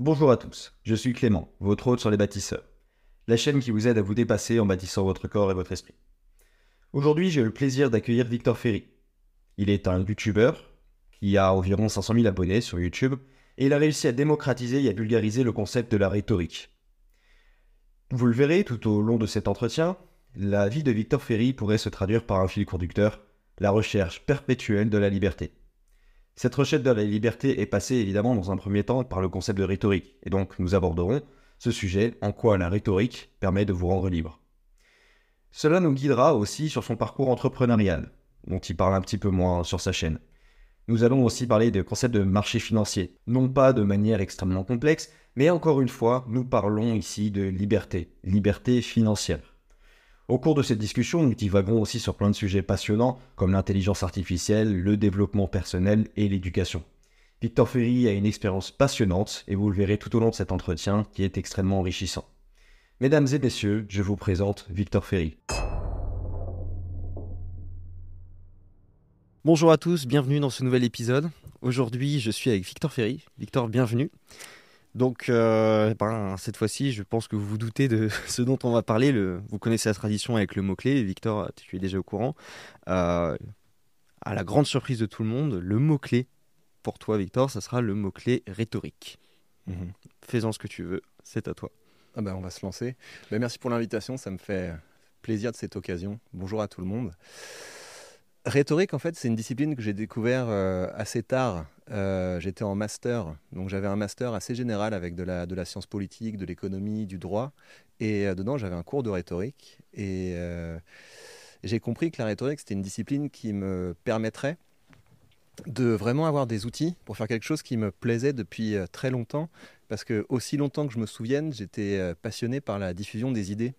Bonjour à tous, je suis Clément, votre hôte sur les bâtisseurs, la chaîne qui vous aide à vous dépasser en bâtissant votre corps et votre esprit. Aujourd'hui, j'ai le plaisir d'accueillir Victor Ferry. Il est un youtubeur qui a environ 500 000 abonnés sur YouTube et il a réussi à démocratiser et à vulgariser le concept de la rhétorique. Vous le verrez tout au long de cet entretien, la vie de Victor Ferry pourrait se traduire par un fil conducteur, la recherche perpétuelle de la liberté. Cette recherche de la liberté est passée évidemment dans un premier temps par le concept de rhétorique, et donc nous aborderons ce sujet, en quoi la rhétorique permet de vous rendre libre. Cela nous guidera aussi sur son parcours entrepreneurial, dont il parle un petit peu moins sur sa chaîne. Nous allons aussi parler des concepts de marché financier, non pas de manière extrêmement complexe, mais encore une fois, nous parlons ici de liberté, liberté financière. Au cours de cette discussion, nous divaguerons aussi sur plein de sujets passionnants comme l'intelligence artificielle, le développement personnel et l'éducation. Victor Ferry a une expérience passionnante et vous le verrez tout au long de cet entretien qui est extrêmement enrichissant. Mesdames et messieurs, je vous présente Victor Ferry. Bonjour à tous, bienvenue dans ce nouvel épisode. Aujourd'hui, je suis avec Victor Ferry. Victor, bienvenue. Donc, euh, ben, cette fois-ci, je pense que vous vous doutez de ce dont on va parler. Le, vous connaissez la tradition avec le mot-clé. Victor, tu es déjà au courant. Euh, à la grande surprise de tout le monde, le mot-clé pour toi, Victor, ça sera le mot-clé rhétorique. Mhm. Fais-en ce que tu veux, c'est à toi. Ah ben, on va se lancer. Ben, merci pour l'invitation, ça me fait plaisir de cette occasion. Bonjour à tout le monde. Rhétorique, en fait, c'est une discipline que j'ai découvert euh, assez tard. Euh, j'étais en master, donc j'avais un master assez général avec de la, science politique, de l'économie, du droit. Et euh, dedans, j'avais un cours de rhétorique. Et j'ai compris que la rhétorique, c'était une discipline qui me permettrait de vraiment avoir des outils pour faire quelque chose qui me plaisait depuis très longtemps. Parce que aussi longtemps que je me souvienne, j'étais passionné par la diffusion des idées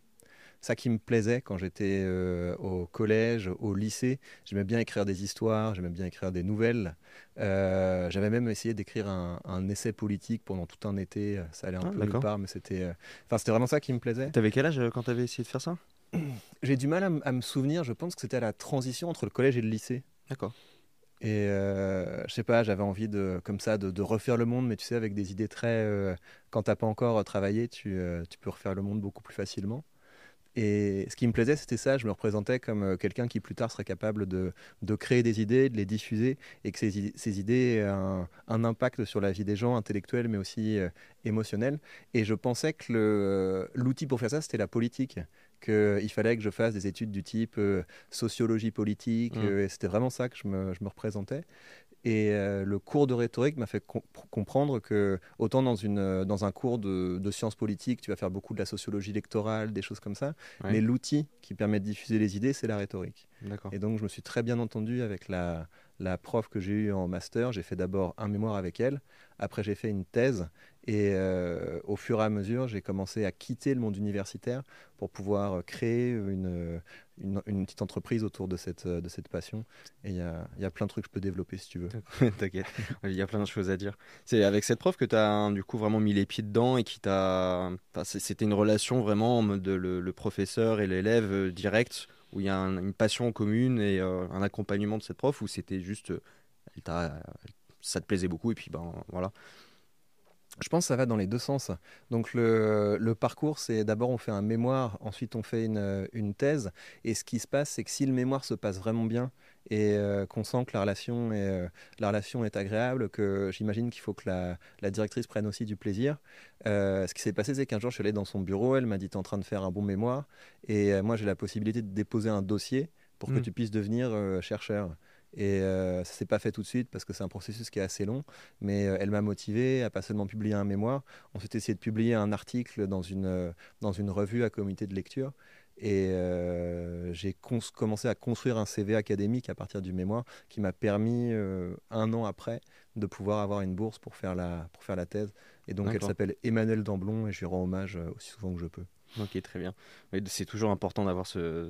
ça qui me plaisait quand j'étais euh, au collège, au lycée. J'aimais bien écrire des histoires, j'aimais bien écrire des nouvelles. Euh, j'avais même essayé d'écrire un, essai politique pendant tout un été. Ça allait un ah, peu nulle part, mais c'était, euh, enfin, c'était vraiment ça qui me plaisait. T'avais quel âge quand t'avais essayé de faire ça? J'ai du mal à, me souvenir. Je pense que c'était à la transition entre le collège et le lycée. D'accord. Et je sais pas, j'avais envie de, comme ça, de, refaire le monde, mais tu sais, avec des idées très. quand t'as pas encore travaillé, tu, tu peux refaire le monde beaucoup plus facilement. Et ce qui me plaisait, c'était ça. Je me représentais comme euh, quelqu'un qui plus tard serait capable de, de, créer des idées, de les diffuser, et que ces, ces idées aient un, un, impact sur la vie des gens, intellectuelle, mais aussi euh, émotionnelle. Et je pensais que l'outil pour faire ça, c'était la politique. Qu'il fallait que je fasse des études du type euh, sociologie politique. Mmh. et c'était vraiment ça que je me, je me représentais. Et euh, le cours de rhétorique m'a fait comprendre que, autant dans, une, euh, dans un cours de, sciences politiques, tu vas faire beaucoup de la sociologie électorale, des choses comme ça, mais l'outil qui permet de diffuser les idées, c'est la rhétorique. Et donc, je me suis très bien entendu avec la, la prof que j'ai eue en master. J'ai fait d'abord un mémoire avec elle, après j'ai fait une thèse, et euh, au fur et à mesure, j'ai commencé à quitter le monde universitaire pour pouvoir créer une, une, petite entreprise autour de cette, de cette passion. Et il y a, y a, plein de trucs que je peux développer si tu veux. T'inquiète, il y a plein de choses à dire. C'est avec cette prof que tu as du coup vraiment mis les pieds dedans et qui t'a. C'était une relation vraiment de le, professeur et l'élève euh, direct où il y a une passion commune et euh, un accompagnement de cette prof ou c'était juste. ça te plaisait beaucoup et puis ben voilà. Je pense que ça va dans les deux sens. Donc le, le parcours, c'est d'abord on fait un mémoire, ensuite on fait une, une, thèse. Et ce qui se passe, c'est que si le mémoire se passe vraiment bien et euh, qu'on sent que la relation, est, euh, la relation est agréable, que j'imagine qu'il faut que la, la, directrice prenne aussi du plaisir. Euh, ce qui s'est passé, c'est qu'un jour je suis allé dans son bureau, elle m'a dit tu es en train de faire un bon mémoire. Et moi j'ai la possibilité de déposer un dossier pour que mmh. tu puisses devenir chercheur. Et euh, ça s'est pas fait tout de suite parce que c'est un processus qui est assez long, mais euh, elle m'a motivé à pas seulement publier un mémoire, on s'est essayé de publier un article dans une, euh, dans une revue à comité de lecture. Et euh, j'ai commencé à construire un CV académique à partir du mémoire qui m'a permis, un an après, de pouvoir avoir une bourse pour faire la, pour faire la thèse. Et donc elle s'appelle Emmanuel Damblon et je lui rends hommage aussi souvent que je peux. Ok, très bien. C'est toujours important d'avoir ce,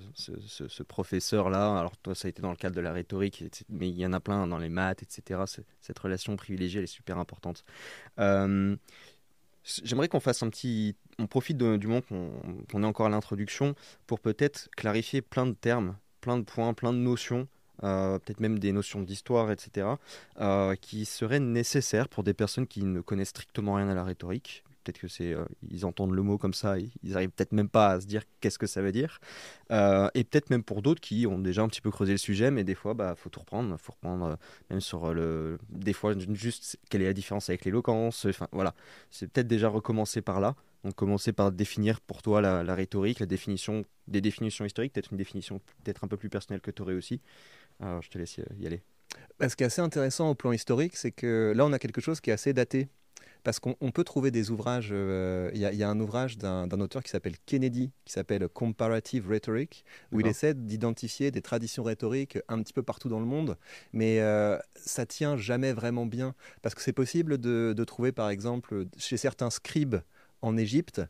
professeur-là. Alors, toi, ça a été dans le cadre de la rhétorique, mais il y en a plein dans les maths, etc. Cette relation privilégiée, elle est super importante. Euh, j'aimerais qu'on fasse un petit. On profite du moment qu'on est encore à l'introduction pour peut-être clarifier plein de termes, plein de points, plein de notions peut-être même des notions d'histoire, etc., qui seraient nécessaires pour des personnes qui ne connaissent strictement rien à la rhétorique, peut-être que c'est, euh, ils entendent le mot comme ça, ils arrivent peut-être même pas à se dire qu'est-ce que ça veut dire. Euh, et peut-être même pour d'autres qui ont déjà un petit peu creusé le sujet, mais des fois, bah, faut tout reprendre, faut reprendre euh, même sur le, des fois juste quelle est la différence avec l'éloquence. Enfin voilà, c'est peut-être déjà recommencer par là. Donc commencer par définir pour toi la, rhétorique, la définition, des définitions historiques, peut-être une définition peut-être un peu plus personnelle que tu aurais aussi. Alors je te laisse y aller. Bah, ce qui est assez intéressant au plan historique, c'est que là on a quelque chose qui est assez daté parce qu'on peut trouver des ouvrages. Euh, il y, a un ouvrage d'un auteur qui s'appelle Kennedy, qui s'appelle Comparative Rhetoric, où il essaie d'identifier des traditions rhétoriques un petit peu partout dans le monde, mais euh, ça tient jamais vraiment bien, parce que c'est possible de, de, trouver, par exemple, chez certains scribes en Égypte,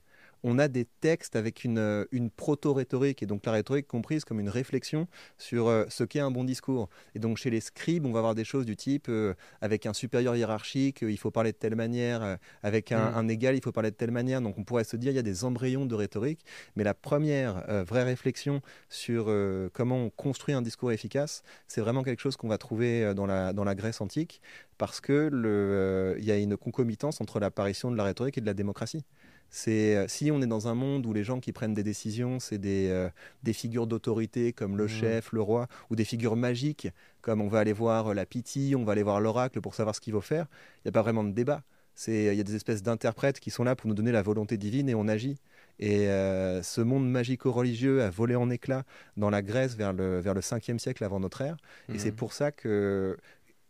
on a des textes avec une, euh, une proto-rhétorique, et donc la rhétorique comprise comme une réflexion sur euh, ce qu'est un bon discours. Et donc chez les scribes, on va avoir des choses du type, euh, avec un supérieur hiérarchique, il faut parler de telle manière, avec mm. un, égal, il faut parler de telle manière. Donc on pourrait se dire, il y a des embryons de rhétorique, mais la première vraie réflexion sur comment on construit un discours efficace, c'est vraiment quelque chose qu'on va trouver dans la, dans la Grèce antique, parce qu'il y a une concomitance entre l'apparition de la rhétorique et de la démocratie. C'est euh, si on est dans un monde où les gens qui prennent des décisions, c'est des, euh, des figures d'autorité comme le mmh. chef, le roi, ou des figures magiques comme on va aller voir la pitié, on va aller voir l'oracle pour savoir ce qu'il faut faire, il n'y a pas vraiment de débat. Il y a des espèces d'interprètes qui sont là pour nous donner la volonté divine et on agit. Et euh, ce monde magico-religieux a volé en éclats dans la Grèce vers le, vers le 5e siècle avant notre ère. Et c'est mmh. pour ça que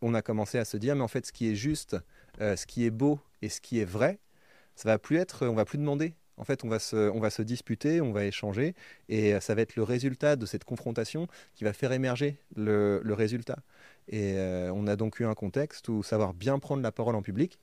on a commencé à se dire, mais en fait, ce qui est juste, ce qui est beau et ce qui est vrai, ça va plus être, on va plus demander. En fait, on va, se, on va se disputer, on va échanger, et ça va être le résultat de cette confrontation qui va faire émerger le, résultat. Et euh, on a donc eu un contexte où savoir bien prendre la parole en public,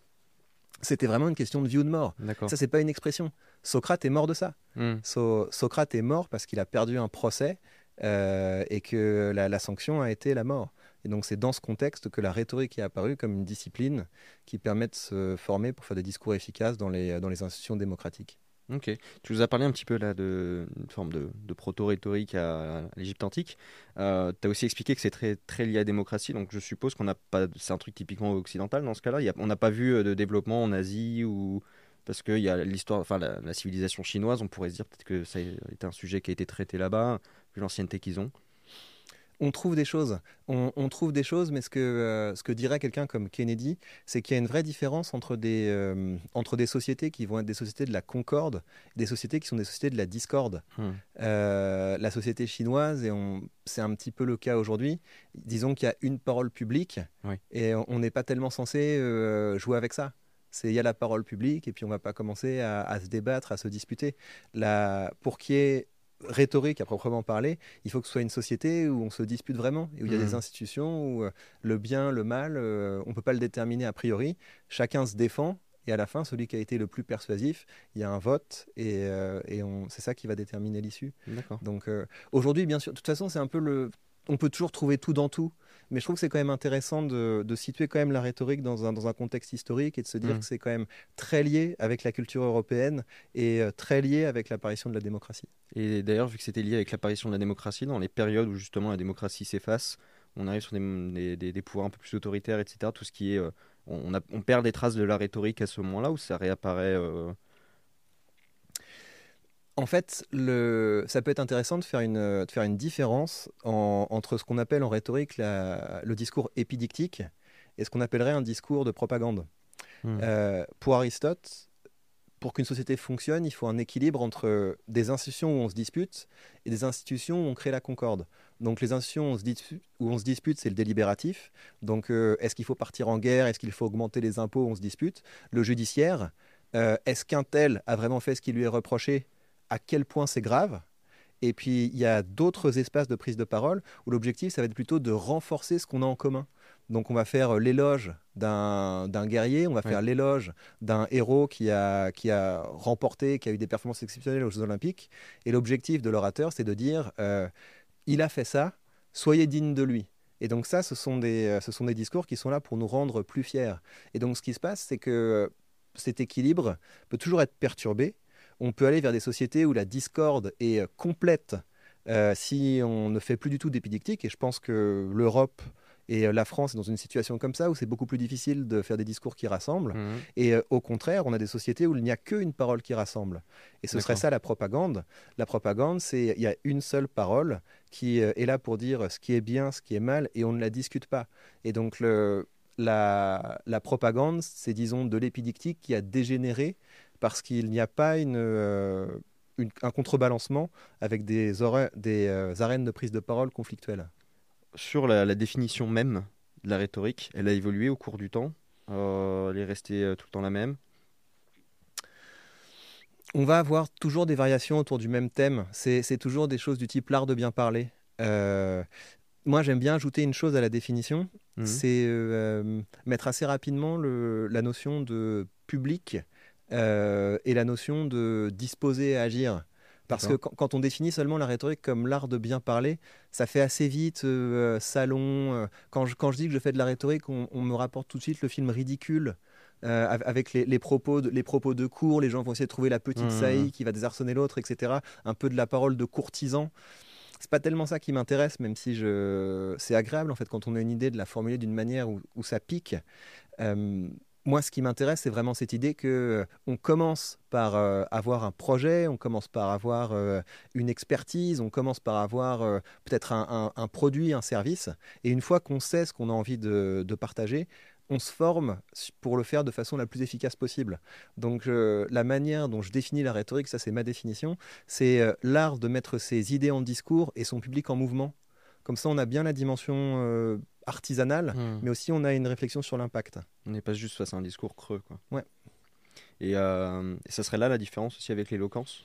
c'était vraiment une question de vie ou de mort. Ça, c'est pas une expression. Socrate est mort de ça. Hmm. Socrate est mort parce qu'il a perdu un procès euh, et que la, sanction a été la mort. Et donc c'est dans ce contexte que la rhétorique est apparue comme une discipline qui permet de se former pour faire des discours efficaces dans les, dans les institutions démocratiques. Ok. Tu nous as parlé un petit peu là d'une forme de, de proto-rhétorique à, l'Égypte antique. Euh, tu as aussi expliqué que c'est très, très lié à la démocratie, donc je suppose qu'on n'a pas. C'est un truc typiquement occidental dans ce cas-là. on n'a pas vu euh, de développement en Asie ou. Parce qu'il y a l'histoire, enfin la, civilisation chinoise, on pourrait se dire peut-être que ça a été un sujet qui a été traité là-bas, vu l'ancienneté qu'ils ont on trouve des choses. On, trouve des choses, mais ce que, euh, ce que dirait quelqu'un comme Kennedy, c'est qu'il y a une vraie différence entre des, euh, entre des sociétés qui vont être des sociétés de la concorde, des sociétés qui sont des sociétés de la discorde. Hmm. Euh, la société chinoise, et c'est un petit peu le cas aujourd'hui, disons qu'il y a une parole publique, et on n'est pas tellement censé jouer avec ça c'est il y a la parole publique et puis on va pas commencer à, à se débattre, à se disputer. La, pour qu'il y ait rhétorique à proprement parler, il faut que ce soit une société où on se dispute vraiment, et où il y a des mmh. institutions où euh, le bien, le mal, euh, on ne peut pas le déterminer a priori. Chacun se défend, et à la fin, celui qui a été le plus persuasif, il y a un vote, et, euh, et c'est ça qui va déterminer l'issue. Donc aujourd'hui, bien sûr, de toute façon, c'est un peu le... On peut toujours trouver tout dans tout. Mais je trouve que c'est quand même intéressant de, situer quand même la rhétorique dans un, dans un contexte historique et de se dire mm. que c'est quand même très lié avec la culture européenne et euh, très lié avec l'apparition de la démocratie. Et d'ailleurs, vu que c'était lié avec l'apparition de la démocratie, dans les périodes où justement la démocratie s'efface, on arrive sur des, des, pouvoirs un peu plus autoritaires, etc. Tout ce qui est, euh, on, a, on, perd des traces de la rhétorique à ce moment-là où ça réapparaît. Euh, en fait, le, ça peut être intéressant de faire une, de faire une différence entre ce qu'on appelle en rhétorique le discours épidictique et ce qu'on appellerait un discours de propagande. Hmm. Euh, pour Aristote, pour qu'une société fonctionne, il faut un équilibre entre des institutions où on se dispute et des institutions où on crée la concorde. Donc les institutions où on se dispute, où on se dispute c'est le délibératif. Donc euh, est-ce qu'il faut partir en guerre? Est-ce qu'il faut augmenter les impôts On se dispute? Le judiciaire, euh, est-ce qu'un tel a vraiment fait ce qui lui est reproché à quel point c'est grave. Et puis, il y a d'autres espaces de prise de parole où l'objectif, ça va être plutôt de renforcer ce qu'on a en commun. Donc, on va faire l'éloge d'un guerrier, on va faire l'éloge d'un héros qui a, qui a remporté, qui a eu des performances exceptionnelles aux Jeux Olympiques. Et l'objectif de l'orateur, c'est de dire euh, il a fait ça, soyez digne de lui. Et donc, ça, ce sont, des, ce sont des discours qui sont là pour nous rendre plus fiers. Et donc, ce qui se passe, c'est que cet équilibre peut toujours être perturbé on peut aller vers des sociétés où la discorde est euh, complète Euh, si on ne fait plus du tout d'épidictique, et je pense que l'Europe et la France est dans une situation comme ça où c'est beaucoup plus difficile de faire des discours qui rassemblent. Mhm. Et au contraire, on a des sociétés où il n'y a qu'une parole qui rassemble. Et ce serait ça la propagande. La propagande, c'est il y a une seule parole qui euh, est là pour dire ce qui est bien, ce qui est mal, et on ne la discute pas. Et donc le, la, la propagande, c'est disons de l'épidictique qui a dégénéré parce qu'il n'y a pas une, euh, une- un contrebalancement avec des, euh, arènes de prise de parole conflictuelles. Sur la, la définition même de la rhétorique, elle a évolué au cours du temps. Euh, elle est restée tout le temps la même. On va avoir toujours des variations autour du même thème. C'est toujours des choses du type l'art de bien parler. Moi, j'aime bien ajouter une chose à la définition, Mhm. c'est euh, mettre assez rapidement le- la notion de public euh, et la notion de disposer à agir. Parce que quand, on définit seulement la rhétorique comme l'art de bien parler, ça fait assez vite euh, salon. euh, quand, je, quand je dis que je fais de la rhétorique, on, on me rapporte tout de suite le film ridicule. euh, av- avec les, les propos de, les propos de cours, les gens vont essayer de trouver la petite Mhm. saillie qui va désarçonner l'autre, etc. Un peu de la parole de courtisan. C'est pas tellement ça qui m'intéresse, même si je... c'est agréable en fait quand on a une idée de la formuler d'une manière où, où ça pique. Euh, moi, ce qui m'intéresse, c'est vraiment cette idée que euh, on commence par euh, avoir un projet, on commence par avoir euh, une expertise, on commence par avoir peut-être un, produit, un service, et une fois qu'on sait ce qu'on a envie de, partager, on se forme pour le faire de façon la plus efficace possible. Donc la manière dont je définis la rhétorique, ça c'est ma définition, c'est l'art de mettre ses idées en discours et son public en mouvement. Comme ça, on a bien la dimension artisanale, Mhm. mais aussi on a une réflexion sur l'impact. On n'est pas juste face à un discours creux. Quoi. Ouais. Et, euh, et ça serait là la différence aussi avec l'éloquence?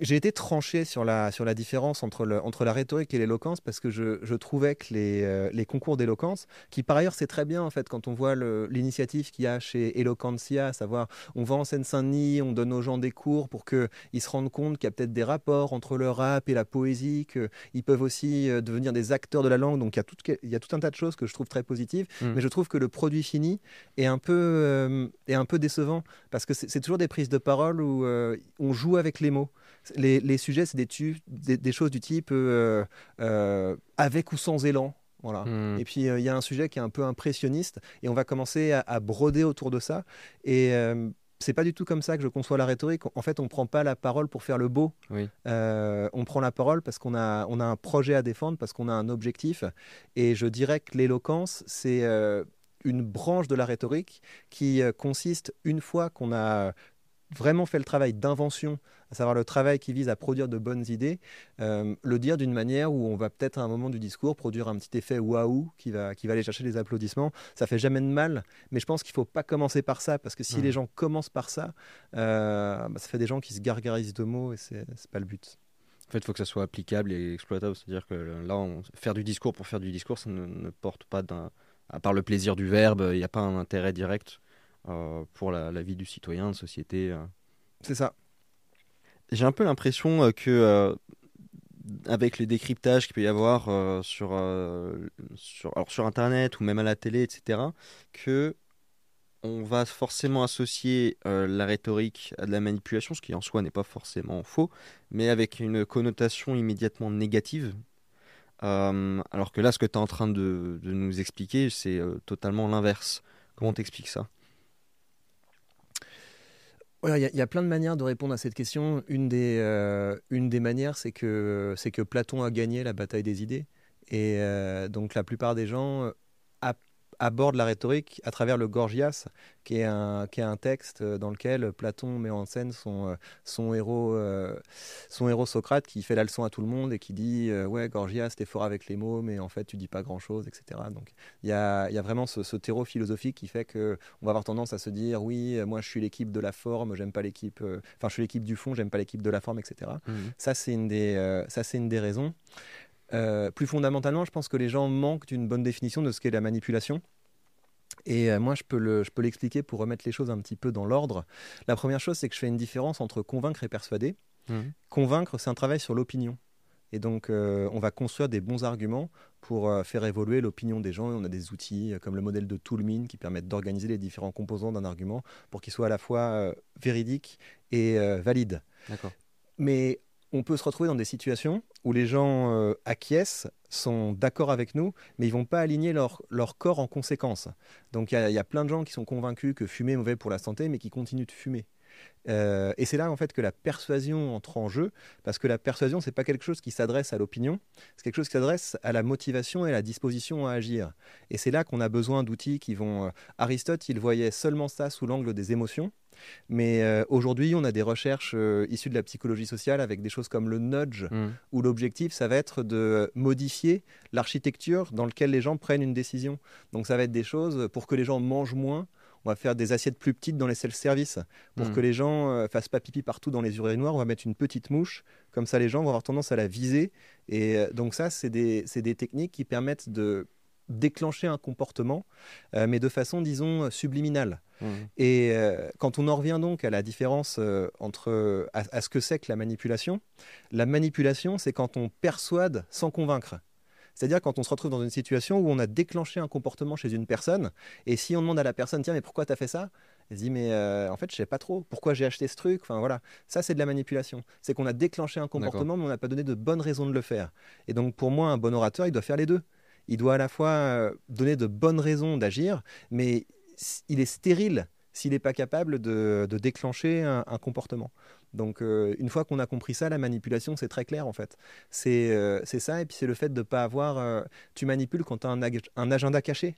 J'ai été tranché sur la, sur la différence entre, le, entre la rhétorique et l'éloquence parce que je, je trouvais que les, euh, les concours d'éloquence, qui par ailleurs c'est très bien en fait quand on voit l'initiative qu'il y a chez Eloquentia, à savoir on va en Seine-Saint-Denis, on donne aux gens des cours pour qu'ils se rendent compte qu'il y a peut-être des rapports entre le rap et la poésie, qu'ils peuvent aussi euh, devenir des acteurs de la langue, donc il y, a tout, il y a tout un tas de choses que je trouve très positives, Mhm. mais je trouve que le produit fini est un peu, euh, est un peu décevant parce que c'est c'est toujours des prises de parole où euh, on joue avec les mots. Les, les sujets, c'est des, des, des choses du type euh, euh, avec ou sans élan. Voilà. Mhm. Et puis euh, il y a un sujet qui est un peu impressionniste et on va commencer à, à broder autour de ça. Et c'est pas du tout comme ça que je conçois la rhétorique. En fait, on prend pas la parole pour faire le beau. Oui. Euh, on prend la parole parce qu'on a, on a un projet à défendre, parce qu'on a un objectif. Et je dirais que l'éloquence, c'est euh, une branche de la rhétorique qui euh, consiste, une fois qu'on a vraiment fait le travail d'invention, à savoir le travail qui vise à produire de bonnes idées, euh, le dire d'une manière où on va peut-être à un moment du discours produire un petit effet waouh qui va, qui va aller chercher les applaudissements. Ça fait jamais de mal, mais je pense qu'il faut pas commencer par ça, parce que si les gens commencent par ça, euh, bah, ça fait des gens qui se gargarisent de mots et c'est pas le but. En fait, il faut que ça soit applicable et exploitable. C'est-à-dire que là, on- faire du discours pour faire du discours, ça ne, ne porte pas d'un. À part le plaisir du verbe, il n'y a pas un intérêt direct pour la, vie du citoyen, de société. euh. C'est ça. J'ai un peu l'impression euh, que, euh, avec les décryptages qu'il peut y avoir euh, sur, euh, alors sur Internet ou même à la télé, etc., que on va forcément associer euh, la rhétorique à de la manipulation, ce qui en soi n'est pas forcément faux, mais avec une connotation immédiatement négative. Euh, alors que là, ce que tu es en train de, de nous expliquer, c'est euh, totalement l'inverse. Comment t'expliques ça? Il y, a- plein de manières de répondre à cette question. Une des, euh, manières, c'est que, c'est que Platon a gagné la bataille des idées. Et euh, donc la plupart des gens euh, abordent la rhétorique à travers le Gorgias, qui est un, qui est un texte euh, dans lequel Platon met en scène son, euh, son, héros, euh, son héros Socrate qui fait la leçon à tout le monde et qui dit Ouais, Gorgias, t'es fort avec les mots, mais en fait, tu dis pas grand-chose, etc. Donc il y a, y a vraiment ce, ce terreau philosophique qui fait que on va avoir tendance à se dire oui, moi je suis l'équipe de la forme, j'aime pas l'équipe, enfin je suis l'équipe du fond, j'aime pas l'équipe de la forme, etc. Ça c'est une des, euh, ça c'est une des raisons. Euh, plus fondamentalement, je pense que les gens manquent d'une bonne définition de ce qu'est la manipulation. Et euh, moi, je peux le- l'expliquer pour remettre les choses un petit peu dans l'ordre. La première chose, c'est que je fais une différence entre convaincre et persuader. Mhm. Convaincre, c'est un travail sur l'opinion. Et donc, euh, on va construire des bons arguments pour euh, faire évoluer l'opinion des gens. Et on a des outils euh, comme le modèle de Toulmin qui permettent d'organiser les différents composants d'un argument pour qu'il soit à la fois véridique et valide. Mais on peut se retrouver dans des situations où les gens euh, acquiescent, sont d'accord avec nous, mais ils vont pas aligner leur, leur corps en conséquence. Donc il y, a plein de gens qui sont convaincus que fumer est mauvais pour la santé, mais qui continuent de fumer. Euh, et c'est là en fait que la persuasion entre en jeu, parce que la persuasion c'est pas quelque chose qui s'adresse à l'opinion, c'est quelque chose qui s'adresse à la motivation et à la disposition à agir. Et c'est là qu'on a besoin d'outils qui vont. Euh, Aristote, il voyait seulement ça sous l'angle des émotions. Mais euh, aujourd'hui, on a des recherches issues de la psychologie sociale avec des choses comme le nudge, mm. où l'objectif, ça va être de modifier l'architecture dans laquelle les gens prennent une décision. Donc ça va être des choses pour que les gens mangent moins, on va faire des assiettes plus petites dans les self-service pour hmm. que les gens ne euh, fassent pas pipi partout dans les urinoirs. On va mettre une petite mouche, comme ça les gens vont avoir tendance à la viser. Et euh, donc ça, c'est des, techniques qui permettent de déclencher un comportement, euh, mais de façon, disons, subliminale. Hmm. Et quand on en revient donc à la différence entre à, ce que c'est que la manipulation, la manipulation, c'est quand on persuade sans convaincre. C'est-à-dire quand on se retrouve dans une situation où on a déclenché un comportement chez une personne, et si on demande à la personne, tiens, mais pourquoi tu as fait ça? Elle se dit, mais euh, en fait, je sais pas trop, pourquoi j'ai acheté ce truc? Enfin voilà, ça c'est de la manipulation. C'est qu'on a déclenché un comportement, mais on n'a pas donné de bonnes raisons de le faire. Et donc pour moi, un bon orateur, il doit faire les deux. Il doit à la fois euh, donner de bonnes raisons d'agir, mais il est stérile s'il n'est pas capable de, déclencher un, comportement. Donc euh, une fois qu'on a compris ça, la manipulation, c'est très clair en fait. C'est euh, ça, et puis c'est le fait de ne pas avoir... Euh, tu manipules quand tu as un, agenda caché.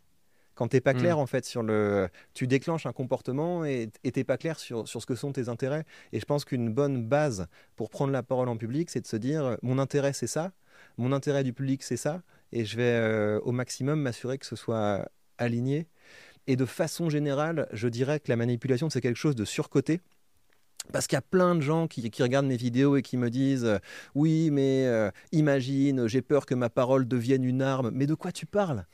Quand tu n'es pas clair mm. en fait sur le... Tu déclenches un comportement et tu n'es pas clair sur, sur ce que sont tes intérêts. Et je pense qu'une bonne base pour prendre la parole en public, c'est de se dire, mon intérêt c'est ça, mon intérêt du public c'est ça, et je vais au maximum m'assurer que ce soit aligné. Et de façon générale, je dirais que la manipulation, c'est quelque chose de surcoté. Parce qu'il y a plein de gens qui, regardent mes vidéos et qui me disent euh, Oui, mais euh, imagine, j'ai peur que ma parole devienne une arme. Mais de quoi tu parles?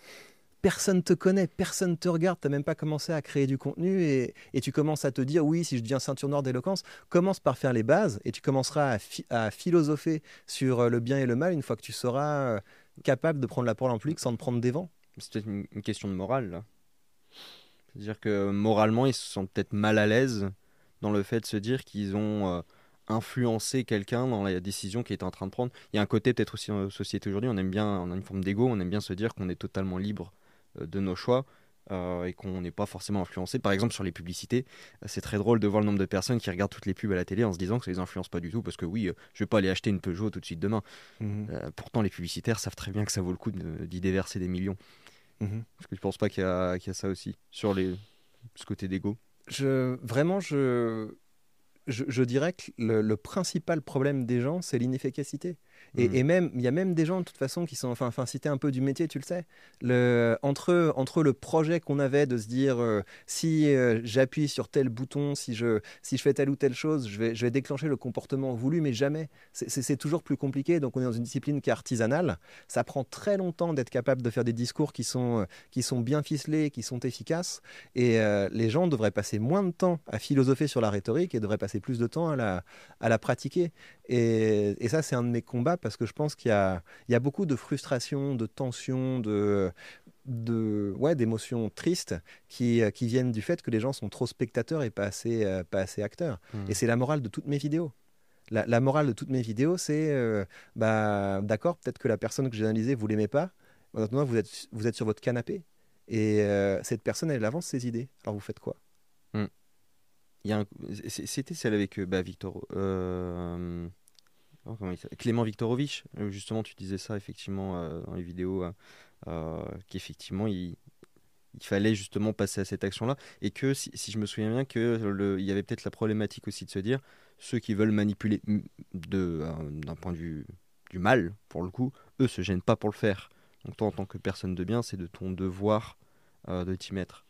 Personne te connaît, personne te regarde, tu n'as même pas commencé à créer du contenu et, tu commences à te dire Oui, si je deviens ceinture noire d'éloquence, commence par faire les bases et tu commenceras à, philosopher sur euh, le bien et le mal une fois que tu seras capable de prendre la parole en public sans te prendre des vents. C'est peut-être une question de morale, là. C'est-à-dire que moralement, ils se sentent peut-être mal à l'aise dans le fait de se dire qu'ils ont euh, influencé quelqu'un dans la décision qu'il était en train de prendre. Il y a un côté peut-être aussi dans la société aujourd'hui, on aime bien, on a une forme d'ego, on aime bien se dire qu'on est totalement libre euh, de nos choix. Euh, et qu'on n'est pas forcément influencé. Par exemple, sur les publicités, c'est très drôle de voir le nombre de personnes qui regardent toutes les pubs à la télé en se disant que ça les influence pas du tout, parce que oui, je vais pas aller acheter une Peugeot tout de suite demain. Mmh pourtant, les publicitaires savent très bien que ça vaut le coup d'y déverser des millions. Mmh parce que je pense pas qu'il y, y, a ça aussi sur les, ce côté d'ego Vraiment, je, dirais que le, principal problème des gens, c'est l'inefficacité. Mm. Et, même, il y a même des gens de toute façon qui sont, enfin, enfin si un peu du métier, tu le sais, le, entre, entre le projet qu'on avait de se dire euh, si euh, j'appuie sur tel bouton, si je, si je fais telle ou telle chose, je vais, je vais déclencher le comportement voulu, mais jamais. C'est toujours plus compliqué. Donc on est dans une discipline qui est artisanale. Ça prend très longtemps d'être capable de faire des discours qui sont, qui sont bien ficelés, qui sont efficaces. Et euh, les gens devraient passer moins de temps à philosopher sur la rhétorique et devraient passer plus de temps à la, à la pratiquer. Et, et ça, c'est un de mes combats parce que je pense qu'il y y a beaucoup de frustration, de tension, de, de ouais, d'émotions tristes qui, qui viennent du fait que les gens sont trop spectateurs et pas assez, euh, pas assez acteurs. Mmh. Et c'est la morale de toutes mes vidéos. La, morale de toutes mes vidéos, c'est euh, bah, d'accord, peut-être que la personne que j'ai analysée, vous l'aimez pas. Maintenant, vous êtes, vous êtes sur votre canapé et euh, cette personne, elle avance ses idées. Alors vous faites quoi? Mmh. C'était celle avec bah, Victor. Oh, Clément Viktorovich, euh, justement, tu disais ça effectivement euh, dans les vidéos, euh, qu'effectivement, il, il, fallait justement passer à cette action-là, et que si, je me souviens bien, que il y avait peut-être la problématique aussi de se dire, ceux qui veulent manipuler d'un point de vue du mal, pour le coup, eux se gênent pas pour le faire. Donc toi, en tant que personne de bien, c'est de ton devoir de t'y mettre.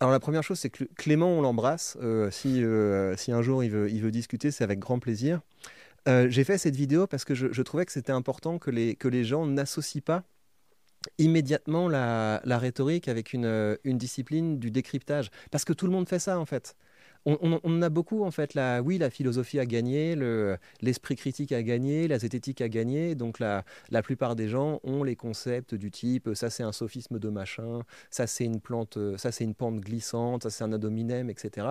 Alors la première chose, c'est que Clément, on l'embrasse. Euh, si, euh, si un jour il veut, discuter, c'est avec grand plaisir. Euh, j'ai fait cette vidéo parce que je, trouvais que c'était important que les, que les gens n'associent pas immédiatement la, la rhétorique avec une, une, discipline du décryptage. Parce que tout le monde fait ça en fait. On, a beaucoup en fait. La, oui, la philosophie a gagné, l'esprit critique a gagné, la zététique a gagné. Donc la, plupart des gens ont les concepts du type ça c'est un sophisme de machin, ça c'est une plante, ça c'est une pente glissante, ça c'est un adominem, etc.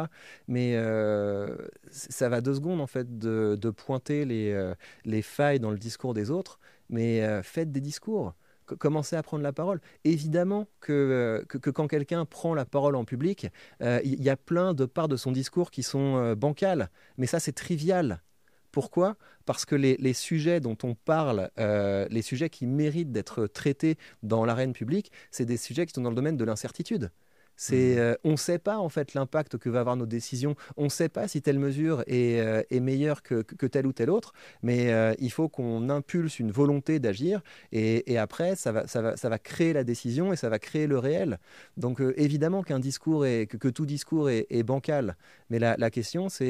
Mais euh, ça va deux secondes en fait de, pointer les, euh, les failles dans le discours des autres. Mais euh, faites des discours commencer à prendre la parole. Évidemment que, euh, que, quand quelqu'un prend la parole en public, euh, il y a plein de parts de son discours qui sont euh, bancales, mais ça c'est trivial. Pourquoi? Parce que les, les, sujets dont on parle, les sujets qui méritent d'être traités dans l'arène publique, c'est des sujets qui sont dans le domaine de l'incertitude. C'est, mmh. euh, on ne sait pas en fait l'impact que va avoir nos décisions. On ne sait pas si telle mesure est, euh, est meilleure que, que, telle ou telle autre. Mais euh, il faut qu'on impulse une volonté d'agir et, et, après ça va, ça, va, ça va créer la décision et ça va créer le réel. Donc évidemment qu'un discours est, que, que, tout discours est, est bancal. Mais la, la question c'est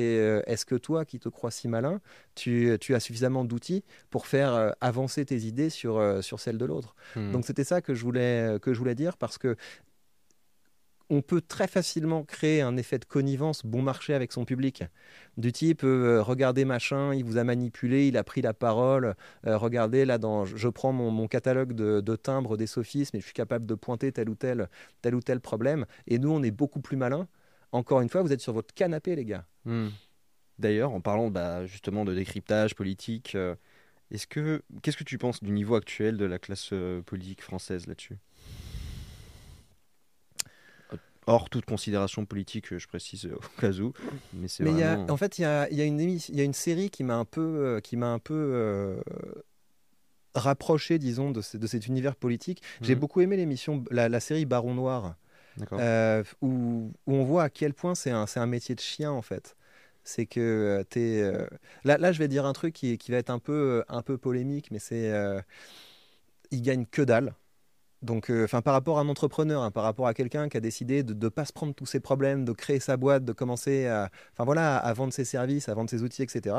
est-ce que toi qui te crois si malin, tu, tu as suffisamment d'outils pour faire avancer tes idées sur, sur celles de l'autre? Mmh. Donc c'était ça que je voulais que je voulais dire parce que on peut très facilement créer un effet de connivence bon marché avec son public. Du type, euh, regardez machin, il vous a manipulé, il a pris la parole, euh, regardez là, dans, je prends mon, catalogue de, timbres des sophismes et je suis capable de pointer tel ou tel, tel ou tel problème. Et nous, on est beaucoup plus malins. Encore une fois, vous êtes sur votre canapé, les gars. Hmm. D'ailleurs, en parlant bah, justement de décryptage politique, euh, est-ce que qu'est-ce que tu penses du niveau actuel de la classe politique française là-dessus? Hors toute considération politique, je précise au cas où. Mais c'est vraiment... en fait, il y a, y, a y a, une série qui m'a un peu, euh, qui m'a un peu euh, rapproché, disons, de, de, cet univers politique. J'ai mhm. beaucoup aimé l'émission, la, la, série Baron Noir, euh, où, où, on voit à quel point c'est un, un métier de chien, en fait c'est que euh, tu es. Euh... Là, là, je vais dire un truc qui, qui va être un peu, un peu polémique, mais c'est. Euh... Il gagne que dalle. Donc, euh, par rapport à un entrepreneur, hein, par rapport à quelqu'un qui a décidé de ne pas se prendre tous ses problèmes, de créer sa boîte, de commencer à, enfin voilà, à vendre ses services, à vendre ses outils, etc.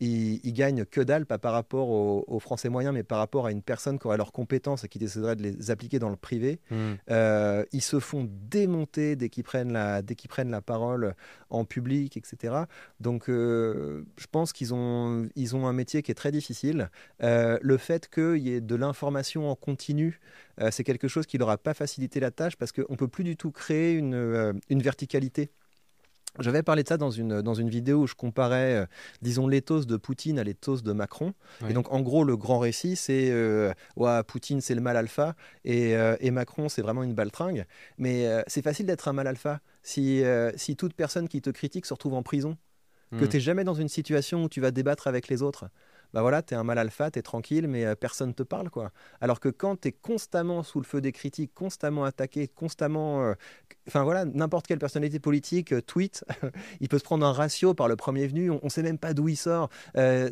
Il, il gagne que dalle, pas par rapport aux, Français moyens, mais par rapport à une personne qui aurait leurs compétences et qui déciderait de les appliquer dans le privé. Mmh. Euh, ils se font démonter dès qu'ils prennent la, dès qu'ils prennent la parole en public, etc. Donc, euh, je pense qu'ils ont, ils ont un métier qui est très difficile. le fait qu'il y ait de l'information en continu euh, c'est quelque chose qui leur a pas facilité la tâche parce qu'on ne peut plus du tout créer euh, une verticalité. J'avais parlé de ça dans une, dans une vidéo où je comparais, euh, disons, l'éthos de Poutine à l'éthos de Macron. Et donc, en gros, le grand récit, c'est ouais, Poutine, c'est le mal alpha et, et Macron, c'est vraiment une baltringue. Mais c'est facile d'être un mal alpha si, si toute personne qui te critique se retrouve en prison, que hmm. tu n'es jamais dans une situation où tu vas débattre avec les autres bah voilà, tu es un mal alpha, tu es tranquille, mais euh, personne te parle, quoi. Alors que quand tu es constamment sous le feu des critiques, constamment attaqué, constamment. Euh, enfin voilà, n'importe quelle personnalité politique euh, tweet, il peut se prendre un ratio par le premier venu, on ne sait même pas d'où il sort.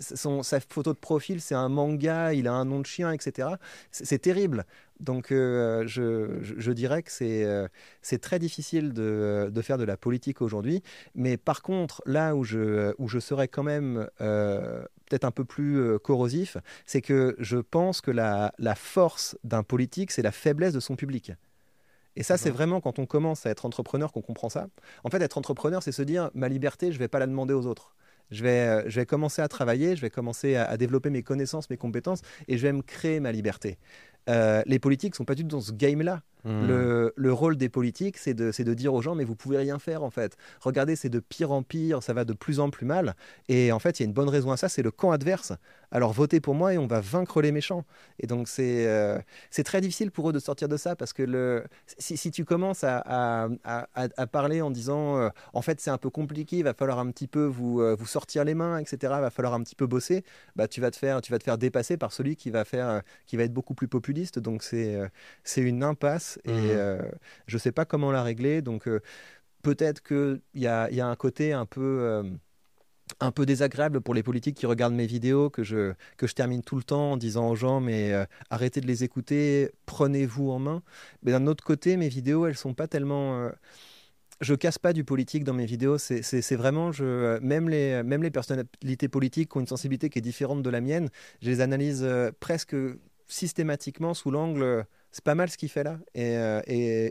son, sa photo de profil, c'est un manga, il a un nom de chien, etc. C'est terrible. Donc je, je, dirais que c'est très difficile de, de, faire de la politique aujourd'hui. Mais par contre, là où je, où je serais quand même peut-être un peu plus euh, corrosif, c'est que je pense que la, force d'un politique, c'est la faiblesse de son public. Et ça, c'est vraiment quand on commence à être entrepreneur qu'on comprend ça. En fait, être entrepreneur, c'est se dire, ma liberté, je ne vais pas la demander aux autres. Je vais, euh, je vais commencer à travailler, je vais commencer à, développer mes connaissances, mes compétences, et je vais me créer ma liberté. Euh, les politiques sont pas du tout dans ce game-là. Hmm. Le, rôle des politiques, c'est de, de, dire aux gens, mais vous pouvez rien faire en fait. Regardez, c'est de pire en pire, ça va de plus en plus mal. Et en fait, il y a une bonne raison à ça, c'est le camp adverse. Alors votez pour moi et on va vaincre les méchants. Et donc c'est euh, très difficile pour eux de sortir de ça parce que le, si, si tu commences à, à, à, parler en disant, euh, en fait c'est un peu compliqué, il va falloir un petit peu vous, euh, vous sortir les mains, etc., il va falloir un petit peu bosser, bah, tu, vas te faire, tu vas te faire dépasser par celui qui va, faire, qui va être beaucoup plus populiste. Donc c'est c'est une impasse et mhm. euh, je ne sais pas comment la régler. Donc euh, peut-être qu'il y a, y a, un côté un peu euh, un peu désagréable pour les politiques qui regardent mes vidéos, que je, que je termine tout le temps en disant aux gens mais arrêtez de les écouter, prenez-vous en main. Mais d'un autre côté, mes vidéos, elles sont pas tellement... je casse pas du politique dans mes vidéos, c'est vraiment, je, même, les, même les personnalités politiques qui ont une sensibilité qui est différente de la mienne, je les analyse presque systématiquement sous l'angle c'est pas mal ce qu'il fait là. Et, euh,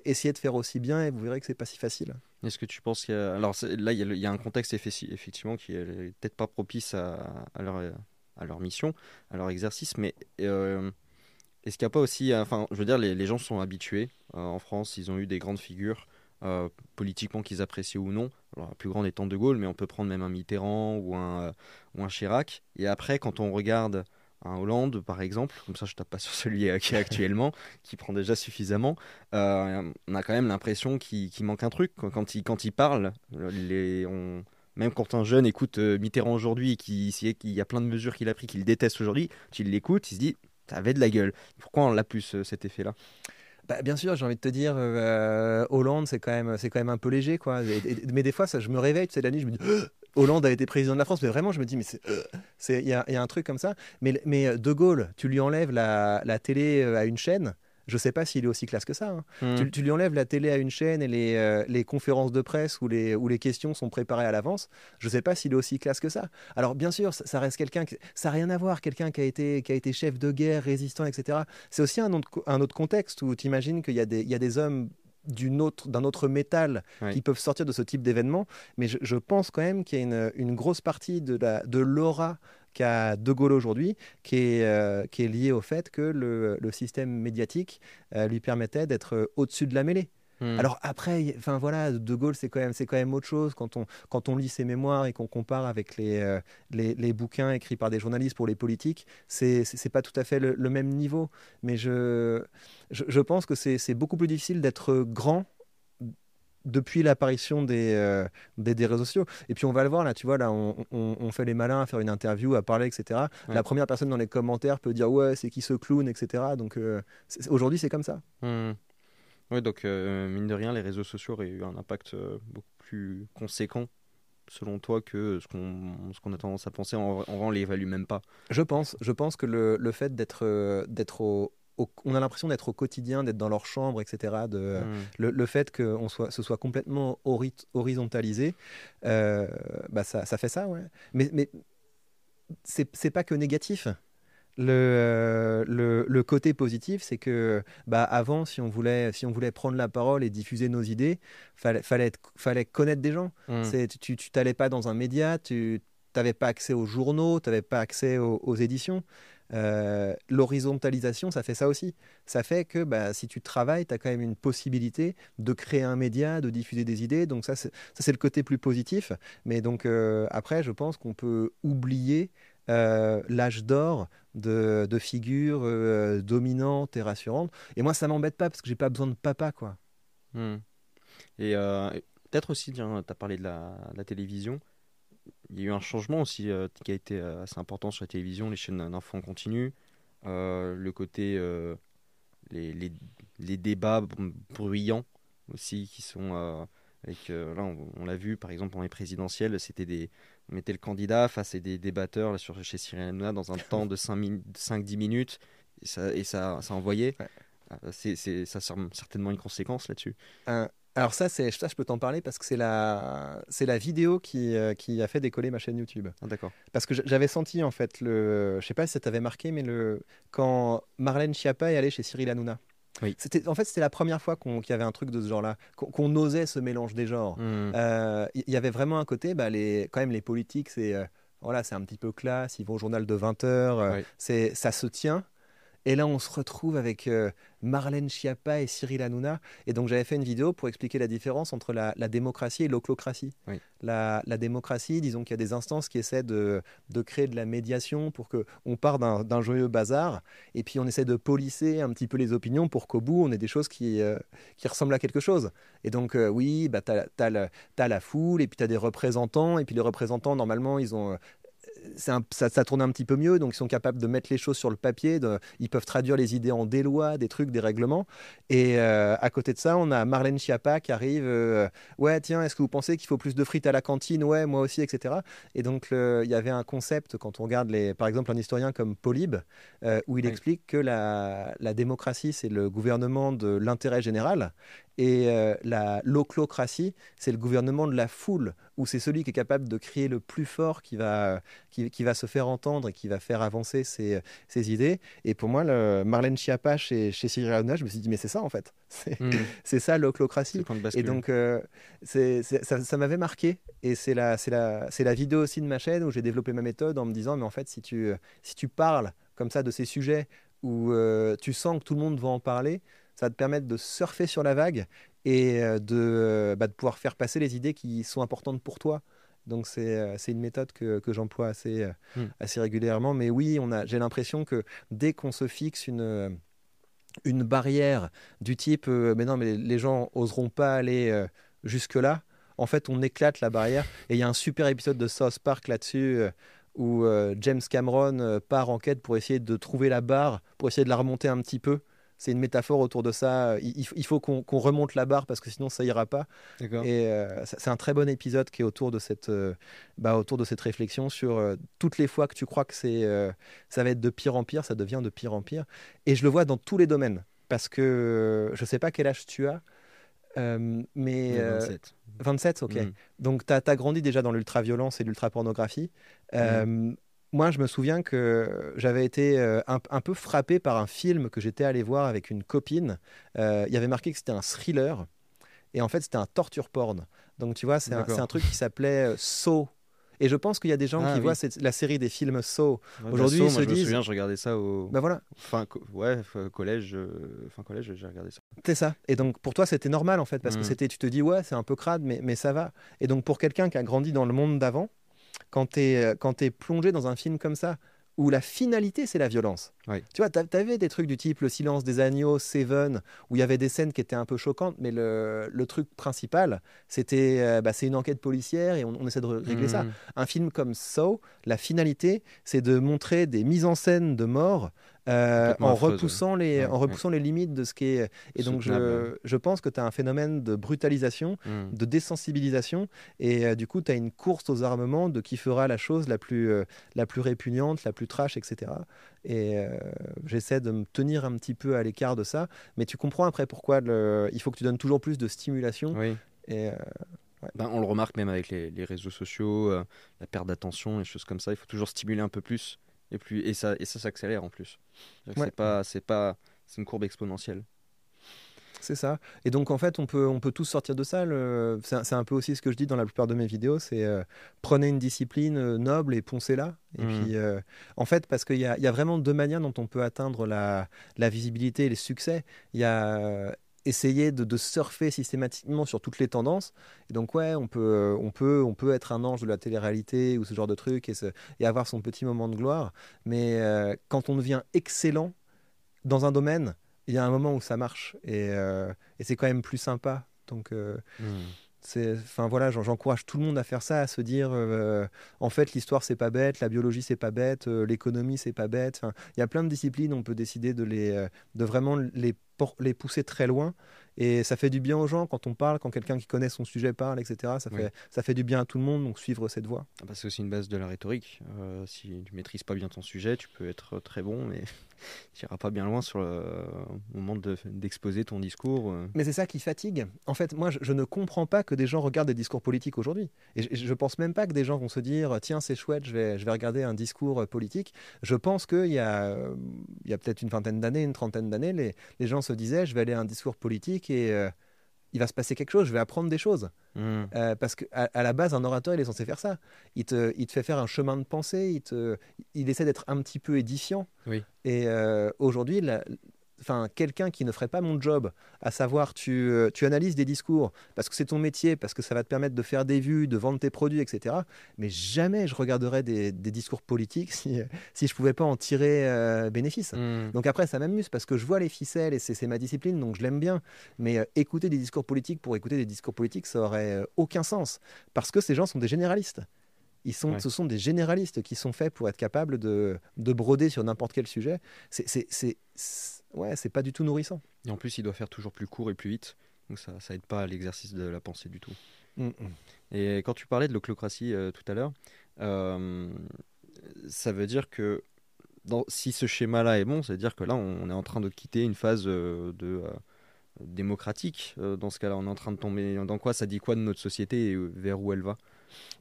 essayez de faire aussi bien et vous verrez que c'est pas si facile. Est-ce que tu penses qu'il y a... Alors là, il y a, un contexte effectivement qui est peut-être pas propice à, leur, mission, à leur exercice, mais euh, est-ce qu'il n'y a pas aussi... Enfin, je veux dire, les, gens sont habitués. Euh, en France, ils ont eu des grandes figures euh, politiquement qu'ils apprécient ou non. La plus grande étant De Gaulle, mais on peut prendre même un Mitterrand ou un, ou un Chirac. Et après, quand on regarde un Hollande, par exemple, comme ça je tape pas sur celui qui est actuellement, qui prend déjà suffisamment, euh, on a quand même l'impression qu'il manque un truc. Quand il, parle, on, même quand un jeune écoute euh, Mitterrand aujourd'hui, qu'il qui y a plein de mesures qu'il a pris, qu'il déteste aujourd'hui, tu l'écoutes, il se dit, ça avait de la gueule. Pourquoi on l'a plus cet effet-là? Bah, bien sûr, j'ai envie de te dire, euh, Hollande, c'est quand même, quand même un peu léger, quoi. mais des fois, ça, je me réveille, tu sais, la nuit, je me dis, Hollande a été président de la France, mais vraiment, je me dis, mais c'est, il y, y, a un truc comme ça. Mais, mais De Gaulle, tu lui enlèves la, la télé à une chaîne, je ne sais pas s'il est aussi classe que ça. Hein. Hmm. Tu, lui enlèves la télé à une chaîne et les, euh, les conférences de presse où les, où les questions sont préparées à l'avance. Je ne sais pas s'il est aussi classe que ça. Alors bien sûr, ça, reste quelqu'un, ça n'a rien à voir, quelqu'un qui, a été, qui a été chef de guerre, résistant, etc. C'est aussi un autre, un autre contexte où tu imagines qu'il y, a des, y a des hommes d'un autre, autre métal qui peuvent sortir de ce type d'événement. Mais je, pense quand même qu'il y a une, une, grosse partie de, la, de l'aura qu'a De Gaulle aujourd'hui, qui est, euh, qui est lié au fait que le, le système médiatique euh, lui permettait d'être euh, au-dessus de la mêlée. Hmm. Alors après, enfin voilà, De Gaulle c'est quand même c'est quand même autre chose quand on quand on lit ses mémoires et qu'on compare avec les, les, les bouquins écrits par des journalistes pour les politiques, c'est c'est pas tout à fait le, le même niveau. Mais je je, je pense que c'est beaucoup plus difficile d'être grand depuis l'apparition des, euh, des, des, réseaux sociaux. Et puis on va le voir là, tu vois, là on, on, fait les malins à faire une interview, à parler, etc. La première personne dans les commentaires peut dire ouais, c'est qui ce clown, etc. Donc euh, aujourd'hui c'est comme ça. Mmh. Oui, donc euh, mine de rien, les réseaux sociaux auraient eu un impact beaucoup plus conséquent selon toi que ce qu'on qu'on a tendance à penser, on, on les évalue même pas Je pense, je pense que le, le fait d'être d'être au, on a l'impression d'être au quotidien, d'être dans leur chambre, etc. De, hmm. le, fait que on soit, ce soit complètement horizontalisé, euh, bah ça, ça, fait ça, ouais. Mais, mais c'est pas que négatif. Le, le, le, côté positif, c'est que bah, avant, si on, voulait, si on voulait prendre la parole et diffuser nos idées, fallait, fallait, fallait connaître des gens. Hmm. Tu t'allais pas dans un média, tu n'avais pas accès aux journaux, tu n'avais pas accès aux éditions. Euh, l'horizontalisation, ça fait ça aussi. Ça fait que bah, si tu travailles, tu as quand même une possibilité de créer un média, de diffuser des idées. Donc ça, c'est le côté plus positif. Mais donc euh, après, je pense qu'on peut oublier euh, l'âge d'or de, figures dominantes et rassurantes. Et moi, ça m'embête pas parce que j'ai pas besoin de papa, quoi. Hmm. Et peut-être aussi, tu as parlé de la télévision il y a eu un changement aussi euh, qui a été euh, assez important sur la télévision, les chaînes d'infos en continu, euh, le côté, les, les, les, débats bruyants aussi qui sont avec, là on, l'a vu par exemple dans les présidentielles, c'était des, on mettait le candidat face à des débatteurs là, sur, chez Cyril Hanouna dans un temps de 5-10 minutes et ça, et ça, ça envoyait. C'est, ça a certainement une conséquence là-dessus. Alors ça, c'est ça, je peux t'en parler parce que c'est la, c'est la vidéo qui, euh, qui a fait décoller ma chaîne YouTube. Ah, d'accord. Parce que j'avais senti en fait le, je sais pas si ça t'avait marqué, mais le quand Marlène Schiappa est allée chez Cyril Hanouna. Oui. C'était, en fait, c'était la première fois qu'il y avait un truc de ce genre-là, qu'on, osait ce mélange des genres. Hmm. Euh, il y, avait vraiment un côté, bah, les, quand même, les politiques, c'est, euh, voilà, c'est un petit peu classe, ils vont au journal de 20 heures, c'est, ça se tient. Et là, on se retrouve avec euh, Marlène Schiappa et Cyril Hanouna. Et donc, j'avais fait une vidéo pour expliquer la différence entre la, démocratie et l'oclocratie. La, démocratie, disons qu'il y a des instances qui essaient de, créer de la médiation pour qu'on part d'un joyeux bazar. Et puis, on essaie de polisser un petit peu les opinions pour qu'au bout, on ait des choses qui, euh, qui ressemblent à quelque chose. Et donc, euh, oui, bah, tu as, as, la foule, et puis tu as des représentants. Et puis, les représentants, normalement, ils ont ça, ça, tourne un petit peu mieux, donc ils sont capables de mettre les choses sur le papier, ils peuvent traduire les idées en des lois, des trucs, des règlements. Et euh, à côté de ça, on a Marlène Schiappa qui arrive, euh, ouais, tiens, est-ce que vous pensez qu'il faut plus de frites à la cantine? Ouais, moi aussi, etc. Et donc il y avait un concept, quand on regarde, les, par exemple, un historien comme Polybe, euh, où il explique que la, la démocratie, c'est le gouvernement de l'intérêt général, Et euh, la l'oclocratie, c'est le gouvernement de la foule, où c'est celui qui est capable de crier le plus fort qui va, qui, qui va se faire entendre et qui va faire avancer ses, ses idées. Et pour moi, le Marlène Schiappa chez, chez Cyril Hanouna, je me suis dit, mais c'est ça en fait. C'est Hmm. c'est ça l'oclocratie. Et donc, euh, ça, ça m'avait marqué. Et c'est la, la, la vidéo aussi de ma chaîne où j'ai développé ma méthode en me disant, mais en fait, si tu, si tu parles comme ça de ces sujets où euh, tu sens que tout le monde va en parler, ça va te permettre de surfer sur la vague et euh, de, euh, bah, de pouvoir faire passer les idées qui sont importantes pour toi. Donc c'est euh, une méthode que, que j'emploie assez, Hmm. assez régulièrement. Mais oui, j'ai l'impression que dès qu'on se fixe une, une barrière du type euh, mais non mais les gens oseront pas aller euh, jusque là en fait on éclate la barrière et il y a un super épisode de South Park là-dessus euh, où James Cameron part en quête pour essayer de trouver la barre pour essayer de la remonter un petit peu c'est une métaphore autour de ça il, faut qu'on remonte la barre parce que sinon ça ira pas et euh, c'est un très bon épisode qui est autour de cette, euh, bah, autour de cette réflexion sur euh, toutes les fois que tu crois que c'est, ça va être de pire en pire, ça devient de pire en pire. Et je le vois dans tous les domaines. Parce que je sais pas quel âge tu as, mais Ouais, euh, 27. 27, ok. Hmm. Donc, tu as, grandi déjà dans l'ultra-violence et l'ultra-pornographie. Euh, Moi, je me souviens que j'avais été euh, un, un peu frappé par un film que j'étais allé voir avec une copine. Euh, Il y avait marqué que c'était un thriller. Et en fait, c'était un torture porn. Donc, tu vois, c'est un, truc qui s'appelait euh, Saw. Et je pense qu'il y a des gens Ah, qui oui. voient cette- la série des films Saw. Ouais, Aujourd'hui, Dassault, ils moi, se je me souviens, je regardais ça au Ben voilà, fin, co- ouais, collège, euh, fin collège, j'ai regardé ça. c'est ça. Et donc, pour toi, c'était normal, en fait, parce que Mm. c'était, tu te dis, ouais, c'est un peu crade, mais, mais ça va. Et donc, pour quelqu'un qui a grandi dans le monde d'avant, quand tu es, quand es plongé dans un film comme ça, où la finalité, c'est la violence. Oui. Tu vois, tu avais des trucs du type Le silence des agneaux, Seven, où il y avait des scènes qui étaient un peu choquantes, mais le, le truc principal, c'était euh, bah, c'est une enquête policière et on, on essaie de régler ça. Hmm. Un film comme Saw, la finalité, c'est de montrer des mises en scène de mort euh, en, repoussant les, Ouais, en repoussant les limites de ce qui est. Et donc, je, je pense que tu as un phénomène de brutalisation, Hmm. de désensibilisation, et euh, du coup, tu as une course aux armements de qui fera la chose la plus, euh, la plus répugnante, la plus trash, etc. Et j'essaie de me tenir un petit peu à l'écart de ça, mais tu comprends après pourquoi le- il faut que tu donnes toujours plus de stimulation. Oui. Et, Ben, on le remarque même avec les, les réseaux sociaux, la perte d'attention, les choses comme ça. Il faut toujours stimuler un peu plus et plus et ça et ça s'accélère en plus. Ouais. C'est pas c'est pas c'est une courbe exponentielle. C'est ça. Et donc, en fait, on peut, on peut tous sortir de ça. C'est un- peu aussi ce que je dis dans la plupart de mes vidéos, c'est euh, prenez une discipline euh, noble et poncez-la. Et Mhm. puis, euh, en fait, parce qu'il y a, y a vraiment deux manières dont on peut atteindre la, la visibilité et les succès. Il y a essayer de, de surfer systématiquement sur toutes les tendances. Et donc, ouais, on peut, euh, on peut, on peut être un ange de la télé-réalité ou ce genre de truc et, avoir son petit moment de gloire. Mais euh, quand on devient excellent dans un domaine, il y a un moment où ça marche et, euh, c'est quand même plus sympa. Donc, c'est, enfin voilà, j'en- j'encourage tout le monde à faire ça, à se dire, euh, en fait, l'histoire c'est pas bête, la biologie c'est pas bête, euh, l'économie c'est pas bête. Il y a plein de disciplines, on peut décider de les, euh, de vraiment les, pousser très loin. Et ça fait du bien aux gens quand on parle, quand quelqu'un qui connaît son sujet parle, etc. Ça fait, ça fait du bien à tout le monde, donc suivre cette voie. Ah bah, c'est aussi une base de la rhétorique. Euh, si tu maîtrises pas bien ton sujet, tu peux être très bon, mais tu iras pas bien loin sur le moment de- d'exposer ton discours. euh. Mais c'est ça qui fatigue. En fait, moi, je, ne comprends pas que des gens regardent des discours politiques aujourd'hui. Et je, je pense même pas que des gens vont se dire tiens, c'est chouette, je vais, je vais regarder un discours euh, politique. Je pense qu'il y a, y a peut-être une vingtaine d'années, une trentaine d'années, les, les gens se disaient je vais aller à un discours politique et euh, il va se passer quelque chose, je vais apprendre des choses. Hmm. Euh, parce qu'à à la base, un orateur, il est censé faire ça. Il te, il te fait faire un chemin de pensée, il, te, il essaie d'être un petit peu édifiant. Oui. Et euh, aujourd'hui, la- enfin, quelqu'un qui ne ferait pas mon job, à savoir tu, euh, tu analyses des discours parce que c'est ton métier, parce que ça va te permettre de faire des vues, de vendre tes produits, etc. Mais jamais je regarderais des, des discours politiques si, si je pouvais pas en tirer euh, bénéfice. Hmm. Donc après, ça m'amuse parce que je vois les ficelles et c'est ma discipline, donc je l'aime bien. Mais euh, écouter des discours politiques pour écouter des discours politiques, ça aurait euh, aucun sens. Parce que ces gens sont des généralistes. Ils sont, Ouais. Ce sont des généralistes qui sont faits pour être capables de, de broder sur n'importe quel sujet. C'est- ouais, c'est pas du tout nourrissant. Et en plus, il doit faire toujours plus court et plus vite. Donc ça, ça aide pas à l'exercice de la pensée du tout. Mm, mm. Et quand tu parlais de l'oclocratie euh, tout à l'heure, euh, ça veut dire que dans, si ce schéma-là est bon, ça veut dire que là, on est en train de quitter une phase euh, de, démocratique dans ce cas-là On est en train de tomber dans quoi Ça dit quoi de notre société et vers où elle va?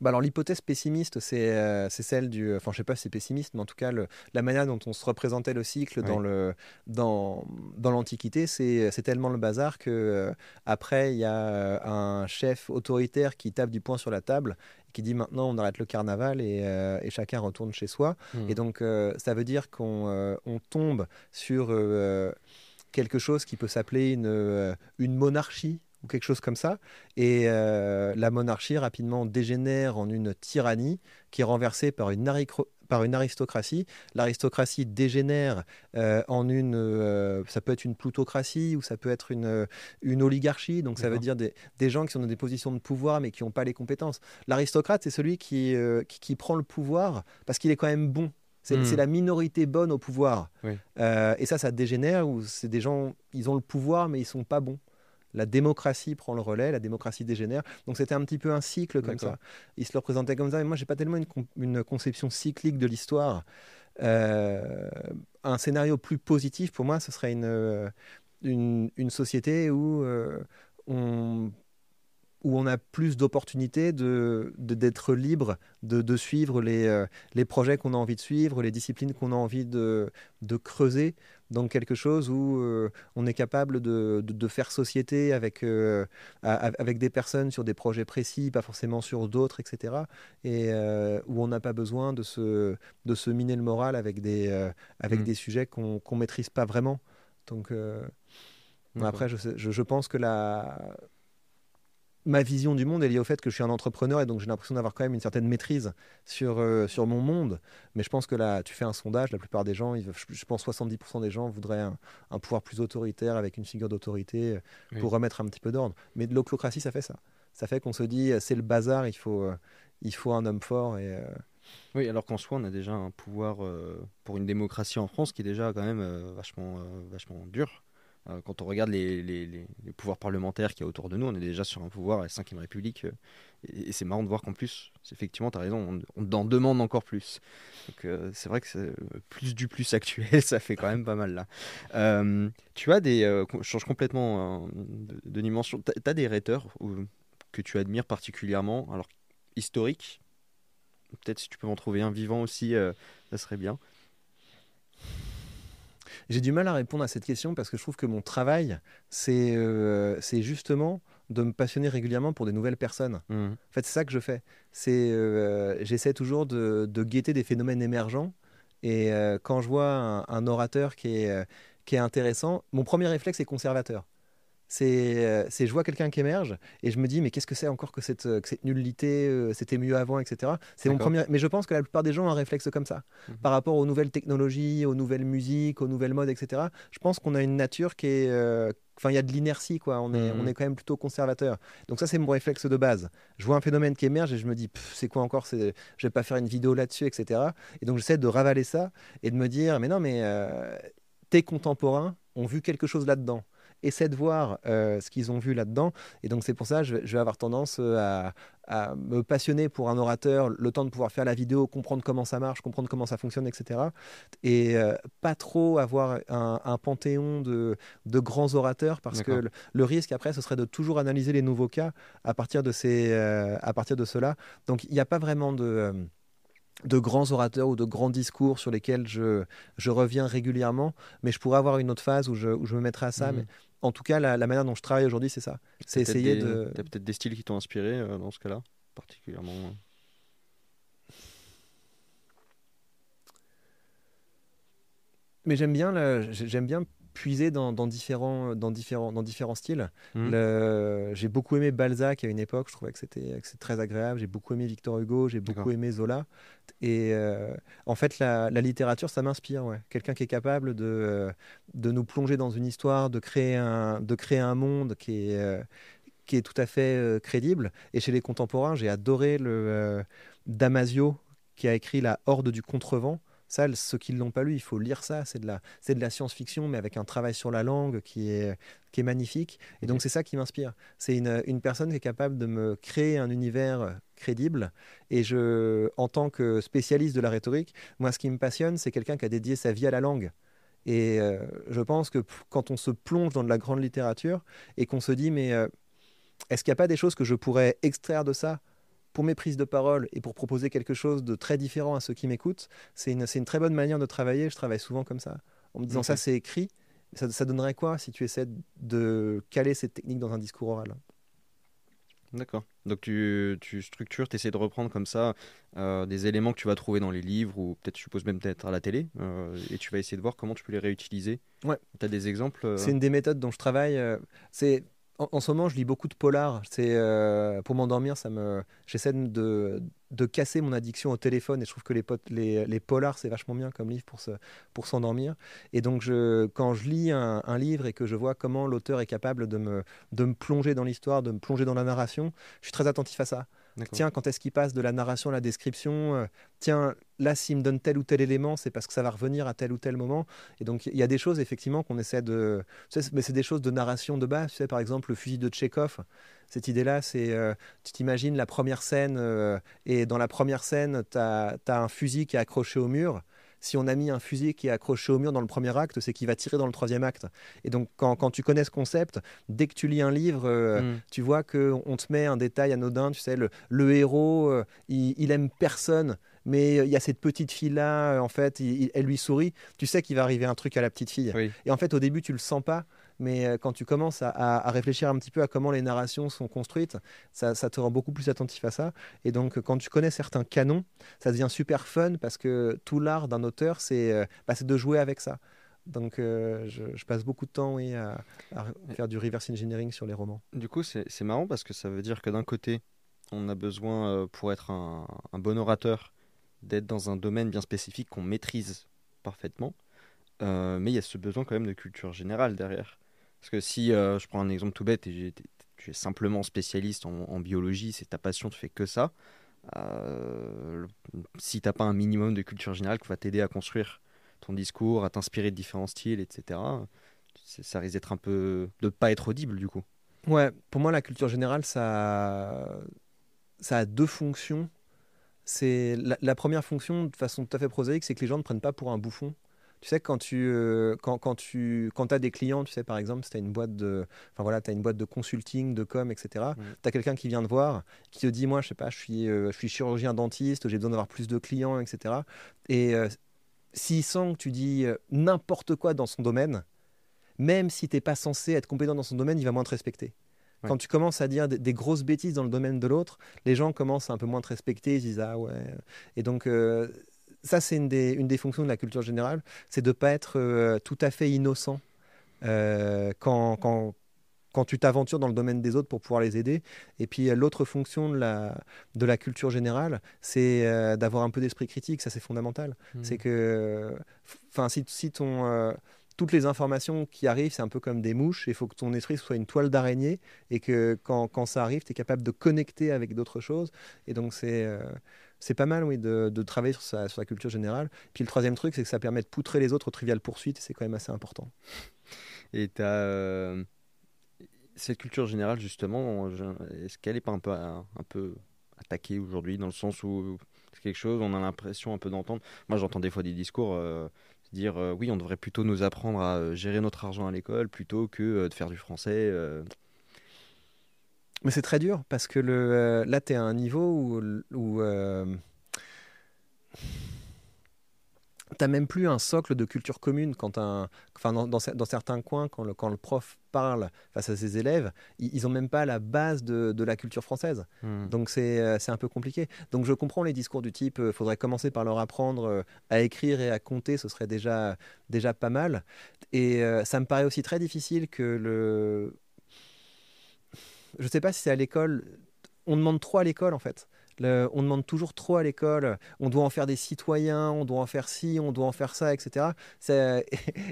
Bah alors l'hypothèse pessimiste, c'est euh, celle du, enfin je sais pas si c'est pessimiste, mais en tout cas la manière dont on se représentait le cycle dans le dans dans l'Antiquité, c'est tellement le bazar que euh, après il y a euh, un chef autoritaire qui tape du poing sur la table qui dit maintenant on arrête le carnaval et, et chacun retourne chez soi. Mmh. Et donc ça veut dire qu'on on tombe sur quelque chose qui peut s'appeler une, une monarchie ou quelque chose comme ça. Et euh, la monarchie rapidement dégénère en une tyrannie qui est renversée par une, par une aristocratie. L'aristocratie dégénère euh, en une, euh, ça peut être une plutocratie ou ça peut être une, une oligarchie. Donc ça veut dire des, des, gens qui sont dans des positions de pouvoir mais qui n'ont pas les compétences. L'aristocrate, c'est celui qui, qui, prend le pouvoir parce qu'il est quand même bon. C'est hmm. la minorité bonne au pouvoir. et ça, ça dégénère où c'est des gens, ils ont le pouvoir mais ils sont pas bons la démocratie prend le relais, la démocratie dégénère. Donc c'était un petit peu un cycle comme ça. Il se le représentait comme ça. Mais moi, j'ai pas tellement une, conception cyclique de l'histoire. Euh, un scénario plus positif pour moi, ce serait une, euh, une, société où euh, on où on a plus d'opportunités de, d'être libre, de, suivre les, les projets qu'on a envie de suivre, les disciplines qu'on a envie de, de creuser, donc quelque chose où euh, on est capable de, faire société avec, euh, avec des personnes sur des projets précis, pas forcément sur d'autres, etc. Et euh, où on n'a pas besoin de se, de se miner le moral avec des, avec mmh. des sujets qu'on ne maîtrise pas vraiment. Donc après, je, je, pense que la ma vision du monde est liée au fait que je suis un entrepreneur et donc j'ai l'impression d'avoir quand même une certaine maîtrise sur, euh, sur mon monde. Mais je pense que là, tu fais un sondage, la plupart des gens, ils, je pense 70% des gens voudraient un, pouvoir plus autoritaire avec une figure d'autorité euh, pour remettre un petit peu d'ordre. Mais de l'oclocratie, ça fait ça. Ça fait qu'on se dit, euh, c'est le bazar, il faut, il faut un homme fort. Et, Oui, alors qu'en soi, on a déjà un pouvoir pour une démocratie en France qui est déjà quand même vachement, vachement dur. Euh, quand on regarde les, pouvoirs parlementaires qu'il y a autour de nous, on est déjà sur un pouvoir, la 5 République. Euh, et, c'est marrant de voir qu'en plus, effectivement, tu as raison, on, en demande encore plus. Donc euh, c'est vrai que plus du plus actuel, ça fait quand même pas mal là. tu as des. je change complètement de, dimension. Tu as, des rhéteurs que tu admires particulièrement, alors historiques? Peut-être si tu peux m'en trouver un vivant aussi, ça serait bien. J'ai du mal à répondre à cette question parce que je trouve que mon travail, c'est euh, justement de me passionner régulièrement pour des nouvelles personnes. Mmh. En fait, c'est ça que je fais. C'est euh, J'essaie toujours de, de, guetter des phénomènes émergents. Et euh, quand je vois un, un orateur qui est, qui est intéressant, mon premier réflexe est conservateur. Euh, c'est je vois quelqu'un qui émerge et je me dis mais qu'est-ce que c'est encore que cette, que cette nullité euh, c'était mieux avant etc c'est mon premier mais je pense que la plupart des gens ont un réflexe comme ça. Mhm. par rapport aux nouvelles technologies aux nouvelles musiques aux nouvelles modes etc je pense qu'on a une nature qui est euh, enfin il y a de l'inertie quoi. On est on mhm. est quand même plutôt conservateur. Donc ça c'est mon réflexe de base. Je vois un phénomène qui émerge et je me dis c'est quoi encore? Je vais pas faire une vidéo là-dessus etc et donc j'essaie de ravaler ça et de me dire mais non mais tes contemporains ont vu quelque chose là-dedans essaie de voir euh, ce qu'ils ont vu là-dedans. Et donc c'est pour ça que je, vais avoir tendance euh, à, me passionner pour un orateur, le temps de pouvoir faire la vidéo, comprendre comment ça marche, comprendre comment ça fonctionne, etc. Et euh, pas trop avoir un, panthéon de, grands orateurs, parce que le, risque après, ce serait de toujours analyser les nouveaux cas à partir de, ces, à partir de cela. Donc il n'y a pas vraiment de de grands orateurs ou de grands discours sur lesquels je, je reviens régulièrement, mais je pourrais avoir une autre phase où je, où je me mettrai à ça. Mais en tout cas, la, manière dont je travaille aujourd'hui, c'est ça. C'est essayer de. Tu as peut-être des styles qui t'ont inspiré euh, dans ce cas-là, particulièrement euh. Mais j'aime bien, j'aime bien puiser dans, différents, dans, différents, dans différents styles. Mmh. J'ai beaucoup aimé Balzac à une époque, je trouvais que c'était très agréable. J'ai beaucoup aimé Victor Hugo, j'ai beaucoup aimé Zola. Et euh, en fait, la, littérature, ça m'inspire. Ouais. Quelqu'un qui est capable de, euh, de nous plonger dans une histoire, de créer un, de créer un monde qui est, euh, qui est tout à fait crédible. Et chez les contemporains, j'ai adoré le Damasio qui a écrit La Horde du Contrevent ceux qui ne l'ont pas lu, il faut lire ça. C'est de la, c'est de la science-fiction, mais avec un travail sur la langue qui est, qui est magnifique. Et donc, c'est ça qui m'inspire. C'est une, une, personne qui est capable de me créer un univers crédible. Et je, en tant que spécialiste de la rhétorique, moi, ce qui me passionne, c'est quelqu'un qui a dédié sa vie à la langue. Et je pense que quand on se plonge dans de la grande littérature et qu'on se dit, mais est-ce qu'il n'y a pas des choses que je pourrais extraire de ça pour mes prises de parole et pour proposer quelque chose de très différent à ceux qui m'écoutent, c'est une, une, très bonne manière de travailler. Je travaille souvent comme ça, en me disant ça c'est écrit. Ça, ça, donnerait quoi si tu essaies de caler cette technique dans un discours oral? D'accord. Donc tu, tu structures, tu essaies de reprendre comme ça euh, des éléments que tu vas trouver dans les livres ou peut-être, je suppose même peut-être à la télé, euh, et tu vas essayer de voir comment tu peux les réutiliser. Ouais. Tu as des exemples euh? C'est une des méthodes dont je travaille. c'est en, ce moment, je lis beaucoup de polars. Euh, pour m'endormir, ça me, j'essaie de, de, casser mon addiction au téléphone et je trouve que les, polars c'est vachement bien comme livre pour se, pour s'endormir. Et donc, quand je lis un, livre et que je vois comment l'auteur est capable de me, de me plonger dans l'histoire, de me plonger dans la narration, je suis très attentif à ça. Tiens, quand est-ce qu'il passe de la narration à la description euh, Tiens, là, s'il me donne tel ou tel élément, c'est parce que ça va revenir à tel ou tel moment. Et donc, il y a des choses, effectivement, qu'on essaie de. mais c'est des choses de narration de base. Tu sais, par exemple, le fusil de Tchekhov. Cette idée-là, c'est. Euh, tu t'imagines la première scène, euh, et dans la première scène, tu as, un fusil qui est accroché au mur si on a mis un fusil qui est accroché au mur dans le premier acte, c'est qu'il va tirer dans le troisième acte. Et donc, quand, tu connais ce concept, dès que tu lis un livre, euh, mm. tu vois qu'on te met un détail anodin. Tu sais, le, héros, euh, il, aime personne mais il y a cette petite fille là, en fait, elle lui sourit. Tu sais qu'il va arriver un truc à la petite fille. Et en fait, au début, tu le sens pas, mais euh, quand tu commences à, réfléchir un petit peu à comment les narrations sont construites, ça, te rend beaucoup plus attentif à ça. Et donc, quand tu connais certains canons, ça devient super fun parce que tout l'art d'un auteur, c'est euh, bah, de jouer avec ça. Donc, euh, je, passe beaucoup de temps à, faire du reverse engineering sur les romans. Du coup, c'est marrant parce que ça veut dire que d'un côté, on a besoin, pour être un, bon orateur, d'être dans un domaine bien spécifique qu'on maîtrise parfaitement. mais il y a ce besoin quand même de culture générale derrière. Parce que si euh, je prends un exemple tout bête tu es simplement spécialiste en, biologie, c'est ta passion, tu fais que ça. Euh, si t'as pas un minimum de culture générale qui va t'aider à construire ton discours, à t'inspirer de différents styles, etc., ça risque d'être un peu de pas être audible du coup. Ouais, pour moi la culture générale ça ça a deux fonctions. C'est la, la, première fonction de façon tout à fait prosaïque, c'est que les gens ne prennent pas pour un bouffon. Tu sais, quand tu, euh, quand, quand, tu quand as des clients, tu sais, par exemple, si tu as une boîte de, enfin voilà, as une boîte de consulting, de com, etc., tu as quelqu'un qui vient te voir, qui te dit, moi, je sais pas, je suis, euh, je suis chirurgien dentiste, j'ai besoin d'avoir plus de clients, etc. Et euh, s'il sent que tu dis n'importe quoi dans son domaine, même si tu n'es pas censé être compétent dans son domaine, il va moins te respecter. Quand tu commences à dire des, grosses bêtises dans le domaine de l'autre, les gens commencent à un peu moins te respecter, ils disent ah ouais. Et donc ça, c'est une des, une des fonctions de la culture générale, c'est de ne pas être euh, tout à fait innocent euh, quand, quand, quand, tu t'aventures dans le domaine des autres pour pouvoir les aider. Et puis l'autre fonction de la, de la culture générale, c'est euh, d'avoir un peu d'esprit critique, ça c'est fondamental. Mmh. C'est que, enfin, si, si ton toutes les informations qui arrivent, c'est un peu comme des mouches. Il faut que ton esprit soit une toile d'araignée et que quand, quand ça arrive, tu es capable de connecter avec d'autres choses. Et donc, c'est c'est pas mal, oui, de, travailler sur sa, sur culture générale. Puis le troisième truc, c'est que ça permet de poutrer les autres aux triviales poursuites, c'est quand même assez important. Et. Euh, cette culture générale, justement, est-ce qu'elle n'est pas un peu, un, peu attaquée aujourd'hui, dans le sens où c'est quelque chose, on a l'impression un peu d'entendre. Moi, j'entends des fois des discours. Euh, dire euh, oui, on devrait plutôt nous apprendre à gérer notre argent à l'école plutôt que de faire du français. Mais c'est très dur parce que le, euh, là, tu es à un niveau où, où euh, tu même plus un socle de culture commune quand un, enfin dans, dans, certains coins, quand le, quand le prof parle face à ses élèves, ils n'ont même pas la base de, de la culture française. Hmm. Donc euh, c'est un peu compliqué. Donc je comprends les discours du type, il faudrait commencer par leur apprendre à écrire et à compter, ce serait déjà, déjà pas mal. Et ça me paraît aussi très difficile que le je ne sais pas si c'est à l'école. On demande trop à l'école en fait on demande toujours trop à l'école, on doit en faire des citoyens, on doit en faire ci, on doit en faire ça, etc.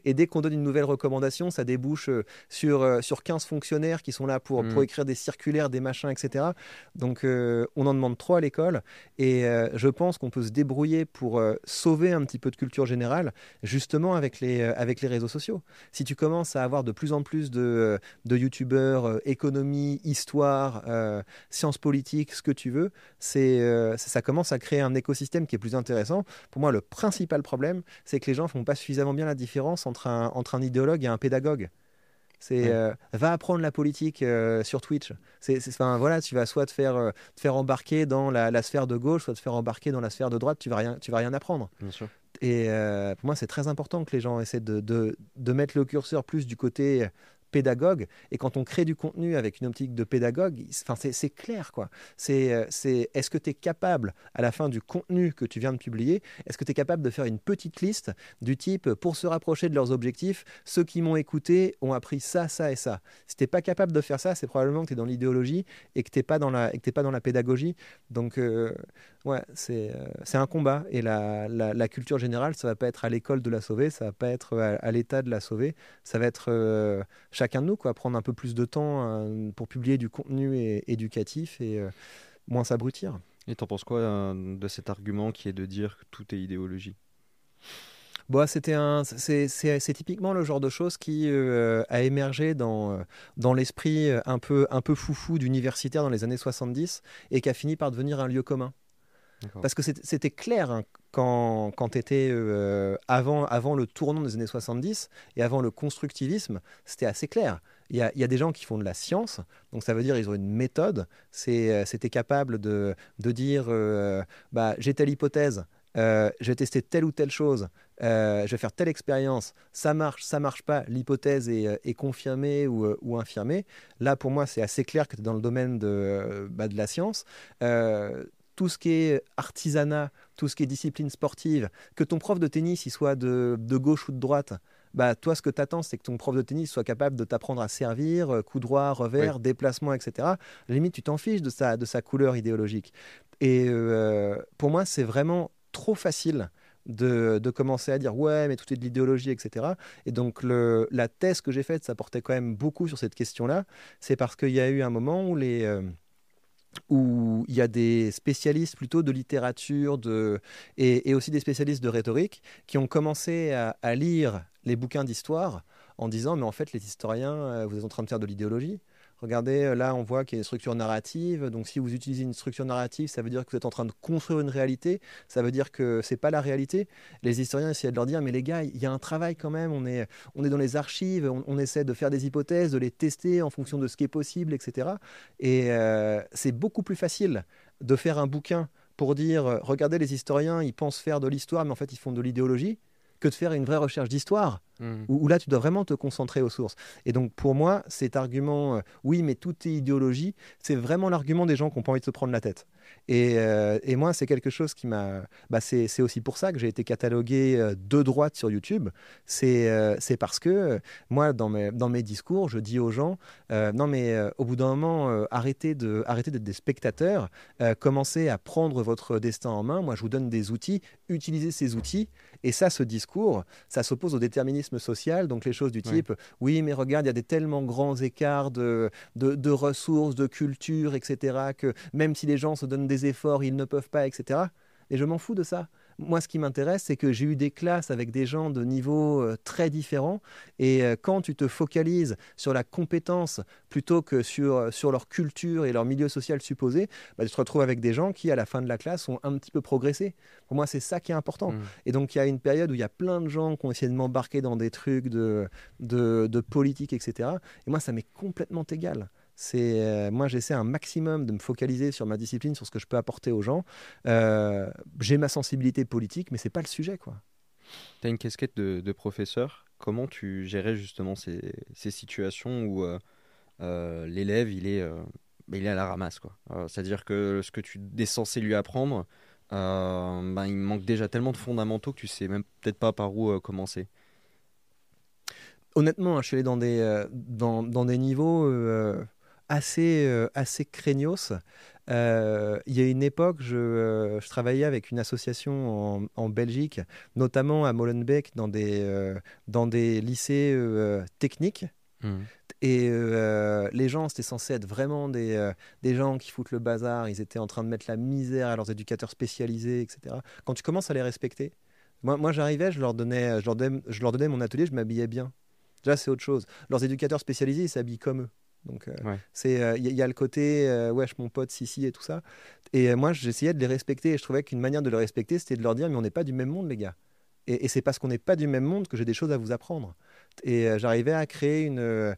et dès qu'on donne une nouvelle recommandation, ça débouche euh, sur, euh, sur 15 fonctionnaires qui sont là pour, pour mm. écrire des circulaires, des machins, etc. Donc euh, on en demande trop à l'école et je pense qu'on peut se débrouiller pour sauver un petit peu de culture générale justement avec les, avec les réseaux sociaux. Si tu commences à avoir de plus en plus de, de youtubeurs, économie, histoire, sciences politiques, ce que tu veux, c'est, ça commence à créer un écosystème qui est plus intéressant. Pour moi, le principal problème, c'est que les gens font pas suffisamment bien la différence entre un, entre un idéologue et un pédagogue. C'est va apprendre la politique sur Twitch. C'est, enfin, voilà, tu vas soit te faire, te faire embarquer dans la, la, sphère de gauche, soit te faire embarquer dans la sphère de droite. Tu vas rien, tu vas rien apprendre. Bien sûr. Et pour moi, c'est très important que les gens essaient de, de, de, mettre le curseur plus du côté pédagogue. Et quand on crée du contenu avec une optique de pédagogue, c'est clair. quoi. C'est euh, est-ce que tu es capable, à la fin du contenu que tu viens de publier, est-ce que tu es capable de faire une petite liste du type, pour se rapprocher de leurs objectifs, ceux qui m'ont écouté ont appris ça, ça et ça. Si tu pas capable de faire ça, c'est probablement que tu es dans l'idéologie et que tu n'es pas, dans la, pas dans la pédagogie. Donc, euh, ouais, c'est euh, un combat. Et la, la, culture générale, ça va pas être à l'école de la sauver, ça va pas être à, l'État de la sauver, ça va être chacun de nous, quoi, prendre un peu plus de temps euh, pour publier du contenu éducatif et euh, moins s'abrutir. Et t'en penses quoi euh, de cet argument qui est de dire que tout est idéologie? Bon, c'était un, c'est, typiquement le genre de choses qui a émergé dans, dans l'esprit un peu, un peu foufou d'universitaire dans les années 70 et qui a fini par devenir un lieu commun. Parce que c'était clair hein, quand, quand tu étais euh, avant, avant le tournant des années 70 et avant le constructivisme, c'était assez clair. Il y, a, des gens qui font de la science, donc ça veut dire ils ont une méthode. Euh, c'était capable de, de dire euh, bah, j'ai telle hypothèse, je vais tester telle ou telle chose, je vais faire telle expérience, ça marche, ça marche pas, l'hypothèse est, confirmée ou, ou, infirmée. Là, pour moi, c'est assez clair que tu es dans le domaine de, bah, de la science tout ce qui est artisanat, tout ce qui est discipline sportive, que ton prof de tennis il soit de, gauche ou de droite, bah toi ce que tu attends c'est que ton prof de tennis soit capable de t'apprendre à servir, euh, coup droit, revers, déplacement, etc. limite tu t'en fiches de sa, de sa couleur idéologique. Et euh, pour moi c'est vraiment trop facile de, commencer à dire ouais mais tout est de l'idéologie etc et donc le, la thèse que j'ai faite ça portait quand même beaucoup sur cette question là c'est parce qu'il y a eu un moment où les euh, où il y a des spécialistes plutôt de littérature de, et, aussi des spécialistes de rhétorique qui ont commencé à lire les bouquins d'histoire en disant mais en fait les historiens, euh, vous êtes en train de faire de l'idéologie. Regardez, euh, là, on voit qu'il y a une structure narrative. Donc, si vous utilisez une structure narrative, ça veut dire que vous êtes en train de construire une réalité. Ça veut dire que c'est pas la réalité. Les historiens essaient de leur dire, mais les gars, il y a un travail quand même. On est, on est dans les archives. On, essaie de faire des hypothèses, de les tester en fonction de ce qui est possible, etc. Et euh, c'est beaucoup plus facile de faire un bouquin pour dire, euh, regardez, les historiens, ils pensent faire de l'histoire, mais en fait, ils font de l'idéologie que de faire une vraie recherche d'histoire, mmh. où, là, tu dois vraiment te concentrer aux sources. Et donc, pour moi, cet argument, euh, oui, mais tout est idéologie, c'est vraiment l'argument des gens qui n'ont pas envie de se prendre la tête. Et, euh, moi, c'est quelque chose qui m'a... Bah, c'est aussi pour ça que j'ai été catalogué euh, de droite sur YouTube. C'est parce que, moi, dans mes, discours, je dis aux gens, non, mais au bout d'un moment, arrêtez d'être arrêtez des spectateurs, commencez à prendre votre destin en main. Moi, je vous donne des outils, utilisez ces outils et ça, ce discours, ça s'oppose au déterminisme social, donc les choses du type, oui, mais regarde, il y a des tellement grands écarts de, de, ressources, de culture, etc., que même si les gens se donnent des efforts, ils ne peuvent pas, etc. Et je m'en fous de ça. Moi, ce qui m'intéresse, c'est que j'ai eu des classes avec des gens de niveaux euh, très différents. Et euh, quand tu te focalises sur la compétence plutôt que sur, euh, sur leur culture et leur milieu social supposé, bah, tu te retrouves avec des gens qui, à la fin de la classe, ont un petit peu progressé. Pour moi, c'est ça qui est important. Mmh. Et donc, il y a une période où il y a plein de gens qui ont essayé de m'embarquer dans des trucs de, de, de politique, etc. Et moi, ça m'est complètement égal. C'est euh, moi j'essaie un maximum de me focaliser sur ma discipline, sur ce que je peux apporter aux gens. Euh, j'ai ma sensibilité politique, mais c'est pas le sujet quoi. Tu as une casquette de, professeur. Comment tu gérais justement ces, ces situations où euh, l'élève il est il est à la ramasse quoi. C'est-à-dire que ce que tu es censé lui apprendre, ben, il manque déjà tellement de fondamentaux que tu sais même peut-être pas par où commencer. Honnêtement, hein, je suis allé dans des, dans, dans des niveaux assez, euh, assez craignos. Euh, il y a une époque, je, euh, je travaillais avec une association en, en, Belgique, notamment à Molenbeek, dans des, dans des lycées techniques. Mmh. Et les gens, c'était censé être vraiment des, des gens qui foutent le bazar. Ils étaient en train de mettre la misère à leurs éducateurs spécialisés, etc. Quand tu commences à les respecter, moi, moi j'arrivais, je, leur donnais, je, leur donnais, je leur donnais mon atelier, je m'habillais bien. Déjà, c'est autre chose. Leurs éducateurs spécialisés, ils s'habillent comme eux. Donc, euh, Ouais. il y, a le côté euh, wesh mon pote si si et tout ça. Et euh, moi, j'essayais de les respecter. Et je trouvais qu'une manière de les respecter, c'était de leur dire mais on n'est pas du même monde, les gars. Et, et c'est parce qu'on n'est pas du même monde que j'ai des choses à vous apprendre. Et euh, j'arrivais à créer une, euh,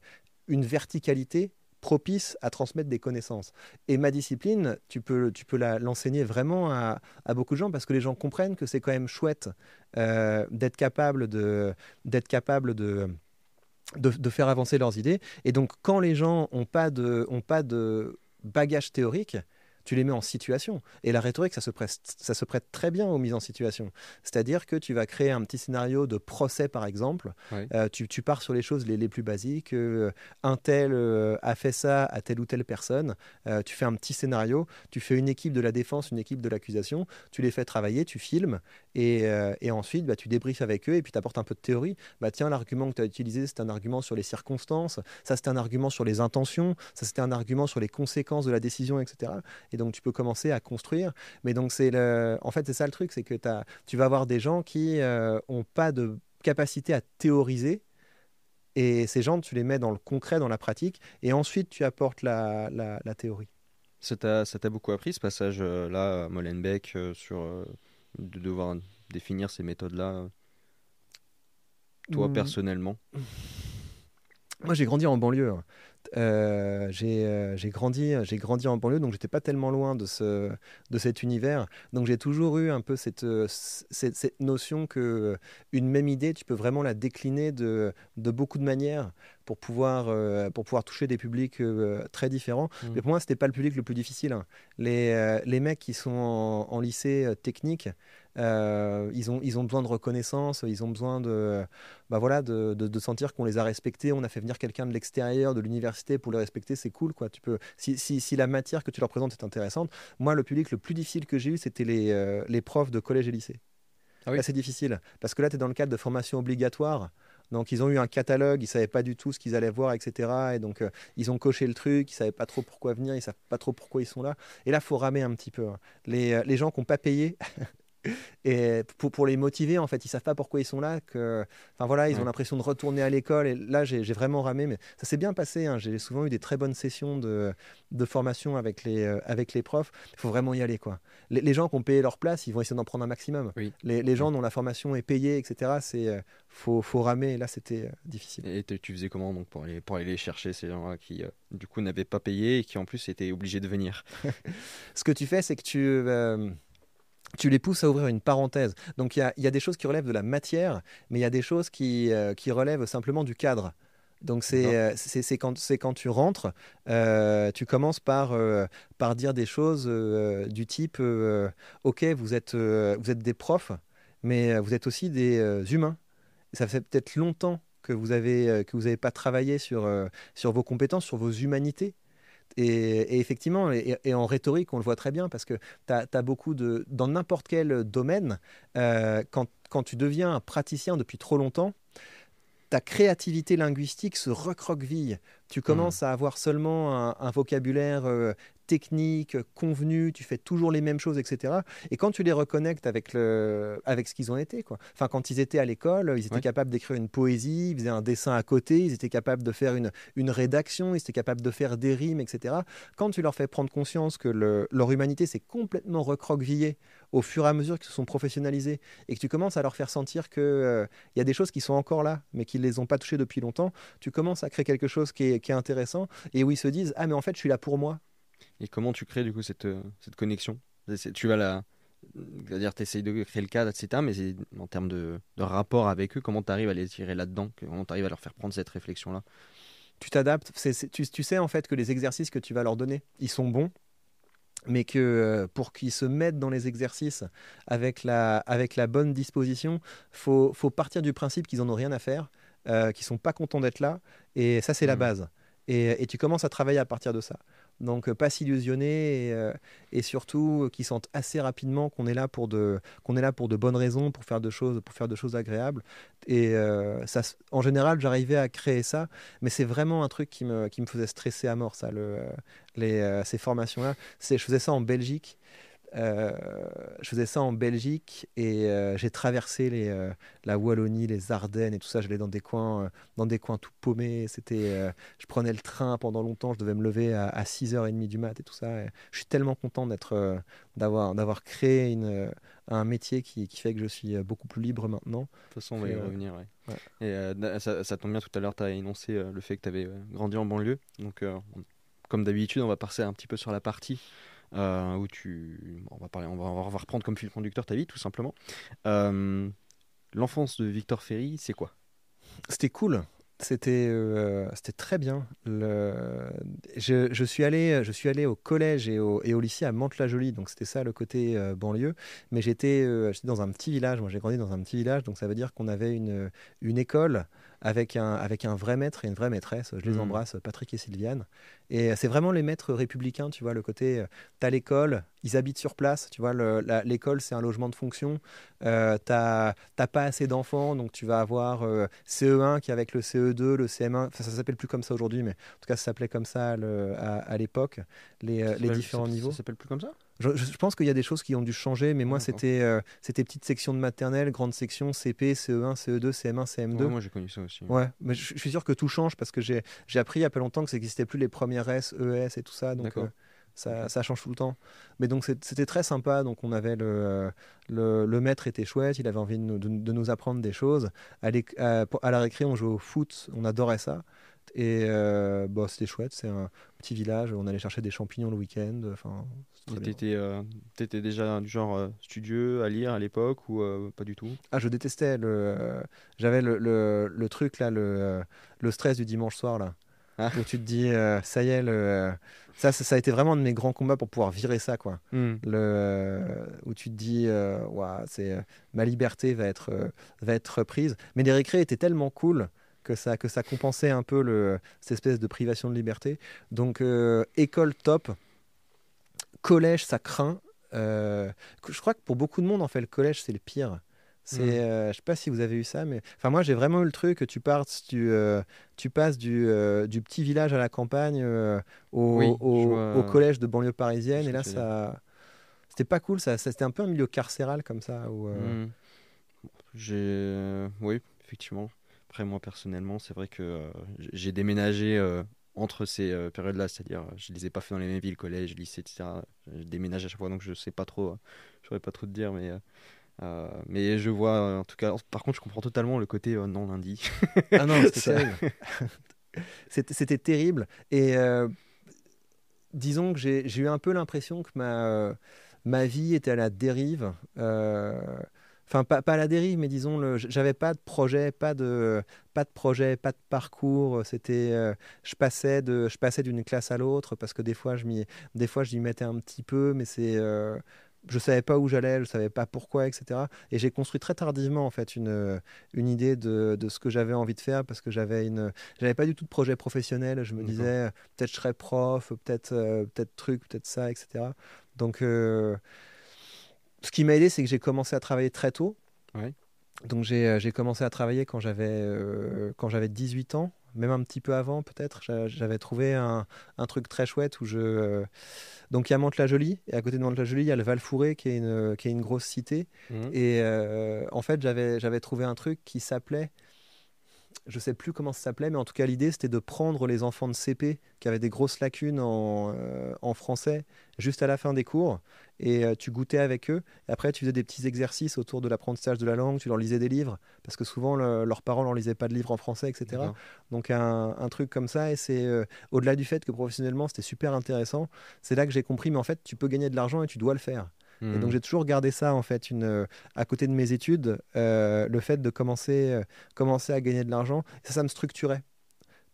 une verticalité propice à transmettre des connaissances. Et ma discipline, tu peux, tu peux l'enseigner vraiment à, à beaucoup de gens parce que les gens comprennent que c'est quand même chouette euh, d'être capable de d'être capable de, de faire avancer leurs idées. Et donc, quand les gens n'ont pas de ont pas de bagage théorique, tu les mets en situation. Et la rhétorique, ça se prête, ça se prête très bien aux mises en situation. C'est-à-dire que tu vas créer un petit scénario de procès, par exemple. Euh, tu, tu pars sur les choses les, les plus basiques. euh, un tel euh, a fait ça à telle ou telle personne. Tu fais un petit scénario. Tu fais une équipe de la défense, une équipe de l'accusation. Tu les fais travailler, tu filmes. Et, et ensuite, bah, tu débriefes avec eux et puis tu apportes un peu de théorie. Bah, tiens, l'argument que tu as utilisé, c'est un argument sur les circonstances. Ça, c'est un argument sur les intentions. Ça, c'était un argument sur les conséquences de la décision, etc. Et donc, tu peux commencer à construire. Mais donc, c'est le... en fait, c'est ça le truc, c'est que t'as- tu vas avoir des gens qui n'ont pas de capacité à théoriser. Et ces gens, tu les mets dans le concret, dans la pratique, et ensuite tu apportes la, la- la théorie. Ça t'a ça t'a beaucoup appris ce passage-là à Molenbeek euh, sur euh, de devoir définir ces méthodes-là, euh, toi Mm. personnellement? Moi, j'ai grandi en banlieue. hein. Euh, j'ai euh, j'ai grandi, j'ai grandi en banlieue, donc j'étais pas tellement loin de, ce, de cet univers. Donc j'ai toujours eu un peu cette, euh, cette, cette notion que euh, une même idée, tu peux vraiment la décliner de, de beaucoup de manières pour pouvoir, euh, pour pouvoir toucher des publics très différents. Mm. Mais pour moi, c'était pas le public le plus difficile. hein. Les, les mecs qui sont en, en lycée technique, euh, ils, ont, ils ont besoin de reconnaissance, ils ont besoin de, bah voilà, de, de- de sentir qu'on les a respectés. On a fait venir quelqu'un de l'extérieur, de l'université pour les respecter, c'est cool. Quoi. Tu peux, si, si, si la matière que tu leur présentes est intéressante, moi, le public le plus difficile que j'ai eu, c'était les, euh, les profs de collège et lycée. Ah oui. C'est difficile parce que là, tu es dans le cadre de formation obligatoire. Donc, ils ont eu un catalogue, ils savaient pas du tout ce qu'ils allaient voir, etc. Et donc, euh, ils ont coché le truc, ils savaient pas trop pourquoi venir, ils savent pas trop pourquoi ils sont là. Et là, faut ramer un petit peu. hein. Les, les gens qui n'ont pas payé, et pour, pour les motiver, en fait, ils savent pas pourquoi ils sont là. Que, enfin voilà, ils Ouais. ont l'impression de retourner à l'école. Et là, j'ai vraiment ramé, mais ça s'est bien passé. hein. J'ai souvent eu des très bonnes sessions de, de formation avec les, euh, avec les profs. Il faut vraiment y aller, quoi. Les, les gens qui ont payé leur place, ils vont essayer d'en prendre un maximum. Oui. Les, les gens dont la formation est payée, etc. C'est euh, faut, faut ramer. Et là, c'était euh, difficile. Et tu faisais comment donc pour aller, pour aller les chercher ces gens-là qui du coup n'avaient pas payé et qui en plus étaient obligés de venir? Ce que tu fais, c'est que tu, tu les pousses à ouvrir une parenthèse. Donc il y a, il y a des choses qui relèvent de la matière, mais il y a des choses qui, euh, qui relèvent simplement du cadre. Donc c'est euh, c'est quand, tu rentres, euh, tu commences par, euh, par dire des choses du type, ok, vous êtes, vous êtes des profs, mais vous êtes aussi des humains. Ça fait peut-être longtemps que vous avez que vous n'avez pas travaillé sur, sur vos compétences, sur vos humanités. Et, et effectivement, et, et en rhétorique, on le voit très bien parce que tu as, beaucoup de. Dans n'importe quel domaine, euh, quand, quand tu deviens un praticien depuis trop longtemps, ta créativité linguistique se recroqueville. Tu commences à avoir seulement un, un vocabulaire euh, technique, convenu, tu fais toujours les mêmes choses, etc. Et quand tu les reconnectes avec, le, avec ce qu'ils ont été, quoi. Enfin, quand ils étaient à l'école, ils étaient Ouais. capables d'écrire une poésie, ils faisaient un dessin à côté, ils étaient capables de faire une, une rédaction, ils étaient capables de faire des rimes, etc. Quand tu leur fais prendre conscience que le- leur humanité s'est complètement recroquevillée au fur et à mesure qu'ils se sont professionnalisés et que tu commences à leur faire sentir qu'il y a des choses qui sont encore là, mais qu'ils ne les ont pas touchées depuis longtemps, tu commences à créer quelque chose qui est, qui est intéressant et où ils se disent Ah, mais en fait, je suis là pour moi. Et comment tu crées du coup cette, euh, cette connexion? Tu vas la. C'est-à-dire, tu essayes de créer le cadre, etc. Mais en termes de, de rapport avec eux, comment tu arrives à les tirer là-dedans? Comment tu arrives à leur faire prendre cette réflexion-là? Tu t'adaptes. Tu, tu sais en fait que les exercices que tu vas leur donner, ils sont bons, mais que euh, pour qu'ils se mettent dans les exercices avec la, avec la bonne disposition, faut, faut partir du principe qu'ils en ont rien à faire, euh, qu'ils sont pas contents d'être là, et ça c'est la Mhm. base. Et, et tu commences à travailler à partir de ça. Donc euh, pas s'illusionner et, euh, et surtout euh, qu'ils sentent assez rapidement qu'on est là pour de est là pour de bonnes raisons, pour faire de choses pour faire de choses agréables. Et ça, en général, j'arrivais à créer ça, mais c'est vraiment un truc qui me qui me faisait stresser à mort ça, le, les, ces formations-là. C'est, je faisais ça en Belgique. Euh, je faisais ça en Belgique et euh, j'ai traversé les, euh, la Wallonie, les Ardennes et tout ça. J'allais dans des coins, dans des coins tout paumés. C'était, je prenais le train pendant longtemps. Je devais me lever à, 6h30 du mat et tout ça. je suis tellement content d'être, d'avoir, d'avoir créé une, un métier qui, qui, fait que je suis beaucoup plus libre maintenant. De toute façon, on va y revenir. Et ça, ça, tombe bien, tout à l'heure, tu as énoncé le fait que tu avais grandi en banlieue. Donc, comme d'habitude, on va passer un petit peu sur la partie euh, où tu, on va parler, on va, reprendre comme fil conducteur ta vie, tout simplement. Euh, l'enfance de Victor Ferry, c'est quoi? C'était cool. C'était euh, c'était très bien. Je, suis allé, je suis allé au collège et au, lycée à Mantes-la-Jolie, donc c'était ça le côté banlieue. Mais j'étais dans un petit village, moi j'ai grandi dans un petit village, donc ça veut dire qu'on avait une école avec un, avec un vrai maître et une vraie maîtresse. Je les mmh. embrasse, Patrick et Sylviane. Et c'est vraiment les maîtres républicains, tu vois, le côté, euh, tu as l'école, ils habitent sur place, tu vois, l'école c'est un logement de fonction, euh, t'as pas assez d'enfants, donc tu vas avoir euh, CE1 qui est avec le CE2, le CM1, ça s'appelle plus comme ça aujourd'hui, mais en tout cas ça s'appelait comme ça à, l'époque, les, euh, les différents niveaux. Ça s'appelle plus comme ça? Je, pense qu'il y a des choses qui ont dû changer, mais moi, c'était euh, c'était petite section de maternelle, grande section, CP, CE1, CE2, CM1, CM2. moi, j'ai connu ça aussi. Ouais, mais je, suis sûr que tout change parce que j'ai appris il y a pas longtemps que ça n'existait plus les premières S, ES et tout ça. Donc, euh, ça, ça, change tout le temps. Mais donc, c'était très sympa. Donc, on avait le, le, le, maître était chouette, il avait envie de nous, de, nous apprendre des choses. À, à, la récré, on jouait au foot, on adorait ça. Et euh, bah, c'était chouette, c'est un petit village, on allait chercher des champignons le week-end. Enfin, T'étais euh, étais déjà du genre euh, studieux à lire à l'époque ou euh, pas du tout? Ah, je détestais le. J'avais le, le, le, truc là, le, le stress du dimanche soir là. Ah. Où tu te dis, ça y est, le, ça, ça, a été vraiment un de mes grands combats pour pouvoir virer ça, quoi. Hmm. Le, où tu te dis, c'est ma liberté va être, va être prise. Mais les récrés étaient tellement cool que ça, que ça compensait un peu le, cette espèce de privation de liberté. Donc, école top, collège, ça craint. Euh, je crois que pour beaucoup de monde, en fait, le collège, c'est le pire. C'est, ne mm. euh, je sais pas si vous avez eu ça, mais enfin moi j'ai vraiment eu le truc que tu partes, tu, euh, tu passes du, du, petit village à la campagne au, au, collège de banlieue parisienne, et là ça, c'était pas cool, ça, c'était un peu un milieu carcéral comme ça. Où, mm. J'ai, oui, effectivement. Après moi personnellement, c'est vrai que j'ai déménagé entre ces euh, périodes-là, c'est-à-dire je les ai pas fait dans les mêmes villes, collège, lycée, etc. Je déménage à chaque fois, donc je sais pas trop, euh, je saurais pas trop te dire, mais euh, mais je vois en tout cas. Par contre, je comprends totalement le côté non lundi. ah non, c'était terrible. Et disons que j'ai eu un peu l'impression que ma ma vie était à la dérive enfin pas, pas, à la dérive, mais disons, j'avais pas de projet, pas de, pas de projet, pas de parcours. C'était, euh, je passais de, je passais d'une classe à l'autre parce que des fois je m'y, des fois je mettais un petit peu, mais c'est, euh, je savais pas où j'allais, je savais pas pourquoi, etc. Et j'ai construit très tardivement en fait une, une idée de, de ce que j'avais envie de faire parce que j'avais une, j'avais pas du tout de projet professionnel. Je me disais peut-être je serais prof, peut-être, euh, peut-être truc, peut-être ça, etc. Donc ce qui m'a aidé, c'est que j'ai commencé à travailler très tôt. Donc euh, j'ai commencé à travailler quand j'avais euh, quand j'avais 18 ans, même un petit peu avant peut-être. J'avais trouvé un, un, truc très chouette où je euh, donc il y a Mantes-la-Jolie et à côté de Mantes-la-Jolie il y a le Val-Fouré qui est une qui est une grosse cité. Mmh. Et en fait j'avais j'avais trouvé un truc qui s'appelait je sais plus comment ça s'appelait, mais en tout cas l'idée c'était de prendre les enfants de CP qui avaient des grosses lacunes en, en français juste à la fin des cours et euh, tu goûtais avec eux. Et après, tu faisais des petits exercices autour de l'apprentissage de la langue, tu leur lisais des livres, parce que souvent leurs parents leur lisaient pas de livres en français, etc. Donc un, un, truc comme ça, et c'est euh, au-delà du fait que professionnellement c'était super intéressant, c'est là que j'ai compris, mais en fait, tu peux gagner de l'argent et tu dois le faire. Et donc hmm. j'ai toujours gardé ça en fait, une, euh, à côté de mes études, le fait de commencer, commencer à gagner de l'argent, ça, ça me structurait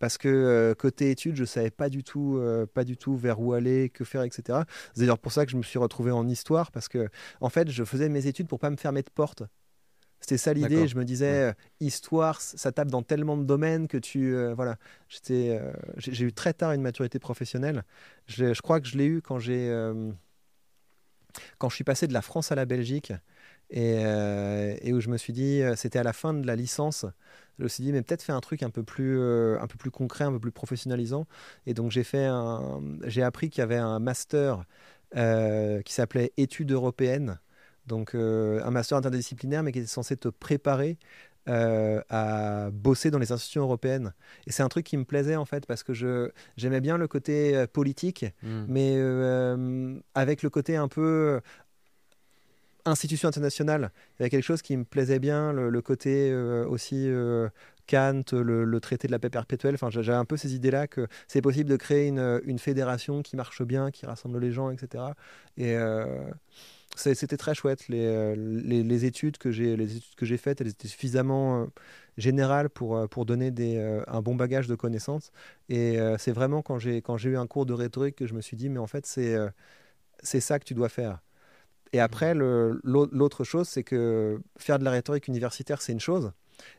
parce que euh, côté études, je savais pas du tout, euh, pas du tout vers où aller, que faire, etc. C'est d'ailleurs pour ça que je me suis retrouvé en histoire, parce que en fait, je faisais mes études pour pas me fermer de porte. C'était ça l'idée. Je me disais, euh, histoire, ça tape dans tellement de domaines que tu, voilà. J'étais, j'ai eu très tard une maturité professionnelle. Je, je crois que je l'ai eu quand j'ai, quand je suis passé de la France à la Belgique. Euh, et, où je me suis dit, euh, c'était à la fin de la licence, je me suis dit, mais peut-être faire un truc un peu plus, euh, un peu plus concret, un peu plus professionnalisant. Et donc j'ai fait j'ai appris qu'il y avait un master qui s'appelait Études européennes. Donc un master interdisciplinaire, mais qui était censé te préparer à bosser dans les institutions européennes. Et c'est un truc qui me plaisait en fait parce que je j'aimais bien le côté politique, hmm. mais avec le côté un peu institution internationale. Il y avait quelque chose qui me plaisait bien, le, côté euh, aussi euh, Kant, le, traité de la paix perpétuelle. Enfin, j'avais un peu ces idées-là que c'est possible de créer une, une, fédération qui marche bien, qui rassemble les gens, etc. Et euh, c'était très chouette. Les, les, études que j'ai les études que j'ai faites, elles étaient suffisamment générales pour, pour donner des, un bon bagage de connaissances. Et c'est vraiment quand j'ai quand j'ai eu un cours de rhétorique que je me suis dit, mais en fait, c'est c'est ça que tu dois faire. Et après, l'autre chose, c'est que faire de la rhétorique universitaire, c'est une chose,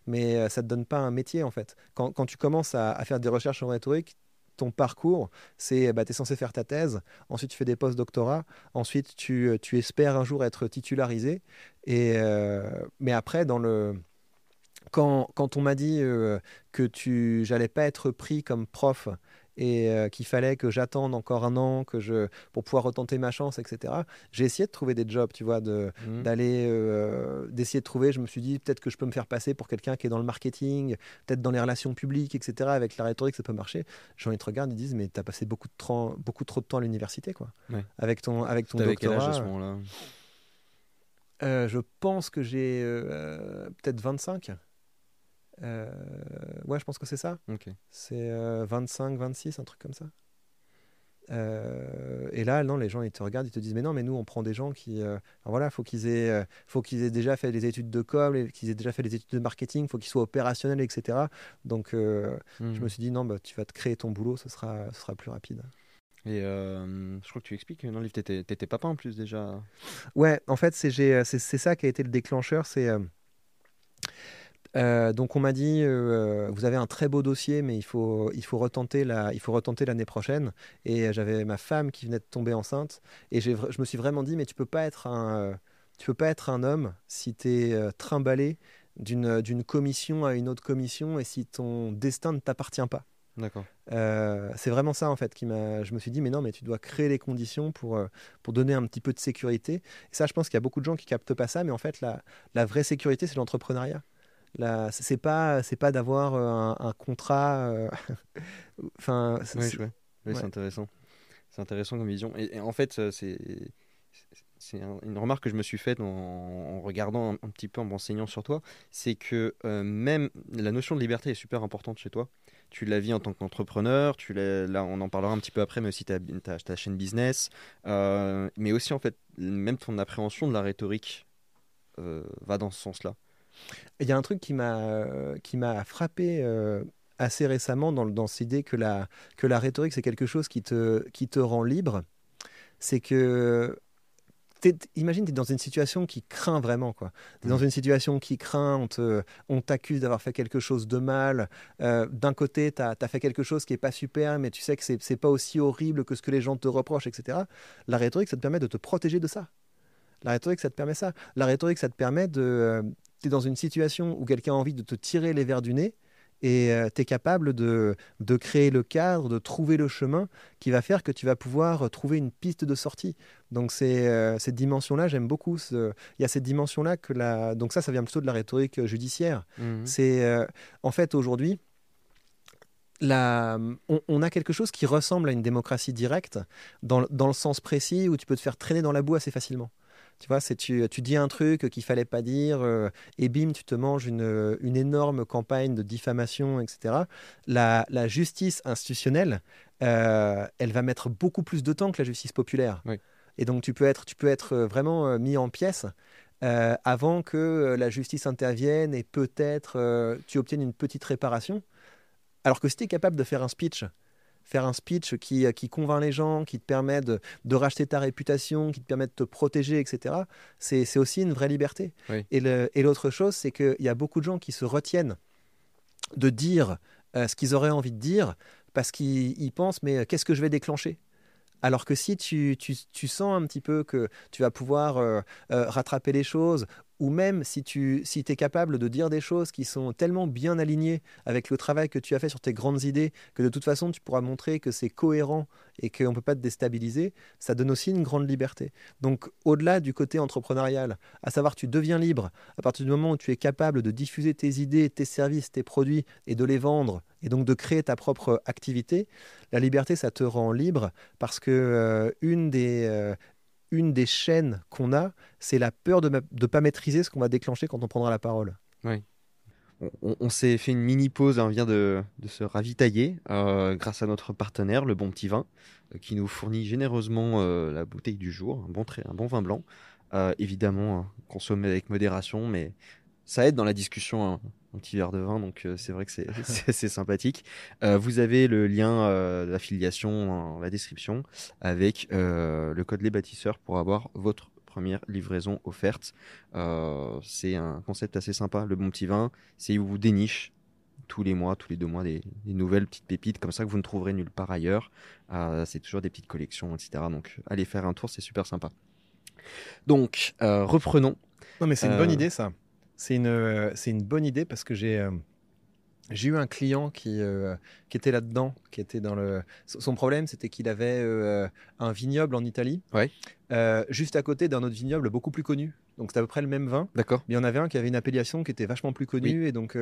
mais euh, ça ne te donne pas un métier en fait. Quand, tu commences à, faire des recherches en rhétorique, ton parcours, c'est bah, tu es censé faire ta thèse, ensuite tu fais des post-doctorats, ensuite tu, euh, tu, espères un jour être titularisé. Et, euh, mais après, dans le, quand, quand on m'a dit que tu j'allais pas être pris comme prof et euh, qu'il fallait que j'attende encore un an que je, pour pouvoir retenter ma chance, etc. J'ai essayé de trouver des jobs, tu vois, de, mmh. d'aller, euh, d'essayer de trouver. Je me suis dit, peut-être que je peux me faire passer pour quelqu'un qui est dans le marketing, peut-être dans les relations publiques, etc. Avec la rhétorique, ça peut marcher. J'en ai te regardent, ils disent, mais tu as passé beaucoup, de beaucoup trop de temps à l'université, quoi. Avec ton, avec ton doctorat. Quel âge à ce moment-là? euh, je pense que j'ai peut-être 25. Euh, ouais, je pense que c'est ça. C'est 25, euh, 26, un truc comme ça. Euh, et là, non, les gens ils te regardent, ils te disent mais non, mais nous on prend des gens qui, voilà, faut qu'ils aient, faut qu'ils aient déjà fait des études de com, qu'ils aient déjà fait des études de marketing, faut qu'ils soient opérationnels, etc. Donc, je me mhm. suis dit non, bah, tu vas te créer ton boulot, ce sera, ce sera plus rapide. Et je crois que tu expliques dans le livre, t'étais papa en plus déjà. Ouais, en fait, c'est ça qui a été le déclencheur, c'est euh, donc on m'a dit, euh, vous avez un très beau dossier, mais il faut, il faut retenter la, il faut retenter l'année prochaine. Et j'avais ma femme qui venait de tomber enceinte, et je me suis vraiment dit, mais tu peux pas être un, euh, tu peux pas être un homme si tu es trimballé d'une, d'une commission à une autre commission et si ton destin ne t'appartient pas. D'accord. c'est vraiment ça en fait qui m'a. Je me suis dit mais non mais tu dois créer les conditions pour pour donner un petit peu de sécurité. Et ça je pense qu'il y a beaucoup de gens qui captent pas ça mais en fait la, la vraie sécurité c'est l'entrepreneuriat c'est pas c'est pas d'avoir euh, un, contrat. Euh, enfin, c'est intéressant. C'est intéressant comme vision. Et, en fait, euh, c'est c'est une remarque que je me suis faite en, regardant un, petit peu, en m'enseignant sur toi, c'est que même la notion de liberté est super importante chez toi. Tu la vis en tant qu'entrepreneur, tu là on en parlera un petit peu après, mais aussi ta, ta, ta chaîne business, mais aussi en fait même ton appréhension de la rhétorique va dans ce sens-là. Il y a un truc qui m'a qui m'a frappé euh, assez récemment dans, dans cette idée que la, que la rhétorique, c'est quelque chose qui te, qui te rend libre. C'est que imagine, tu es dans une situation qui craint vraiment. Tu es dans mmh. une situation qui craint, on, te, on t'accuse d'avoir fait quelque chose de mal. Euh, d'un côté, tu as, fait quelque chose qui n'est pas super, mais tu sais que c'est, c'est pas aussi horrible que ce que les gens te reprochent, etc. La rhétorique, ça te permet de te protéger de ça. La rhétorique, ça te permet ça. La rhétorique, ça te permet de, euh, tu es dans une situation où quelqu'un a envie de te tirer les verres du nez et euh, tu es capable de, de, créer le cadre, de trouver le chemin qui va faire que tu vas pouvoir trouver une piste de sortie. Donc c'est euh, cette dimension-là, j'aime beaucoup. Il y a cette dimension-là que la... Donc ça, ça vient plutôt de la rhétorique judiciaire. Mmh. C'est euh, en fait aujourd'hui... La... On, on, a quelque chose qui ressemble à une démocratie directe, dans, dans le sens précis où tu peux te faire traîner dans la boue assez facilement. Tu vois, c'est tu, tu dis un truc qu'il fallait pas dire, euh, et bim, tu te manges une, une, énorme campagne de diffamation, etc. La, la justice institutionnelle, euh, elle va mettre beaucoup plus de temps que la justice populaire. Et donc, tu peux être, tu peux être euh, vraiment mis en pièces. avant que la justice intervienne et peut-être tu obtiennes une petite réparation. Alors que si tu es capable de faire un speech faire un speech qui, qui convainc les gens, qui te permet de, racheter ta réputation, qui te permet de te protéger, etc., c'est aussi une vraie liberté. Et l'autre chose, c'est qu'il y a beaucoup de gens qui se retiennent de dire euh, ce qu'ils auraient envie de dire parce qu'ils pensent, mais euh, qu'est-ce que je vais déclencher? Alors que si tu, tu, tu sens un petit peu que tu vas pouvoir euh, euh, rattraper les choses, ou même si tu si es capable de dire des choses qui sont tellement bien alignées avec le travail que tu as fait sur tes grandes idées, que de toute façon tu pourras montrer que c'est cohérent et qu'on ne peut pas te déstabiliser, ça donne aussi une grande liberté. Donc au-delà du côté entrepreneurial, à savoir tu deviens libre à partir du moment où tu es capable de diffuser tes idées, tes services, tes produits et de les vendre et donc de créer ta propre activité, la liberté ça te rend libre parce que euh, une des euh, une des chaînes qu'on a, c'est la peur de ne pas maîtriser ce qu'on va déclencher quand on prendra la parole. Oui. On, s'est fait une mini pause, on vient de, se ravitailler euh, grâce à notre partenaire, le Bon Petit Vin, euh, qui nous fournit généreusement euh, la bouteille du jour, un bon, un bon vin blanc. évidemment, hein, consommé avec modération, mais ça aide dans la discussion. Hein, un petit verre de vin, donc c'est vrai que c'est sympathique. vous avez le lien d'affiliation dans la description avec le code Les Bâtisseurs pour avoir votre première livraison offerte. Euh, c'est un concept assez sympa. Le bon petit vin, c'est où vous déniche tous les mois, tous les deux mois, des, nouvelles petites pépites comme ça que vous ne trouverez nulle part ailleurs. Euh, c'est toujours des petites collections, etc. Donc allez faire un tour, c'est super sympa. Donc euh, reprenons. Non mais c'est une bonne idée ça. C'est une, c'est une bonne idée parce que j'ai j'ai eu un client qui, euh, qui était là-dedans, qui était dans le. Son problème, c'était qu'il avait euh, un vignoble en Italie, ouais. Euh, juste à côté d'un autre vignoble beaucoup plus connu. Donc c'était à peu près le même vin. D'accord. Mais il y en avait un qui avait une appellation qui était vachement plus connue. Et donc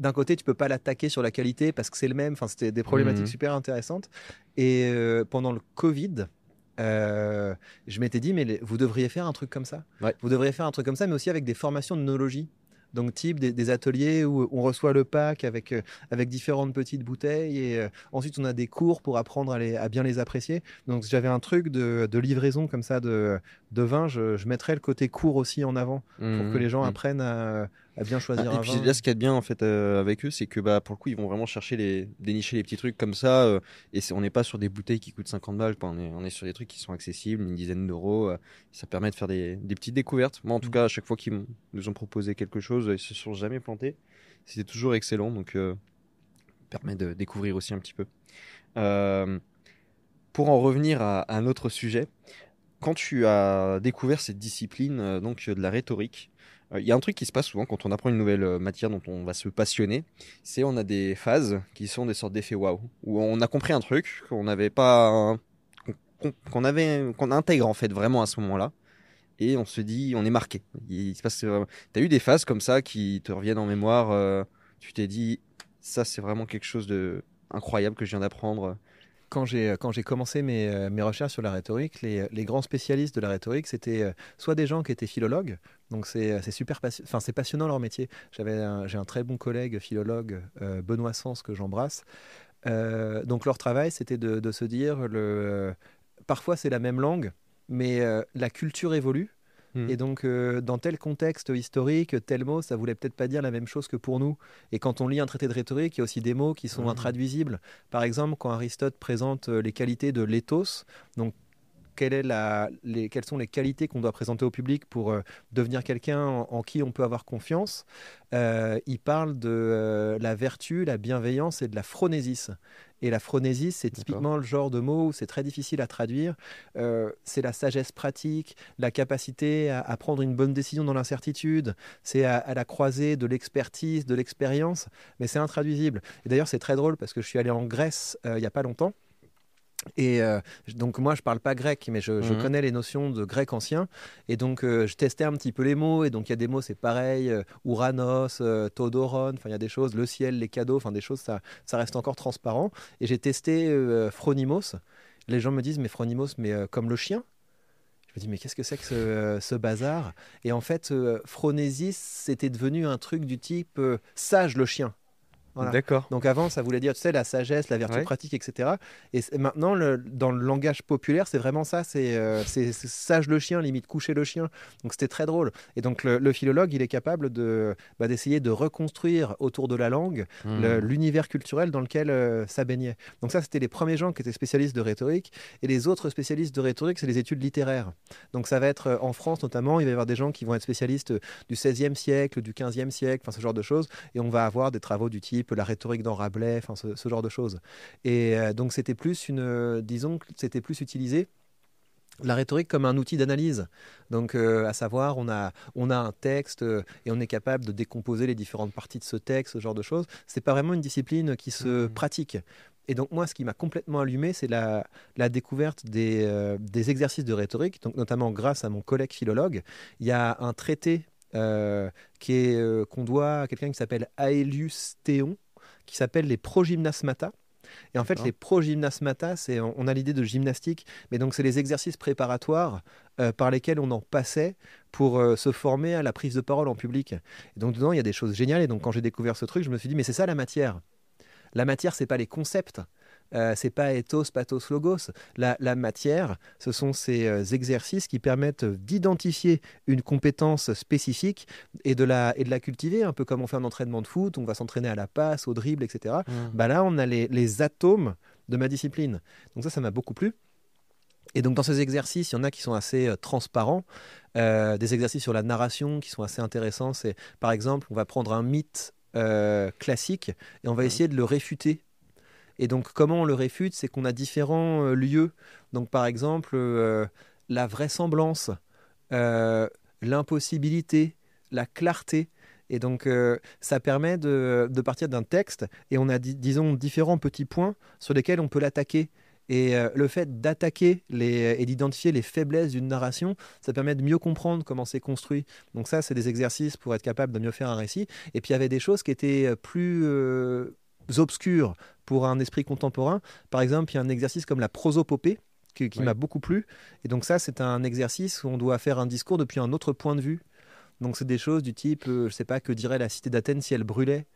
d'un côté, tu peux pas l'attaquer sur la qualité parce que c'est le même. Enfin, c'était des problématiques mmh. super intéressantes. Et pendant le Covid, je m'étais dit, mais vous devriez faire un truc comme ça. Vous devriez faire un truc comme ça, mais aussi avec des formations de nologie donc type des, ateliers où on reçoit le pack avec, euh, avec différentes petites bouteilles et euh, ensuite on a des cours pour apprendre à, à bien les apprécier. Donc j'avais un truc de, livraison comme ça de, de vin, je, je, mettrais le côté court aussi en avant pour que mmh, les gens mmh. apprennent à, à bien choisir ah, et puis là, ce qu'il y a de bien en fait euh, avec eux, c'est que bah pour le coup, ils vont vraiment chercher les dénicher les petits trucs comme ça. Euh, et on n'est pas sur des bouteilles qui coûtent 50 balles. On est, on est sur des trucs qui sont accessibles, une dizaine d'euros. Euh, ça permet de faire des, des, petites découvertes. Moi, en tout mm. cas, à chaque fois qu'ils nous ont proposé quelque chose, ils se sont jamais plantés. C'était toujours excellent. Donc, permet de découvrir aussi un petit peu. pour en revenir à, à, un autre sujet, quand tu as découvert cette discipline donc de la rhétorique, il y a un truc qui se passe souvent quand on apprend une nouvelle euh, matière dont on va se passionner, c'est on a des phases qui sont des sortes d'effets waouh, où on a compris un truc qu'on n'avait pas, qu'on avait, qu'on intègre en fait vraiment à ce moment-là, et on se dit, on est marqué. Il se passe, t'as eu des phases comme ça qui te reviennent en mémoire. Euh, tu t'es dit, ça c'est vraiment quelque chose de incroyable que je viens d'apprendre quand j'ai quand j'ai commencé mes, euh, mes, recherches sur la rhétorique, les, les grands spécialistes de la rhétorique, c'était euh, soit des gens qui étaient philologues, donc c'est euh, super enfin c'est passionnant leur métier. J'avais j'ai un très bon collègue philologue Benoît Sens que j'embrasse. donc leur travail, c'était de, se dire parfois c'est la même langue, mais la culture évolue et hmm. donc, euh, dans tel contexte historique, tel mot, ça voulait peut-être pas dire la même chose que pour nous. Et quand on lit un traité de rhétorique, il y a aussi des mots qui sont intraduisibles. Par exemple, quand Aristote présente euh, les qualités de l'éthos, donc quelle est la, les, quelles sont les qualités qu'on doit présenter au public pour euh, devenir quelqu'un en, qui on peut avoir confiance. il parle de la vertu, la bienveillance et de la phronésis. Et la phronésis, c'est typiquement le genre de mot où c'est très difficile à traduire. Euh, c'est la sagesse pratique, la capacité à, prendre une bonne décision dans l'incertitude. C'est à, la croisée de l'expertise, de l'expérience, mais c'est intraduisible. Et d'ailleurs, c'est très drôle parce que je suis allé en Grèce euh, il n'y a pas longtemps. Et euh, donc moi je parle pas grec, mais je, mhm. connais les notions de grec ancien. Et donc euh, je testais un petit peu les mots. Et donc il y a des mots c'est pareil, euh, Ouranos, Todoron. Enfin il y a des choses, le ciel, les cadeaux. Enfin des choses ça, ça reste encore transparent. Et j'ai testé Phronimos. Les gens me disent mais Phronimos, mais comme le chien. Je me dis mais qu'est-ce que c'est que ce, bazar? Et en fait Phronésis c'était devenu un truc du type sage le chien. D'accord. Donc avant, ça voulait dire, tu sais, la sagesse, la vertu pratique, etc. Et maintenant, le, dans le langage populaire, c'est vraiment ça. Euh, c'est sage le chien, limite coucher le chien. Donc c'était très drôle. Et donc le, philologue, il est capable de bah, d'essayer de reconstruire autour de la langue hmm. l'univers culturel dans lequel euh, ça baignait. Donc ça, c'était les premiers gens qui étaient spécialistes de rhétorique. Et les autres spécialistes de rhétorique, c'est les études littéraires. Donc ça va être euh, en France notamment, il va y avoir des gens qui vont être spécialistes du 16e siècle, du 15e siècle, enfin ce genre de choses. Et on va avoir des travaux du type la rhétorique dans Rabelais, enfin ce, ce, genre de choses. Et euh, donc c'était plus une, disons que c'était plus utilisé la rhétorique comme un outil d'analyse. Donc, euh, à savoir, on a, on a un texte euh, et on est capable de décomposer les différentes parties de ce texte, ce genre de choses. C'est pas vraiment une discipline qui se mmh. pratique. Et donc, moi, ce qui m'a complètement allumé, c'est la, la, découverte des, euh, des, exercices de rhétorique, donc notamment grâce à mon collègue philologue. Il y a un traité qui est qu'on doit à quelqu'un qui s'appelle Aelius Théon, qui s'appelle les Progymnasmata et en fait, les pro-gymnasmata, c'est, on a l'idée de gymnastique, mais donc c'est les exercices préparatoires euh, par lesquels on en passait pour euh, se former à la prise de parole en public. Et donc dedans, il y a des choses géniales. Et donc quand j'ai découvert ce truc, je me suis dit, mais c'est ça la matière. La matière, c'est pas les concepts. Euh, c'est pas ethos, pathos, logos. La, matière, ce sont ces euh, exercices qui permettent d'identifier une compétence spécifique et de, la, et de la cultiver, un peu comme on fait un entraînement de foot, on va s'entraîner à la passe, au dribble, etc. Mmh. Bah là, on a les, atomes de ma discipline. Donc ça, ça m'a beaucoup plu. Et donc dans ces exercices, il y en a qui sont assez euh, transparents, des exercices sur la narration qui sont assez intéressants. C'est par exemple, on va prendre un mythe classique et on va mmh. essayer de le réfuter et donc, comment on le réfute C'est qu'on a différents euh, lieux. Donc, par exemple, euh, la vraisemblance, euh, l'impossibilité, la clarté. Et donc, ça permet de, partir d'un texte et on a, disons, différents petits points sur lesquels on peut l'attaquer. Et le fait d'attaquer et d'identifier les faiblesses d'une narration, ça permet de mieux comprendre comment c'est construit. Donc ça, c'est des exercices pour être capable de mieux faire un récit. Et puis il y avait des choses qui étaient plus obscures pour un esprit contemporain. Par exemple, il y a un exercice comme la prosopopée qui, m'a beaucoup plu. Et donc ça, c'est un exercice où on doit faire un discours depuis un autre point de vue. Donc c'est des choses du type, euh, je ne sais pas, que dirait la cité d'Athènes si elle brûlait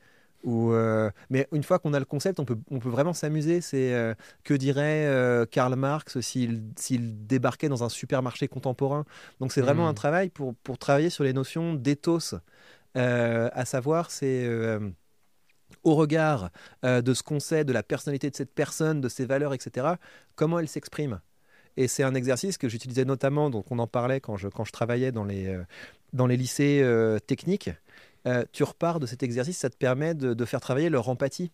ou euh, mais une fois qu'on a le concept, on peut, on peut vraiment s'amuser. C'est euh, que dirait Karl Marx s'il débarquait dans un supermarché contemporain? Donc c'est vraiment mmh. un travail pour, pour travailler sur les notions d'éthos. à savoir, c'est au regard euh, de ce qu'on sait de la personnalité de cette personne, de ses valeurs, etc., comment elle s'exprime. Et c'est un exercice que j'utilisais notamment, donc on en parlait quand je, quand je travaillais dans les, euh, dans les lycées euh, techniques. tu repars de cet exercice, ça te permet de faire travailler leur empathie.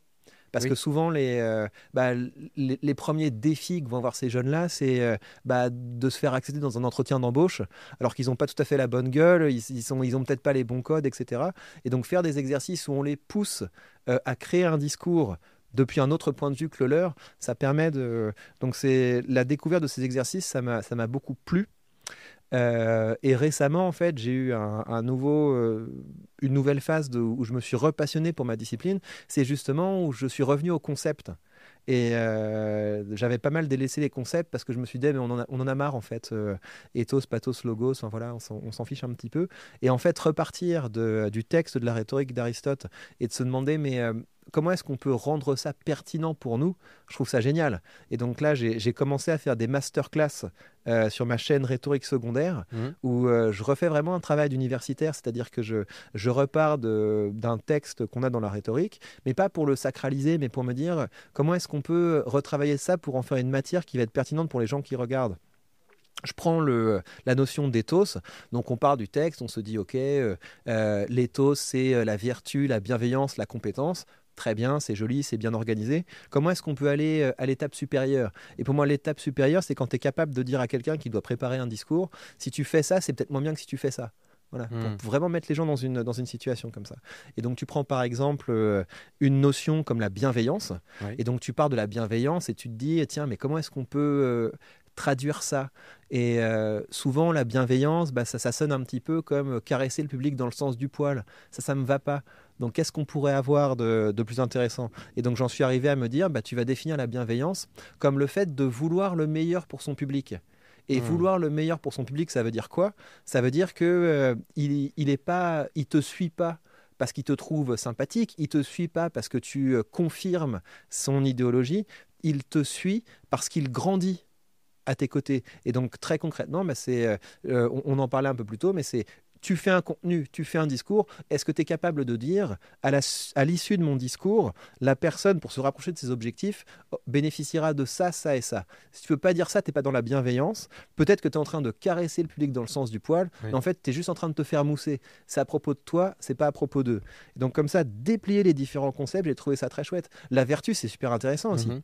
Parce que souvent, euh, bah, les, les, premiers défis que vont avoir ces jeunes-là, c'est euh, bah, de se faire accéder dans un entretien d'embauche, alors qu'ils n'ont pas tout à fait la bonne gueule, ils n'ont ils peut-être pas les bons codes, etc. Et donc faire des exercices où on les pousse euh, à créer un discours depuis un autre point de vue que le leur, ça permet de... Donc c'est la découverte de ces exercices, ça m'a beaucoup plu. Euh, et récemment, en fait, j'ai eu euh, une nouvelle phase où je me suis repassionné pour ma discipline. C'est justement où je suis revenu au concept. Et euh, j'avais pas mal délaissé les concepts parce que je me suis dit, mais on en a, on en a marre en fait. ethos, pathos, logos, voilà, on s'en fiche un petit peu. Et en fait, repartir du texte de la rhétorique d'Aristote et de se demander, mais comment est-ce qu'on peut rendre ça pertinent pour nous? Je trouve ça génial. Et donc là, j'ai commencé à faire des masterclass euh, sur ma chaîne rhétorique secondaire mmh. où euh, je refais vraiment un travail d'universitaire, c'est-à-dire que je, je repars d'un texte qu'on a dans la rhétorique, mais pas pour le sacraliser, mais pour me dire comment est-ce qu'on peut retravailler ça pour en faire une matière qui va être pertinente pour les gens qui regardent je prends le, la notion d'éthos, donc on part du texte, on se dit ok, euh, l'éthos c'est la vertu, la bienveillance, la compétence très bien, c'est joli, c'est bien organisé. Comment est-ce qu'on peut aller euh, à l'étape supérieure? Et pour moi, l'étape supérieure, c'est quand tu es capable de dire à quelqu'un qui doit préparer un discours, si tu fais ça, c'est peut-être moins bien que si tu fais ça. Voilà, pour hmm. vraiment mettre les gens dans une, dans une situation comme ça. Et donc tu prends par exemple euh, une notion comme la bienveillance, et donc tu pars de la bienveillance et tu te dis, tiens, mais comment est-ce qu'on peut euh, traduire ça? Et souvent la bienveillance, bah, ça, ça sonne un petit peu comme caresser le public dans le sens du poil. Ça, ça me va pas. Donc, qu'est-ce qu'on pourrait avoir de, plus intéressant? Et donc, j'en suis arrivé à me dire, bah, tu vas définir la bienveillance comme le fait de vouloir le meilleur pour son public. Et hmm. vouloir le meilleur pour son public, ça veut dire quoi? Ça veut dire que euh, il, il est pas, il te suit pas parce qu'il te trouve sympathique, il te suit pas parce que tu euh, confirmes son idéologie, il te suit parce qu'il grandit à tes côtés. Et donc très concrètement, bah, c'est, euh, on, en parlait un peu plus tôt, mais c'est tu fais un contenu, tu fais un discours, est-ce que tu es capable de dire, à l'issue de mon discours, la personne, pour se rapprocher de ses objectifs, oh, bénéficiera de ça, ça et ça? Si tu veux pas dire ça, tu n'es pas dans la bienveillance. Peut-être que tu es en train de caresser le public dans le sens du poil, mais en fait, tu es juste en train de te faire mousser. C'est à propos de toi, c'est pas à propos d'eux. Donc comme ça, déplier les différents concepts, j'ai trouvé ça très chouette. La vertu, c'est super intéressant aussi. Mhm.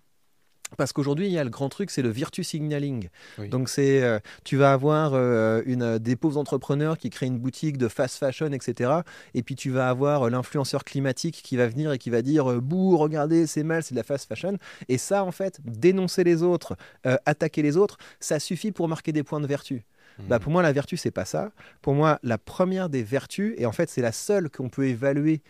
Parce qu'aujourd'hui, il y a le grand truc, c'est le virtue signaling. Donc, c'est, euh, tu vas avoir euh, une, euh, des pauvres entrepreneurs qui créent une boutique de fast fashion, etc. Et puis, tu vas avoir l'influenceur climatique qui va venir et qui va dire Bouh, regardez, c'est mal, c'est de la fast fashion. Et ça, en fait, dénoncer les autres, attaquer les autres, ça suffit pour marquer des points de vertu. Mmh. Bah, pour moi, la vertu, c'est pas ça. Pour moi, la première des vertus, et en fait, c'est la seule qu'on peut évaluer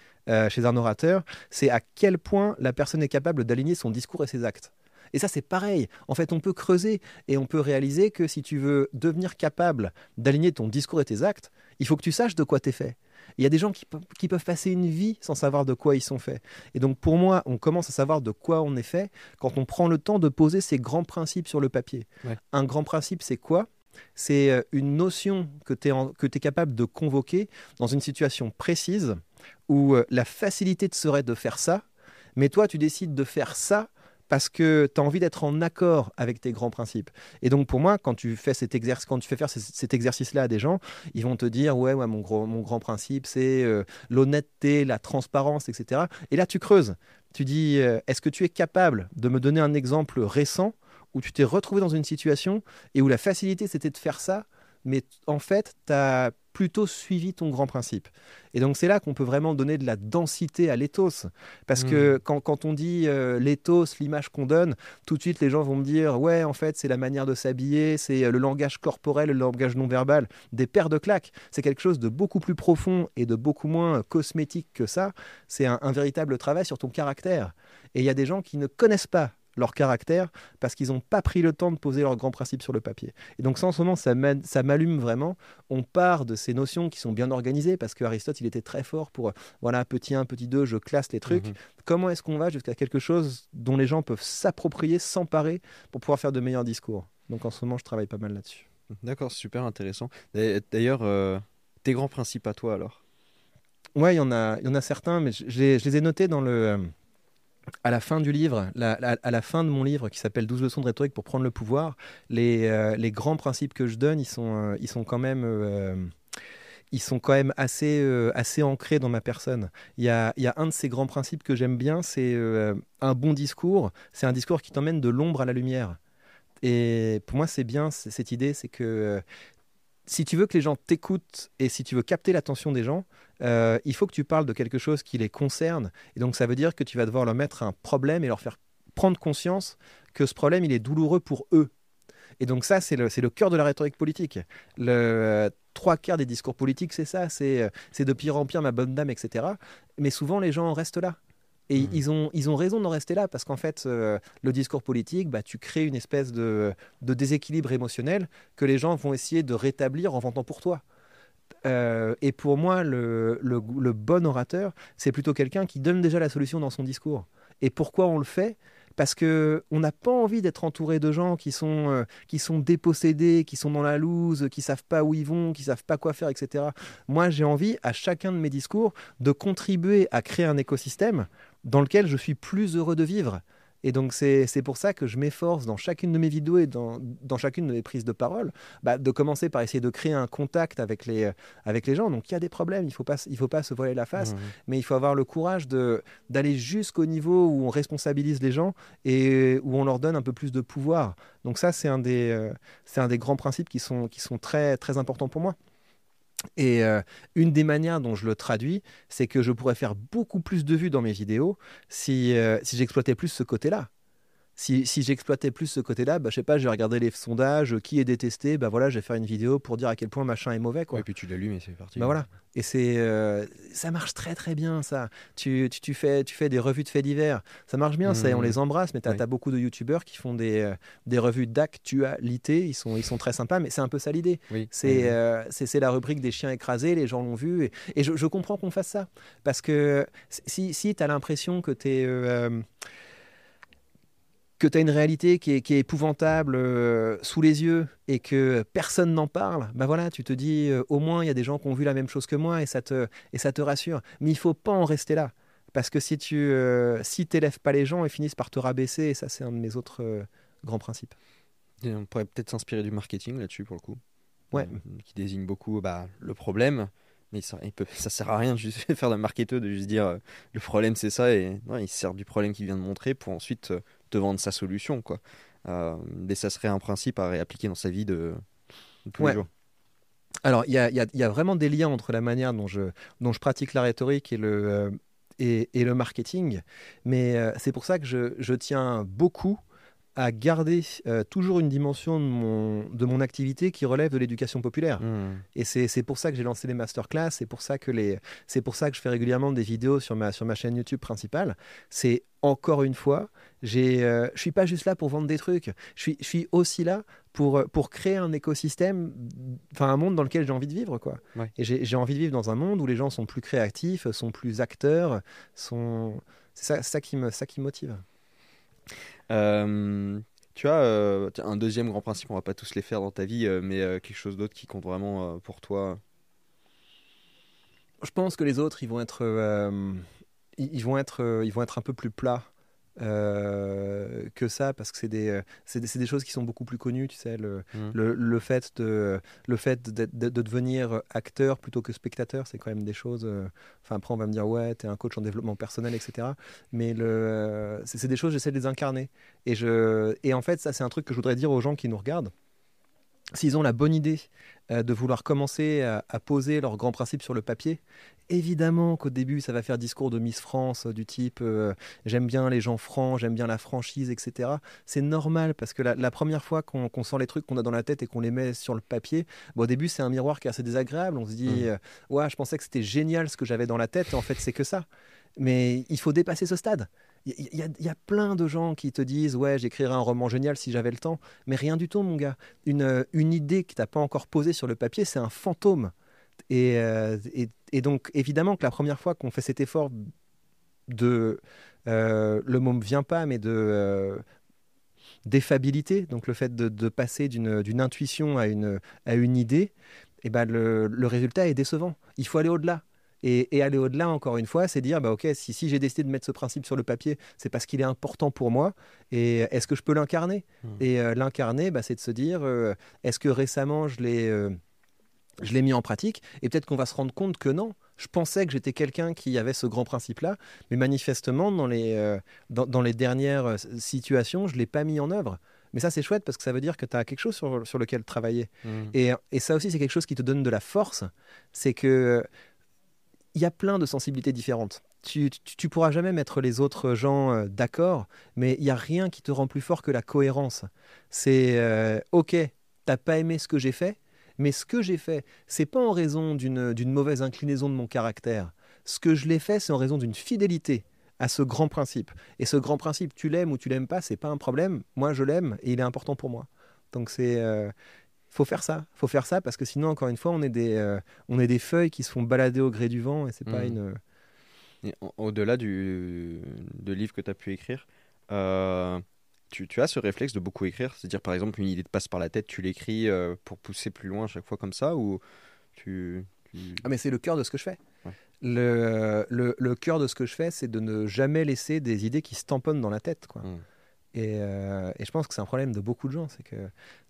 chez un orateur, c'est à quel point la personne est capable d'aligner son discours et ses actes. Et ça, c'est pareil. En fait, on peut creuser et on peut réaliser que si tu veux devenir capable d'aligner ton discours et tes actes, il faut que tu saches de quoi tu es fait. Il y a des gens qui, peuvent passer une vie sans savoir de quoi ils sont faits. Et donc pour moi, on commence à savoir de quoi on est fait quand on prend le temps de poser ces grands principes sur le papier. Un grand principe, c'est quoi? C'est euh, une notion que tu es, es, capable de convoquer dans une situation précise où euh, la facilité serait de faire ça, mais toi, tu décides de faire ça parce que tu as envie d'être en accord avec tes grands principes. Et donc pour moi, quand tu fais cet exercice, quand tu fais faire cet exercice-là à des gens, ils vont te dire ouais, ouais mon, mon grand principe c'est euh, l'honnêteté, la transparence, etc. Et là tu creuses. Tu dis euh, est-ce que tu es capable de me donner un exemple récent où tu t'es retrouvé dans une situation et où la facilité c'était de faire ça, mais en fait tu as plutôt suivi ton grand principe. Et donc c'est là qu'on peut vraiment donner de la densité à l'éthos. Parce que mmh. quand, on dit euh, l'éthos, l'image qu'on donne, tout de suite les gens vont me dire ouais en fait c'est la manière de s'habiller, c'est euh, le langage corporel, le langage non verbal, des paires de claques. C'est quelque chose de beaucoup plus profond et de beaucoup moins cosmétique que ça. C'est un véritable travail sur ton caractère. Et il y a des gens qui ne connaissent pas leur caractère parce qu'ils n'ont pas pris le temps de poser leurs grands principes sur le papier. Et donc ça en ce moment, ça m'allume vraiment. On part de ces notions qui sont bien organisées parce qu'Aristote, il était très fort pour, voilà, petit 1, petit 2, je classe les trucs. Mhm. Comment est-ce qu'on va jusqu'à quelque chose dont les gens peuvent s'approprier, s'emparer pour pouvoir faire de meilleurs discours? Donc en ce moment, je travaille pas mal là-dessus. D'accord, super intéressant. D'ailleurs, euh, tes grands principes à toi alors? Ouais, il y, en a, y en a certains, mais je, je les ai notés dans le... Euh, à la fin du livre, à la fin de mon livre qui s'appelle 12 leçons de rhétorique pour prendre le pouvoir, les, euh, grands principes que je donne, ils sont, euh, quand même... Euh, assez ancrés dans ma personne. Il y, a, il y a un de ces grands principes que j'aime bien, c'est un bon discours. C'est un discours qui t'emmène de l'ombre à la lumière. Et pour moi, c'est bien cette idée, c'est que si tu veux que les gens t'écoutent et si tu veux capter l'attention des gens, euh, il faut que tu parles de quelque chose qui les concerne. Et donc ça veut dire que tu vas devoir leur mettre un problème et leur faire prendre conscience que ce problème, il est douloureux pour eux. Et donc ça, c'est le, le cœur de la rhétorique politique. Le, euh, trois quarts des discours politiques, c'est ça, c'est euh, de pire en pire, ma bonne dame, etc. Mais souvent, les gens en restent là. Et mmh. ils, ont, ils ont raison d'en rester là parce qu'en fait, le discours politique, bah, tu crées une espèce de, de, déséquilibre émotionnel que les gens vont essayer de rétablir en vantant pour toi. Euh, et pour moi, le, bon orateur, c'est plutôt quelqu'un qui donne déjà la solution dans son discours. Et pourquoi on le fait? Parce que on n'a pas envie d'être entouré de gens qui sont, euh, qui sont dépossédés, qui sont dans la loose, qui savent pas où ils vont, qui savent pas quoi faire, etc. Moi, j'ai envie, à chacun de mes discours, de contribuer à créer un écosystème dans lequel je suis plus heureux de vivre. Et donc, c'est pour ça que je m'efforce dans chacune de mes vidéos et dans, dans chacune de mes prises de parole, bah, de commencer par essayer de créer un contact avec les, avec les gens. Donc, il y a des problèmes, il ne faut, pas, il faut pas se voiler la face, mmh, mais il faut avoir le courage d'aller jusqu'au niveau où on responsabilise les gens et où on leur donne un peu plus de pouvoir. Donc, ça, c'est un, des, euh, un des grands principes qui sont, qui sont très, très importants pour moi. Et euh, une des manières dont je le traduis, c'est que je pourrais faire beaucoup plus de vues dans mes vidéos si, euh, si j'exploitais plus ce côté-là si, si j'exploitais plus ce côté-là, bah, je sais pas, je vais regarder les sondages, qui est détesté, bah voilà, je vais faire une vidéo pour dire à quel point machin est mauvais. Quoi. et puis tu l'allumes et c'est parti. Bah voilà. Et c'est, euh, ça marche très très bien ça. Tu, tu, tu, fais, tu fais des revues de faits divers. Ça marche bien, ça, on mmh. les embrasse, mais tu as, beaucoup de youtubeurs qui font des, euh, des revues d'actualité. Ils sont, ils sont très sympas, mais c'est un peu ça l'idée. Oui. C'est, euh, c'est, la rubrique des chiens écrasés, les gens l'ont vu. Et, et je, je, comprends qu'on fasse ça. Parce que si, si tu as l'impression que tu es que tu as une réalité qui est, qui est épouvantable euh, sous les yeux et que personne n'en parle, bah voilà, tu te dis euh, au moins il y a des gens qui ont vu la même chose que moi et ça te, et ça te rassure. Mais il faut pas en rester là. Parce que si tu euh, si t'élèves pas les gens, ils finissent par te rabaisser et ça c'est un de mes autres euh, grands principes. Et on pourrait peut-être s'inspirer du marketing là-dessus pour le coup. Ouais. Qui désigne beaucoup bah, le problème. Mais ça, il peut, ça sert à rien de juste faire d'un marketeur, de juste dire euh, le problème c'est ça. Et non, il se sert du problème qu'il vient de montrer pour ensuite euh, te vendre sa solution. Quoi. Euh, mais ça serait un principe à réappliquer dans sa vie de, de tous Ouais. les jours. Alors, il y a, il y a- il y a vraiment des liens entre la manière dont je, dont je pratique la rhétorique et le, euh, et, et le marketing. Mais euh, c'est pour ça que je, je tiens beaucoup à garder euh, toujours une dimension de mon, de mon activité qui relève de l'éducation populaire. Hmm. Et c'est pour ça que j'ai lancé les masterclass, c'est pour ça que les, pour ça que je fais régulièrement des vidéos sur ma sur ma chaîne YouTube principale. C'est encore une fois, j'ai, euh, je suis pas juste là pour vendre des trucs. Je suis, je suis aussi là pour euh, pour créer un écosystème, enfin un monde dans lequel j'ai envie de vivre quoi. Ouais. Et j'ai j'ai envie de vivre dans un monde où les gens sont plus créatifs, sont plus acteurs, sont c'est ça, ça qui me ça qui me motive. Euh, tu as euh, un deuxième grand principe, on va pas tous les faire dans ta vie, euh, mais quelque chose d'autre qui compte vraiment pour toi. Je pense que les autres, ils vont être, ils vont être, ils vont être un peu plus plats euh, que ça, parce que c'est des, euh, c'est des, c'est des choses qui sont beaucoup plus connues. Tu sais, le, Mm. le, le fait de, le fait de, de devenir acteur plutôt que spectateur, c'est quand même des choses. euh, Enfin, après, on va me dire ouais, t'es un coach en développement personnel, etc. Mais le, euh, c'est c'est des choses, j'essaie de les incarner. Et je, et en fait, ça, c'est un truc que je voudrais dire aux gens qui nous regardent. S'ils ont la bonne idée euh, de vouloir commencer à, à poser leurs grands principes sur le papier, évidemment qu'au début, ça va faire discours de Miss France euh, du type euh, j'aime bien les gens francs, j'aime bien la franchise, etc. C'est normal parce que la, la première fois qu'on sent les trucs qu'on a dans la tête et qu'on les met sur le papier, bon, au début, c'est un miroir qui est assez désagréable. On se dit euh, ouais, je pensais que c'était génial ce que j'avais dans la tête, et en fait, c'est que ça. Mais il faut dépasser ce stade. Il y, a- plein de gens qui te disent ouais, j'écrirais un roman génial si j'avais le temps. Mais rien du tout, mon gars. Une, euh, une idée que tu n'as pas encore posée sur le papier, c'est un fantôme. Et, euh, et, et donc, évidemment que la première fois qu'on fait cet effort de. euh, le mot ne vient pas, mais de. euh, d'effabilité, donc le fait de, passer d'une intuition à une, à une idée, et ben le, le résultat est décevant. Il faut aller au-delà. Et, et aller au-delà, encore une fois, c'est dire, bah, ok, si, si j'ai décidé de mettre ce principe sur le papier, c'est parce qu'il est important pour moi. Et est-ce que je peux l'incarner? Hmm. Et euh, l'incarner, bah, c'est de se dire, euh, est-ce que récemment je l'ai euh, je l'ai mis en pratique? Et peut-être qu'on va se rendre compte que non. Je pensais que j'étais quelqu'un qui avait ce grand principe-là, mais manifestement, dans les, euh, dans, dans les dernières euh, situations, je ne l'ai pas mis en œuvre. Mais ça, c'est chouette parce que ça veut dire que tu as quelque chose sur, sur lequel travailler. Mm. Et, et ça aussi, c'est quelque chose qui te donne de la force. C'est que il y a plein de sensibilités différentes. Tu, tu, pourras jamais mettre les autres gens euh, d'accord, mais il y a rien qui te rend plus fort que la cohérence. C'est euh, ok, t'as pas aimé ce que j'ai fait, mais ce que j'ai fait, c'est pas en raison d'une d'une mauvaise inclinaison de mon caractère. Ce que je l'ai fait, c'est en raison d'une fidélité à ce grand principe. Et ce grand principe, tu l'aimes ou tu l'aimes pas, c'est pas un problème. Moi, je l'aime et il est important pour moi. Donc c'est euh, faut faire ça, faut faire ça parce que sinon encore une fois on est des euh, on est des feuilles qui se font balader au gré du vent et c'est pas Mhm. une en- au-delà du de livres que tu as pu écrire, euh, tu, tu as ce réflexe de beaucoup écrire? C'est-à-dire, par exemple, une idée te passe par la tête, tu l'écris euh, pour pousser plus loin à chaque fois comme ça Ou tu. tu- ah mais c'est le cœur de ce que je fais. Ouais. Le, le, le cœur de ce que je fais, c'est de ne jamais laisser des idées qui se tamponnent dans la tête. Quoi. Mm. Et, euh, et je pense que c'est un problème de beaucoup de gens. C'est que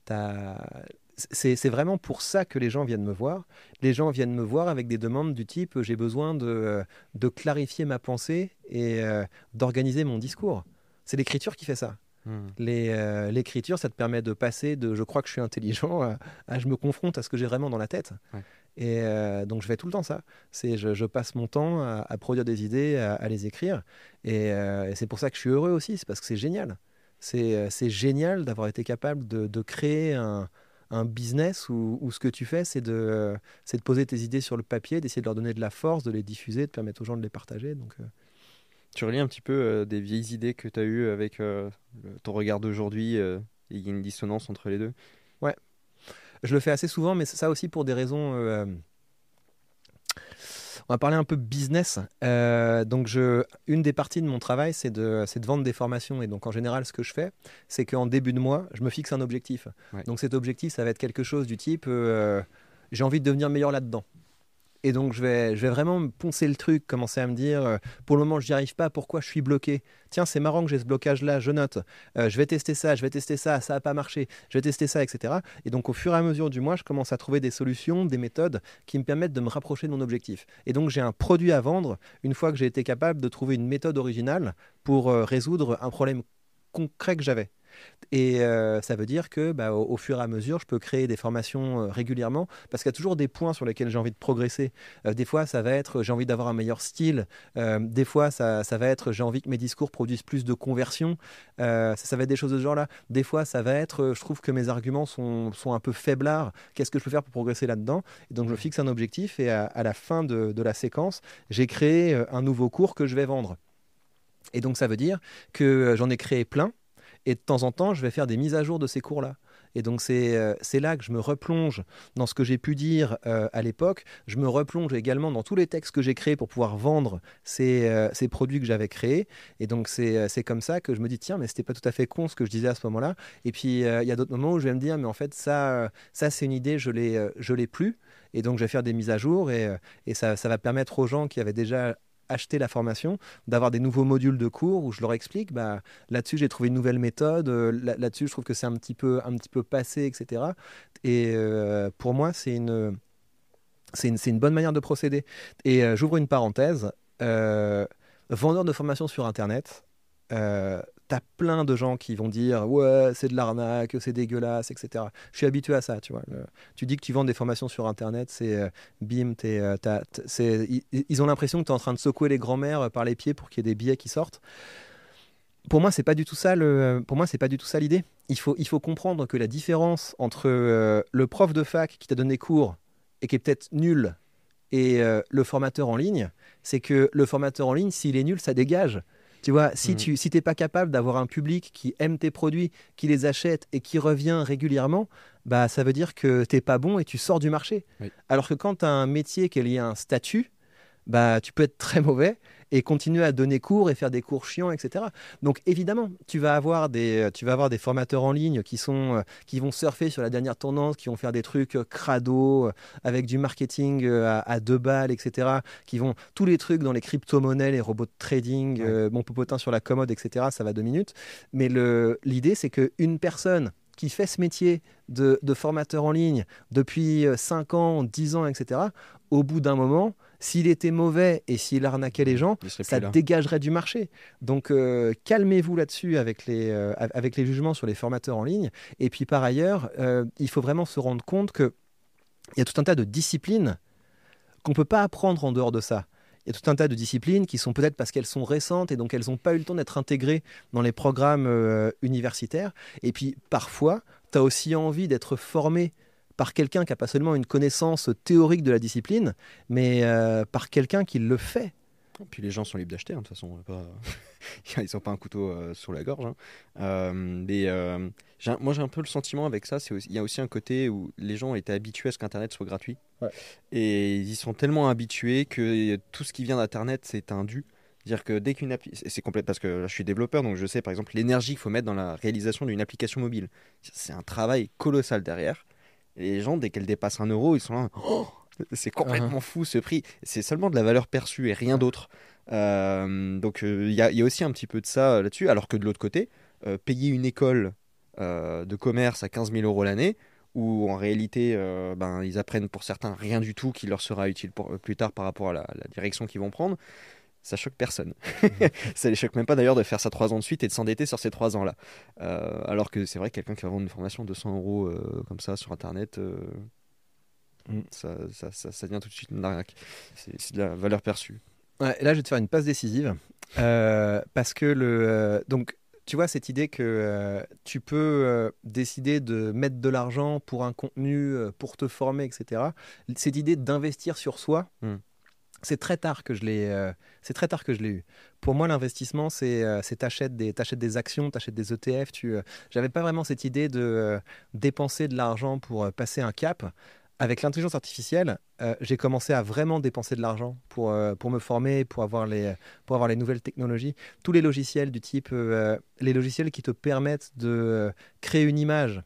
t'as- c'est vraiment pour ça que les gens viennent me voir. Les gens viennent me voir avec des demandes du type j'ai besoin de, euh, de clarifier ma pensée et euh, d'organiser mon discours. C'est l'écriture qui fait ça. Mm. Les, euh, L'écriture, ça te permet de passer de je crois que je suis intelligent à, à je me confronte à ce que j'ai vraiment dans la tête. Ouais. Et euh, donc je fais tout le temps ça. C'est je, je passe mon temps à, à produire des idées, à, à les écrire. Et, et c'est pour ça que je suis heureux aussi, c'est parce que c'est génial. C'est c'est génial d'avoir été capable de, de créer un, un business où, où ce que tu fais, c'est de, c'est de poser tes idées sur le papier, d'essayer de leur donner de la force, de les diffuser, de permettre aux gens de les partager. Donc, euh, Tu relis un petit peu euh, des vieilles idées que tu as eues avec euh, le- ton regard d'aujourd'hui et il y a une dissonance entre les deux? Je le fais assez souvent, mais ça aussi pour des raisons. On va parler un peu business. Euh, donc, je, une des parties de mon travail, c'est de, de vendre des formations. Et donc, en général, ce que je fais, c'est qu'en début de mois, je me fixe un objectif. Donc, cet objectif, ça va être quelque chose du type euh, j'ai envie de devenir meilleur là-dedans. Et donc, je vais, je vais vraiment poncer le truc, commencer à me dire, euh, pour le moment, je n'y arrive pas, pourquoi je suis bloqué? Tiens, c'est marrant que j'ai ce blocage-là, je note. Euh, je vais tester ça, je vais tester ça, ça n'a pas marché, je vais tester ça, etc. Et donc, au fur et à mesure du mois, je commence à trouver des solutions, des méthodes qui me permettent de me rapprocher de mon objectif. Et donc, j'ai un produit à vendre une fois que j'ai été capable de trouver une méthode originale pour euh, résoudre un problème concret que j'avais. Et euh, ça veut dire que, bah, au, fur et à mesure, je peux créer des formations euh, régulièrement parce qu'il y a toujours des points sur lesquels j'ai envie de progresser. Euh, des fois, ça va être j'ai envie d'avoir un meilleur style. des fois, ça, ça, va être j'ai envie que mes discours produisent plus de conversion. Ça, ça, va être des choses de ce genre-là. Des fois, ça va être je trouve que mes arguments sont, sont un peu faiblards. Qu'est-ce que je peux faire pour progresser là-dedans? Et donc, je fixe un objectif et à, à la fin de, de la séquence, j'ai créé un nouveau cours que je vais vendre. Et donc, ça veut dire que j'en ai créé plein et de temps en temps, je vais faire des mises à jour de ces cours-là. Et donc c'est euh, là que je me replonge dans ce que j'ai pu dire euh, à l'époque. Je me replonge également dans tous les textes que j'ai créés pour pouvoir vendre ces, euh, ces produits que j'avais créés. Et donc c'est comme ça que je me dis, tiens, mais c'était pas tout à fait con ce que je disais à ce moment-là. Et puis il y a d'autres moments où je vais me dire, mais en fait ça, ça c'est une idée, je l'ai l'ai plus. Et donc je vais faire des mises à jour et, et ça, ça va permettre aux gens qui avaient déjà acheter la formation, d'avoir des nouveaux modules de cours où je leur explique, bah, là-dessus j'ai trouvé une nouvelle méthode, euh, là-dessus je trouve que c'est un petit peu, un petit peu passé, etc. Et euh, pour moi, c'est une, une, une, bonne manière de procéder. Et euh, j'ouvre une parenthèse, vendeur de formation sur Internet, t'as plein de gens qui vont dire ouais c'est de l'arnaque, c'est dégueulasse, etc. Je suis habitué à ça, tu vois. tu dis que tu vends des formations sur internet, c'est euh, bim, es, euh, ils, ont l'impression que tu es en train de secouer les grands-mères euh, par les pieds pour qu'il y ait des billets qui sortent. Pour moi, c'est pas du tout ça le, pour moi c'est pas du tout ça l'idée. Il faut, il faut comprendre que la différence entre le prof de fac qui t'a donné cours et qui est peut-être nul et le formateur en ligne, c'est que le formateur en ligne, s'il est nul, ça dégage. Tu vois, si mm. tu si t'es pas capable d'avoir un public qui aime tes produits, qui les achète et qui revient régulièrement, bah ça veut dire que t'es pas bon et tu sors du marché. Alors que quand tu as un métier qui est lié à un statut, bah tu peux être très mauvais et continuer à donner cours et faire des cours chiants, etc. Donc évidemment, tu vas avoir des, euh, tu vas avoir des formateurs en ligne qui, sont, euh, qui vont surfer sur la dernière tendance, qui vont faire des trucs euh, crado, avec du marketing à, deux balles, etc. Qui vont tous les trucs dans les crypto-monnaies, les robots de trading, mon popotin sur la commode, etc. Ça va deux minutes. Mais l'idée, c'est qu'une personne qui fait ce métier de, de, formateur en ligne depuis 5 ans, 10 ans, etc., au bout d'un moment, s'il était mauvais et s'il arnaquait les gens, ça dégagerait du marché. Donc euh, calmez-vous là-dessus avec, les, euh, avec les jugements sur les formateurs en ligne. Et puis par ailleurs, euh, il faut vraiment se rendre compte qu'il y a tout un tas de disciplines qu'on ne peut pas apprendre en dehors de ça. Il y a tout un tas de disciplines qui sont peut-être parce qu'elles sont récentes et donc elles n'ont pas eu le temps d'être intégrées dans les programmes universitaires. Et puis parfois, tu as aussi envie d'être formé par quelqu'un qui n'a pas seulement une connaissance théorique de la discipline, mais euh, par quelqu'un qui le fait. Et puis les gens sont libres d'acheter, hein, de toute façon. Pas... Ils n'ont pas un couteau euh, sur la gorge. Hein. Euh, mais moi, j'ai un peu le sentiment avec ça. Il y a aussi un côté où les gens étaient habitués à ce qu'Internet soit gratuit. Et ils sont tellement habitués que tout ce qui vient d'Internet, c'est un dû. Dire que dès qu'une appli, c'est complète parce que là, je suis développeur, donc je sais par exemple l'énergie qu'il faut mettre dans la réalisation d'une application mobile. C'est un travail colossal derrière. Les gens, dès qu'elles dépassent un euro, ils sont là. Oh, c'est complètement uh-huh. fou ce prix. C'est seulement de la valeur perçue et rien d'autre. Euh, donc euh, il y, a aussi un petit peu de ça euh, là-dessus. Alors que de l'autre côté, payer une école de commerce à 15 000 euros l'année, où en réalité, ben, ils apprennent pour certains rien du tout qui leur sera utile pour, plus tard par rapport à la direction qu'ils vont prendre ça choque personne. ça les choque même pas d'ailleurs de faire ça trois ans de suite et de s'endetter sur ces trois ans-là. Euh, alors que c'est vrai que quelqu'un qui va vendre une formation de 200 euros euh, comme ça sur Internet, euh, mm. ça, ça, ça, devient tout de suite une arnaque. C'est de la valeur perçue. Ouais, là, je vais te faire une passe décisive. parce que le. donc, tu vois, cette idée que tu peux décider de mettre de l'argent pour un contenu, pour te former, etc. Cette idée d'investir sur soi. Mm c'est très tard que je l'ai euh, c'est très tard que je l'ai eu pour moi l'investissement c'est euh, t'achètes des t'achètes des actions t'achètes des ETF tu euh, j'avais pas vraiment cette idée de dépenser de l'argent pour passer un cap avec l'intelligence artificielle, euh, j'ai commencé à vraiment dépenser de l'argent pour, euh, pour me former, pour avoir, les, pour avoir les nouvelles technologies. Tous les logiciels du type, euh, les logiciels qui te permettent de créer une image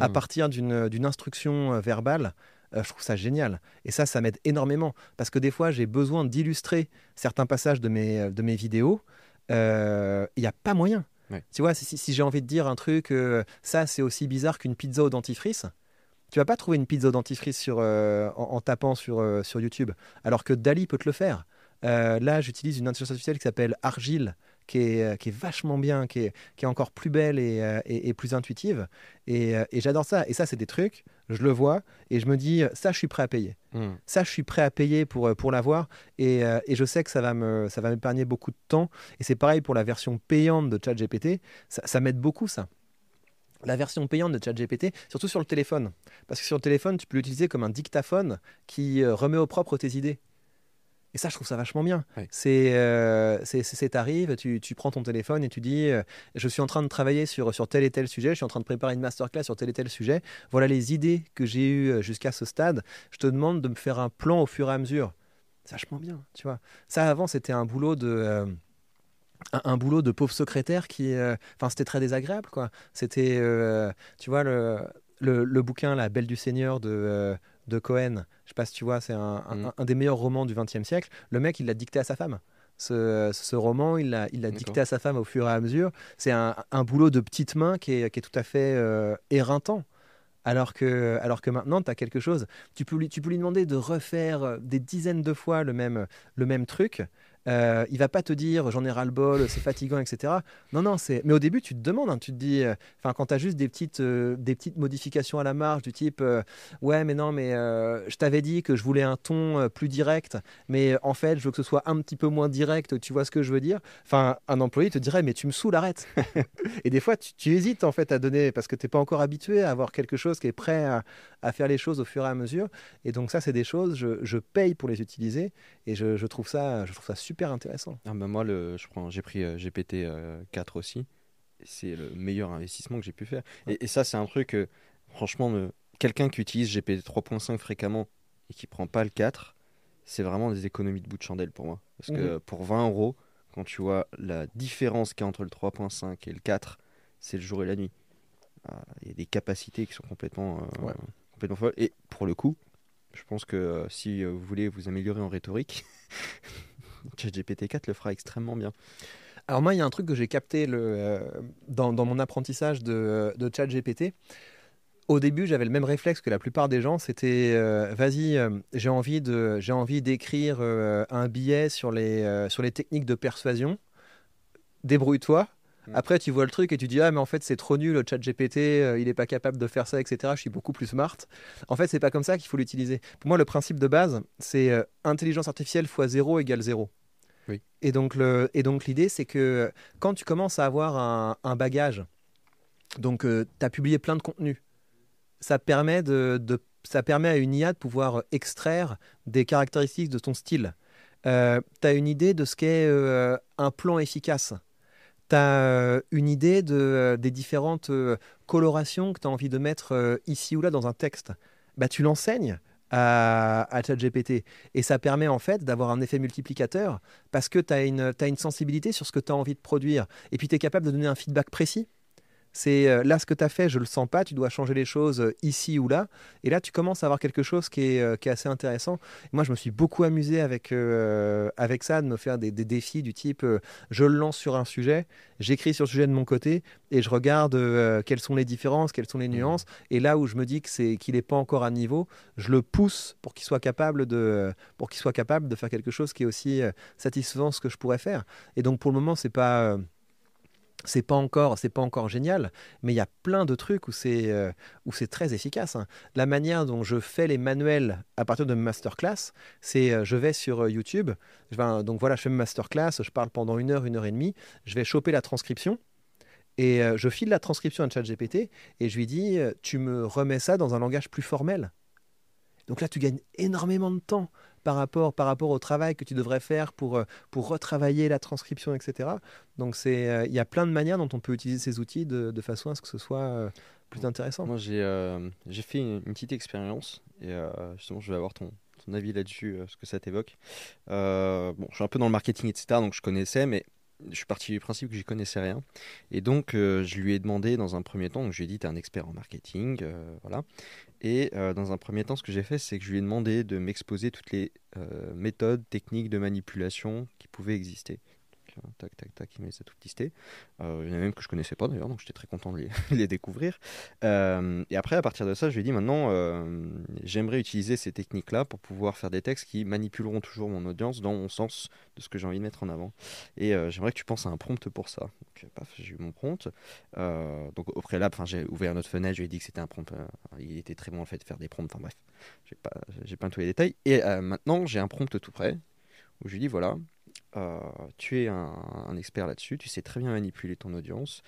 à Mhm. partir d'une d'une instruction verbale, je trouve ça génial. Et ça, ça m'aide énormément. Parce que des fois, j'ai besoin d'illustrer certains passages de mes, de mes vidéos. Il n'y a pas moyen. Ouais. Tu vois, si, si- si j'ai envie de dire un truc, euh, ça c'est aussi bizarre qu'une pizza au dentifrice, tu vas pas trouver une pizza au dentifrice sur, euh, en, en tapant sur, euh, sur YouTube, alors que Dali peut te le faire. Euh, là, j'utilise une intelligence artificielle qui s'appelle Argile, qui est, euh, qui est vachement bien, qui est, qui est encore plus belle et, euh, et- et plus intuitive. Et, euh, et j'adore ça. Et ça, c'est des trucs, je le vois, et je me dis, ça, je suis prêt à payer. Mhm. Ça, je suis prêt à payer pour, pour l'avoir. Et, et je sais que ça va me, ça va m'épargner beaucoup de temps. Et c'est pareil pour la version payante de ChatGPT. Ça, ça m'aide beaucoup, ça. La version payante de ChatGPT, surtout sur le téléphone. Parce que sur le téléphone, tu peux l'utiliser comme un dictaphone qui remet au propre tes idées. Et ça, je trouve ça vachement bien. Ouais. C'est, euh, c'est, t'arrives, tu, tu prends ton téléphone et tu dis, euh, je suis en train de travailler sur, sur tel et tel sujet, je suis en train de préparer une masterclass sur tel et tel sujet. Voilà les idées que j'ai eues euh, jusqu'à ce stade. Je te demande de me faire un plan au fur et à mesure. C'est vachement bien, tu vois. Ça, avant, c'était un boulot de... euh, un, un boulot de pauvre secrétaire qui... Enfin, c'était très désagréable, quoi. C'était, tu vois, le, le, le bouquin La Belle du Seigneur de, de Cohen. Je sais pas si tu vois, c'est un, un- un des meilleurs romans du XXe siècle. Le mec, il l'a dicté à sa femme. Ce, ce roman, il l'a il dicté à sa femme au fur et à mesure. C'est un, un boulot de petite main qui est, qui est tout à fait euh, éreintant. Alors que, alors que maintenant, tu as quelque chose. Tu peux, lui, tu peux lui demander de refaire euh, des dizaines de fois le même, le même truc. Euh, il va pas te dire j'en ai ras-le-bol, c'est fatigant, etc. Non, non, c'est. Mais au début, tu te demandes, hein, tu te dis, euh, enfin, quand tu as juste des petites, euh, des petites modifications à la marge du type, euh, ouais, mais non, mais je t'avais dit que je voulais un ton plus direct, mais en fait, je veux que ce soit un petit peu moins direct. Tu vois ce que je veux dire? Enfin, un employé te dirait, mais tu me saoules, arrête. Et des fois, tu, tu hésites en fait à donner parce que tu n'es pas encore habitué à avoir quelque chose qui est prêt à, à faire les choses au fur et à mesure. Et donc ça, c'est des choses, je, je paye pour les utiliser et je, je trouve ça, je trouve ça super intéressant. Ah bah moi, le, je prends, j'ai pris euh, GPT euh, 4 aussi. Et C'est le meilleur investissement que j'ai pu faire. Et, et ça, c'est un truc, euh, franchement, quelqu'un qui utilise GPT 3.5 fréquemment et qui prend pas le 4, c'est vraiment des économies de bout de chandelle pour moi. Parce que Mhm. pour 20 euros, quand tu vois la différence qu'il y a entre le 3.5 et le 4, c'est le jour et la nuit. Ah, Il y a des capacités qui sont complètement, euh, Ouais. Et pour le coup, je pense que euh, si euh, vous voulez vous améliorer en rhétorique, ChatGPT 4 le fera extrêmement bien. Alors moi, il y a un truc que j'ai capté euh, dans, mon apprentissage de, ChatGPT. Au début, j'avais le même réflexe que la plupart des gens. C'était, vas-y, j'ai envie de, j'ai envie d'écrire un billet sur les, sur les techniques de persuasion. Débrouille-toi. Mm. Après, tu vois le truc et tu dis ah mais en fait c'est trop nul, le ChatGPT, euh, il n'est pas capable de faire ça, etc. Je suis beaucoup plus smart. En fait, c'est pas comme ça qu'il faut l'utiliser. Pour moi, le principe de base, c'est euh, intelligence artificielle fois 0 égale 0. Oui. Et donc, le, et donc l'idée, c'est que quand tu commences à avoir un, un bagage, donc tu as publié plein de contenu, ça permet, de, de- ça permet à une IA de pouvoir extraire des caractéristiques de ton style. tu as une idée de ce qu'est euh, un plan efficace. Tu as une idée de, euh, des différentes euh, colorations que tu as envie de mettre euh, ici ou là dans un texte? Bah, tu l'enseignes à, ChatGPT. Et ça permet en fait d'avoir un effet multiplicateur parce que tu as une sensibilité sur ce que tu as envie de produire. Et puis tu es capable de donner un feedback précis. C'est euh, là ce que tu as fait, je le sens pas, tu dois changer les choses euh, ici ou là. Et là, tu commences à avoir quelque chose qui est, euh, assez intéressant. Moi, je me suis beaucoup amusé avec, avec ça, de me faire des, défis du type je le lance sur un sujet, j'écris sur le sujet de mon côté et je regarde quelles sont les différences, quelles sont les nuances. Et là où je me dis c'est qu'il n'est pas encore à niveau, je le pousse pour qu'il soit capable de pour qu'il soit capable de faire quelque chose qui est aussi satisfaisant ce que je pourrais faire. Et donc pour le moment, c'est pas c'est pas encore c'est pas encore génial, mais il y a plein de trucs où c'est euh, où c'est très efficace. hein. La manière dont je fais les manuels à partir de masterclass, c'est euh, je vais sur euh, YouTube, je vais, donc voilà, je fais ma masterclass, je parle pendant une heure, une heure et demie, je vais choper la transcription. Et je file la transcription à ChatGPT et je lui dis tu me remets ça dans un langage plus formel. Donc là tu gagnes énormément de temps par rapport, au travail que tu devrais faire pour, euh, retravailler la transcription, etc. Donc c'est, euh, il y a plein de manières dont on peut utiliser ces outils de, façon à ce que ce soit euh, plus intéressant. Moi, j'ai fait une, petite expérience et justement, je vais avoir ton, avis là-dessus, ce que ça t'évoque. Bon, je suis un peu dans le marketing, etc., donc je connaissais, mais je suis parti du principe que j'y connaissais rien. Et donc, euh, je lui ai demandé dans un premier temps, donc je lui ai dit, tu es un expert en marketing, euh, voilà. Et euh, dans un premier temps, ce que j'ai fait, c'est que je lui ai demandé de m'exposer toutes les méthodes, techniques de manipulation qui pouvaient exister. Euh, tac, tac, tac, il me les tout listés. Euh, il y en a même que je connaissais pas d'ailleurs, donc j'étais très content de les, découvrir. Euh, et après, à partir de ça, je lui ai dit maintenant, euh, j'aimerais utiliser ces techniques-là pour pouvoir faire des textes qui manipuleront toujours mon audience dans mon sens de ce que j'ai envie de mettre en avant. Et euh, j'aimerais que tu penses à un prompt pour ça. Paf, j'ai eu mon prompt. Donc, au préalable, j'ai ouvert notre fenêtre, je lui ai dit que c'était un prompt. il était très bon en fait de faire des prompts. Enfin, bref, j'ai pas, pas tous les détails. Et maintenant, j'ai un prompt tout prêt où je lui dis voilà. Euh, tu es un, un expert là-dessus, tu sais très bien manipuler ton audience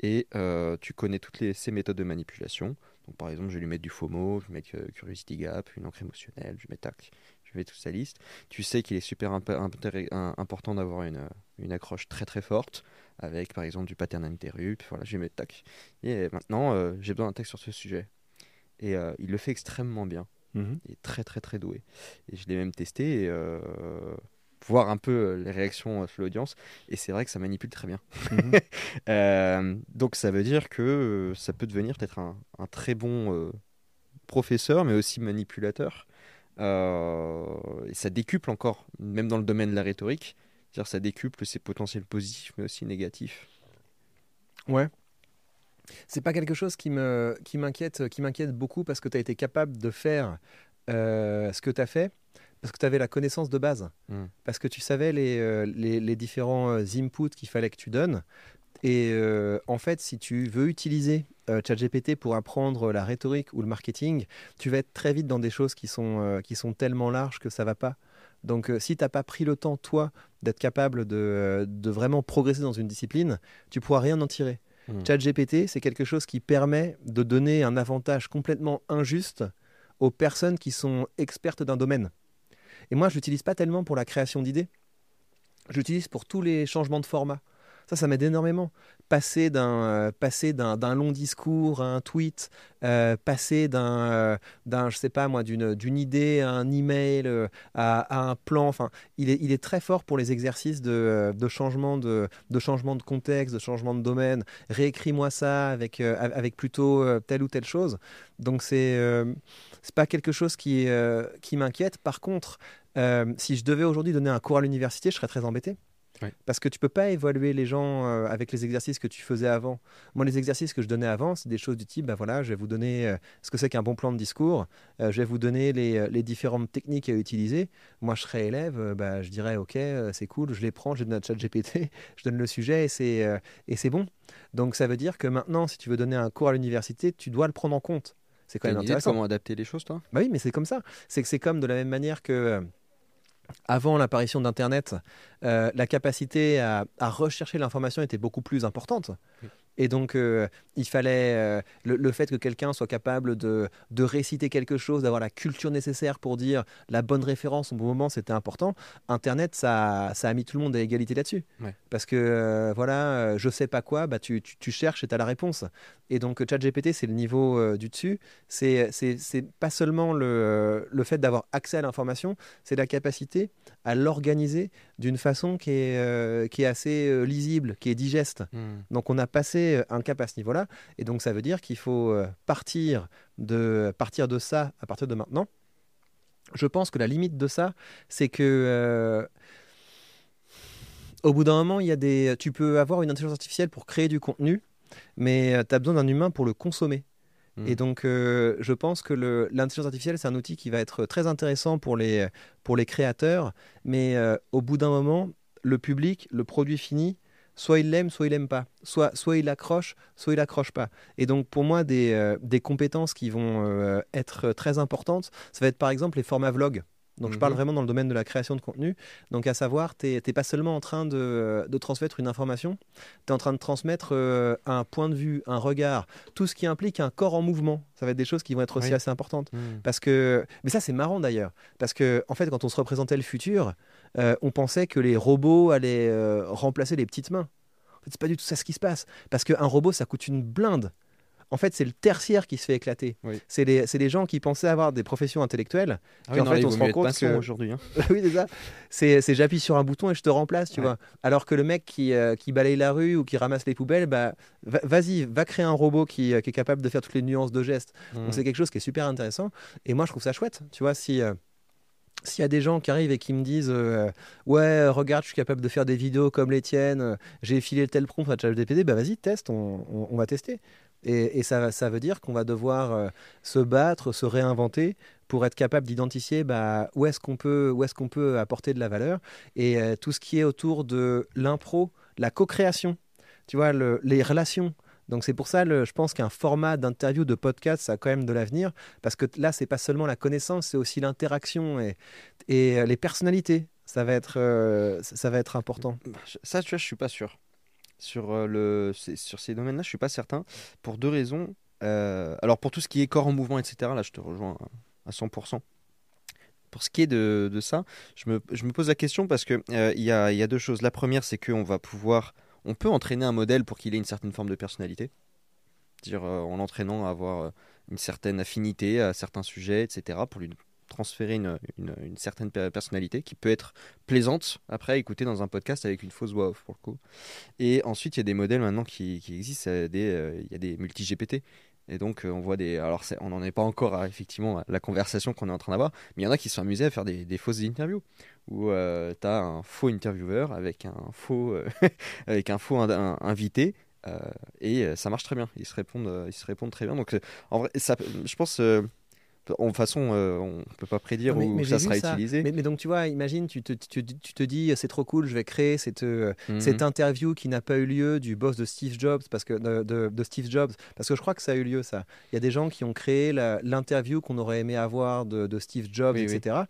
et euh, tu connais toutes les, ces méthodes de manipulation. Donc, par exemple, je vais lui mettre du FOMO, je vais mettre euh, Curiosity Gap, une encre émotionnelle, je mettre tac, je vais toute sa liste. Tu sais qu'il est super imp- intéré- un- important d'avoir une, une accroche très très forte avec par exemple du pattern interrupt. Voilà, je vais mettre tac. Et maintenant, j'ai besoin d'un texte sur ce sujet. Et il le fait extrêmement bien. Mhm. Il est très très très doué. Et je l'ai même testé et voir un peu euh, les réactions euh, sur l'audience. Et c'est vrai que ça manipule très bien. Mhm. Euh, donc ça veut dire que euh, ça peut devenir peut-être un, un très bon euh, professeur, mais aussi manipulateur. Euh, et ça décuple encore, même dans le domaine de la rhétorique. C'est-à-dire ça décuple ses potentiels positifs, mais aussi négatifs. Ouais. C'est pas quelque chose qui me qui m'inquiète qui m'inquiète beaucoup parce que tu as été capable de faire euh, ce que tu as fait parce que tu avais la connaissance de base. Mm. Parce que tu savais les, euh, les, les différents euh, inputs qu'il fallait que tu donnes. Et euh, en fait, si tu veux utiliser euh, ChatGPT pour apprendre la rhétorique ou le marketing, tu vas être très vite dans des choses qui sont, qui sont tellement larges que ça va pas. Donc, si tu n'as pas pris le temps, toi, d'être capable de, de vraiment progresser dans une discipline, tu pourras rien en tirer. Mm. ChatGPT, c'est quelque chose qui permet de donner un avantage complètement injuste aux personnes qui sont expertes d'un domaine. Et moi, je l'utilise pas tellement pour la création d'idées. Je l'utilise pour tous les changements de format. Ça, ça m'aide énormément. Passer d'un euh, long discours à un tweet, euh, passer euh, d'un je sais pas moi d'une idée à un email à, à un plan. Enfin, il est très fort pour les exercices de, changement de contexte, de changement de domaine. Réécris-moi ça avec plutôt telle ou telle chose. Donc c'est c'est pas quelque chose qui m'inquiète. Par contre, euh, si je devais aujourd'hui donner un cours à l'université, je serais très embêté. Ouais. Parce que tu peux pas évaluer les gens euh, avec les exercices que tu faisais avant. Moi, les exercices que je donnais avant, c'est des choses du type, bah voilà, je vais vous donner euh, ce que c'est qu'un bon plan de discours, euh, je vais vous donner les, les différentes techniques à utiliser. Moi, je serais élève, bah, je dirais, ok, c'est cool, je les prends, je donne à chat GPT, je donne le sujet et c'est et c'est bon. Donc, ça veut dire que maintenant, si tu veux donner un cours à l'université, tu dois le prendre en compte. C'est quand même une idée de intéressant. comment adapter les choses, toi? Bah oui, mais c'est comme ça. C'est que c'est comme de la même manière que avant l'apparition d'Internet, euh, la capacité à, rechercher l'information était beaucoup plus importante. Et donc, euh, il fallait euh, le, le fait que quelqu'un soit capable de, de réciter quelque chose, d'avoir la culture nécessaire pour dire la bonne référence au bon moment, c'était important. Internet, ça, ça a mis tout le monde à égalité là-dessus. Ouais. Parce que, euh, voilà, je sais pas quoi, bah, tu, tu, tu cherches et tu as la réponse. Et donc, ChatGPT, c'est le niveau du dessus. C'est c'est- c'est pas seulement le, le fait d'avoir accès à l'information, c'est la capacité à l'organiser d'une façon qui est, qui est assez lisible, qui est digeste. Hmm. Donc on a passé euh, un cap à ce niveau-là, et donc ça veut dire qu'il faut euh, partir de, partir de ça à partir de maintenant. Je pense que la limite de ça, c'est que euh, au bout d'un moment, il y a des, tu peux avoir une intelligence artificielle pour créer du contenu, mais tu as besoin d'un humain pour le consommer. Mm. Et donc, euh, je pense que l'intelligence artificielle, c'est un outil qui va être très intéressant pour les, pour les créateurs, mais euh, au bout d'un moment, le public, le produit fini, soit il l'aime, soit il l'aime pas. Soit, soit il accroche, soit il accroche pas. Et donc, pour moi, des, euh, des compétences qui vont euh, être très importantes, ça va être par exemple les formats vlog. Donc je parle Mhm. vraiment dans le domaine de la création de contenu. Donc à savoir, tu n'es pas seulement en train de, de transmettre une information, tu es en train de transmettre euh, un point de vue, un regard, tout ce qui implique un corps en mouvement. Ça va être des choses qui vont être aussi Oui. assez importantes. Mhm. Parce que, mais ça c'est marrant d'ailleurs, parce que en fait quand on se représentait le futur, euh, on pensait que les robots allaient euh, remplacer les petites mains. En fait, c'est pas du tout ça ce qui se passe, parce qu'un robot ça coûte une blinde. En fait, c'est le tertiaire qui se fait éclater. Oui. C'est les, les gens qui pensaient avoir des professions intellectuelles. Ah Puis en non, fait, on se rend compte que- aujourd'hui. hein. oui, c'est ça. C'est, c'est j'appuie sur un bouton et je te remplace, tu Ouais. vois. Alors que le mec qui, euh, qui balaye la rue ou qui ramasse les poubelles, bah, va- vas-y, va créer un robot qui, euh, qui est capable de faire toutes les nuances de gestes. Mhm. Donc c'est quelque chose qui est super intéressant. Et moi, je trouve ça chouette. Tu vois, si. euh, s'il y a des gens qui arrivent et qui me disent euh, ouais regarde je suis capable de faire des vidéos comme les tiennes j'ai filé tel prompt à ChatGPT bah vas-y teste on, va tester. Et, ça, veut dire qu'on va devoir euh, se battre se réinventer pour être capable d'identifier bah, où est-ce qu'on peut est-ce qu'on peut apporter de la valeur. Et euh, tout ce qui est autour de l'impro la co-création tu vois le- les relations donc c'est pour ça, le- je pense qu'un format d'interview, de podcast, ça a quand même de l'avenir, parce que là, c'est pas seulement la connaissance, c'est aussi l'interaction et, euh, les personnalités. Ça va être, euh, ça va être important. Ça, tu vois, je suis pas sûr. Sur, euh, le, sur ces domaines-là, je suis pas certain. Pour deux raisons. Alors, pour tout ce qui est corps en mouvement, etc., là, je te rejoins à- à 100%. Pour ce qui est de, ça, je me, je me pose la question parce que euh, il y, a, y a deux choses. La première, c'est qu'on va pouvoir, on peut entraîner un modèle pour qu'il ait une certaine forme de personnalité, dire euh, en l'entraînant à avoir euh, une certaine affinité à certains sujets, etc., pour lui transférer une, certaine per- personnalité qui peut être plaisante après écouter dans un podcast avec une fausse voix off pour le coup. Et ensuite, il y a des modèles maintenant qui, existent, euh, euh, il y a des multi-GPT. Et donc, euh, on voit des. Alors, on n'en est pas encore à effectivement à la conversation qu'on est en train d'avoir, mais il y en a qui se sont amusés à faire des, des fausses interviews où tu as un faux intervieweur avec un faux, euh, avec un faux invité. euh, et euh, ça marche très bien, ils se répondent, euh, ils se répondent très bien. Donc, euh, en vrai, ça, je pense, euh, en toute façon, euh, on peut pas prédire Mais- où mais ça sera ça. utilisé. Mais, mais donc, tu vois, imagine, tu te, tu, tu te dis, c'est trop cool, je vais créer cette, euh, Mhm. cette interview qui n'a pas eu lieu du boss de Steve Jobs, parce que, de, de- de Steve Jobs, parce que je crois que ça a eu lieu, ça. Il y a des gens qui ont créé l'interview qu'on aurait aimé avoir de, de Steve Jobs, Oui, oui. etc.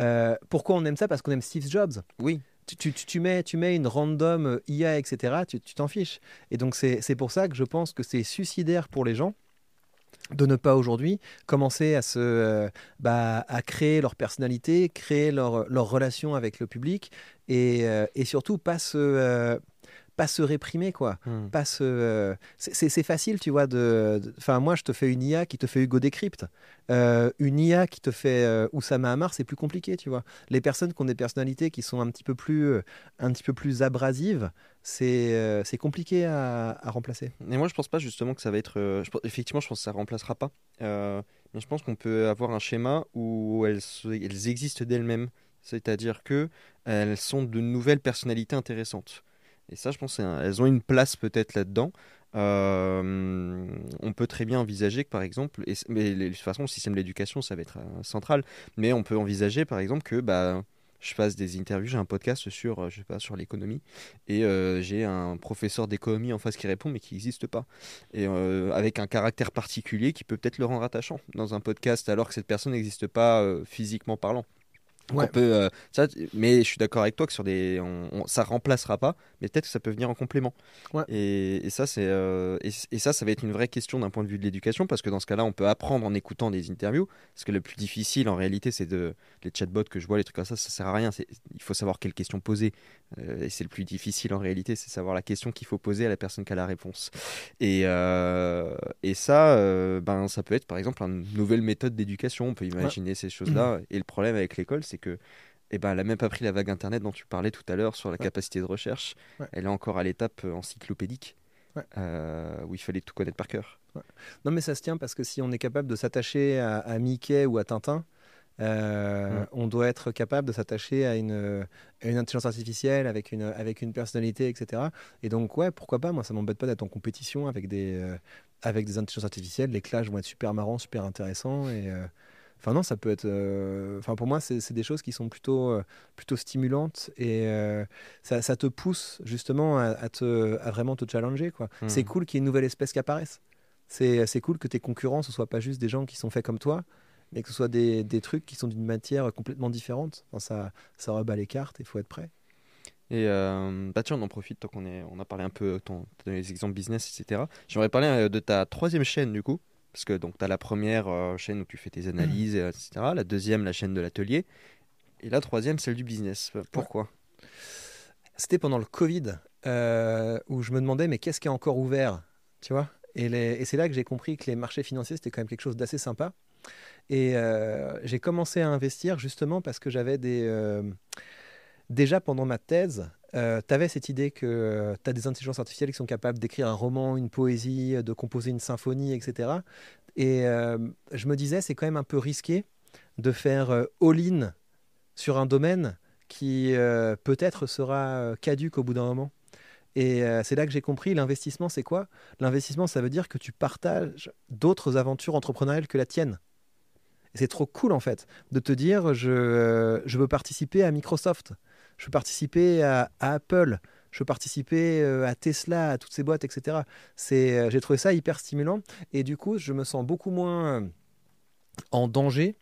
Euh, pourquoi on aime ça? Parce qu'on aime Steve Jobs. Oui, tu, tu- mets, tu mets une random IA, etc., tu t'en fiches. Et donc, c'est pour ça que je pense que c'est suicidaire pour les gens de ne pas aujourd'hui commencer à se euh, bah, à créer leur personnalité, créer leur, leur relation avec le public et, euh, et surtout pas se euh, pas se réprimer quoi Mhm. pas se euh, c'est- facile tu vois de enfin moi je te fais une IA qui te fait Hugo Décrypte Euh, une IA qui te fait euh, Oussama Hamar c'est plus compliqué tu vois les personnes qui ont des personnalités qui sont un petit peu plus euh, un petit peu plus abrasives c'est c'est compliqué à, à remplacer Et moi, je pense pas justement que ça va être. je effectivement, je pense que ça remplacera pas. Mais je pense qu'on peut avoir un schéma où elles, elles existent d'elles-mêmes. C'est-à-dire que elles sont de nouvelles personnalités intéressantes. Et ça, je pense qu'elles ont une place peut-être là-dedans. Euh, on peut très bien envisager que, par exemple, mais de toute façon, le système de l'éducation, ça va être euh, central. Mais on peut envisager, par exemple, que bah, je fasse des interviews, j'ai un podcast sur, euh, je sais pas, sur l'économie et j'ai un professeur d'économie en face qui répond mais qui n'existe pas et avec un caractère particulier qui peut peut-être le rendre attachant dans un podcast alors que cette personne n'existe pas physiquement parlant. Ouais. on peut, euh, ça, mais je suis d'accord avec toi que sur des, on, on- ça remplacera pas, mais peut-être que ça peut venir en complément. Ouais. Et, et ça, c'est, euh, et, et ça, ça va être une vraie question d'un point de vue de l'éducation parce que dans ce cas-là, on peut apprendre en écoutant des interviews. Parce que le plus difficile en réalité, c'est de les chatbots que je vois, les trucs comme ça, ça sert à rien. Il faut savoir quelle question poser. Euh, et c'est le plus difficile en réalité, c'est savoir la question qu'il faut poser à la personne qui a la réponse. Et, et ça, ben, ça peut être par exemple une nouvelle méthode d'éducation. On peut imaginer ces choses-là. Et le problème avec l'école, c'est que eh ben, elle n'a même pas pris la vague Internet dont tu parlais tout à l'heure sur la Ouais. capacité de recherche. Ouais. Elle est encore à l'étape euh, encyclopédique Ouais. euh, où il fallait tout connaître par cœur. Non, mais ça se tient parce que si on est capable de s'attacher à, à Mickey ou à Tintin, euh, on doit être capable de s'attacher à une, à une intelligence artificielle avec une, avec une personnalité, etc. Et donc, ouais, pourquoi pas? Moi, ça m'embête pas d'être en compétition avec des, euh, avec des intelligences artificielles. Les clashs vont être super marrants, super intéressants. Et, euh, Enfin non, ça peut être. euh, Enfin pour moi, c'est des choses qui sont plutôt euh, plutôt stimulantes et euh, ça, ça te pousse justement à, à te à vraiment te challenger quoi. Mhm. C'est cool qu'il y ait une nouvelle espèce qui apparaisse. C'est c'est cool que tes concurrents ce soient pas juste des gens qui sont faits comme toi mais que ce soit des, des trucs qui sont d'une matière complètement différente. Enfin, ça, ça rebat les cartes, il faut être prêt. Et euh, bah tiens, on en profite tant qu'on est, on a parlé un peu, ton, t'as donné les exemples business, etc. J'aimerais parler de ta troisième chaîne du coup, parce que donc tu as la première euh, chaîne où tu fais tes analyses, euh, etc. La deuxième, la chaîne de l'atelier, et la troisième, celle du business. Euh, Pourquoi? C'était pendant le Covid euh, où je me demandais, mais qu'est-ce qui est encore ouvert Tu vois? Et, c'est là que j'ai compris que les marchés financiers, c'était quand même quelque chose d'assez sympa. Et euh, j'ai commencé à investir justement parce que j'avais des. déjà pendant ma thèse, tu avais cette idée que tu as des intelligences artificielles qui sont capables d'écrire un roman, une poésie, de composer une symphonie, etc. Et euh, je me disais, c'est quand même un peu risqué de faire euh, all-in sur un domaine qui euh, peut-être sera euh, caduque au bout d'un moment. Et euh, c'est là que j'ai compris, l'investissement, c'est quoi? L'investissement, ça veut dire que tu partages d'autres aventures entrepreneuriales que la tienne. Et c'est trop cool, en fait, de te dire, je, euh, je veux participer à Microsoft, je veux participer à, à Apple, je veux participer euh, à Tesla, à toutes ces boîtes, etc. C'est, euh, j'ai trouvé ça hyper stimulant. Et du coup, je me sens beaucoup moins euh, en danger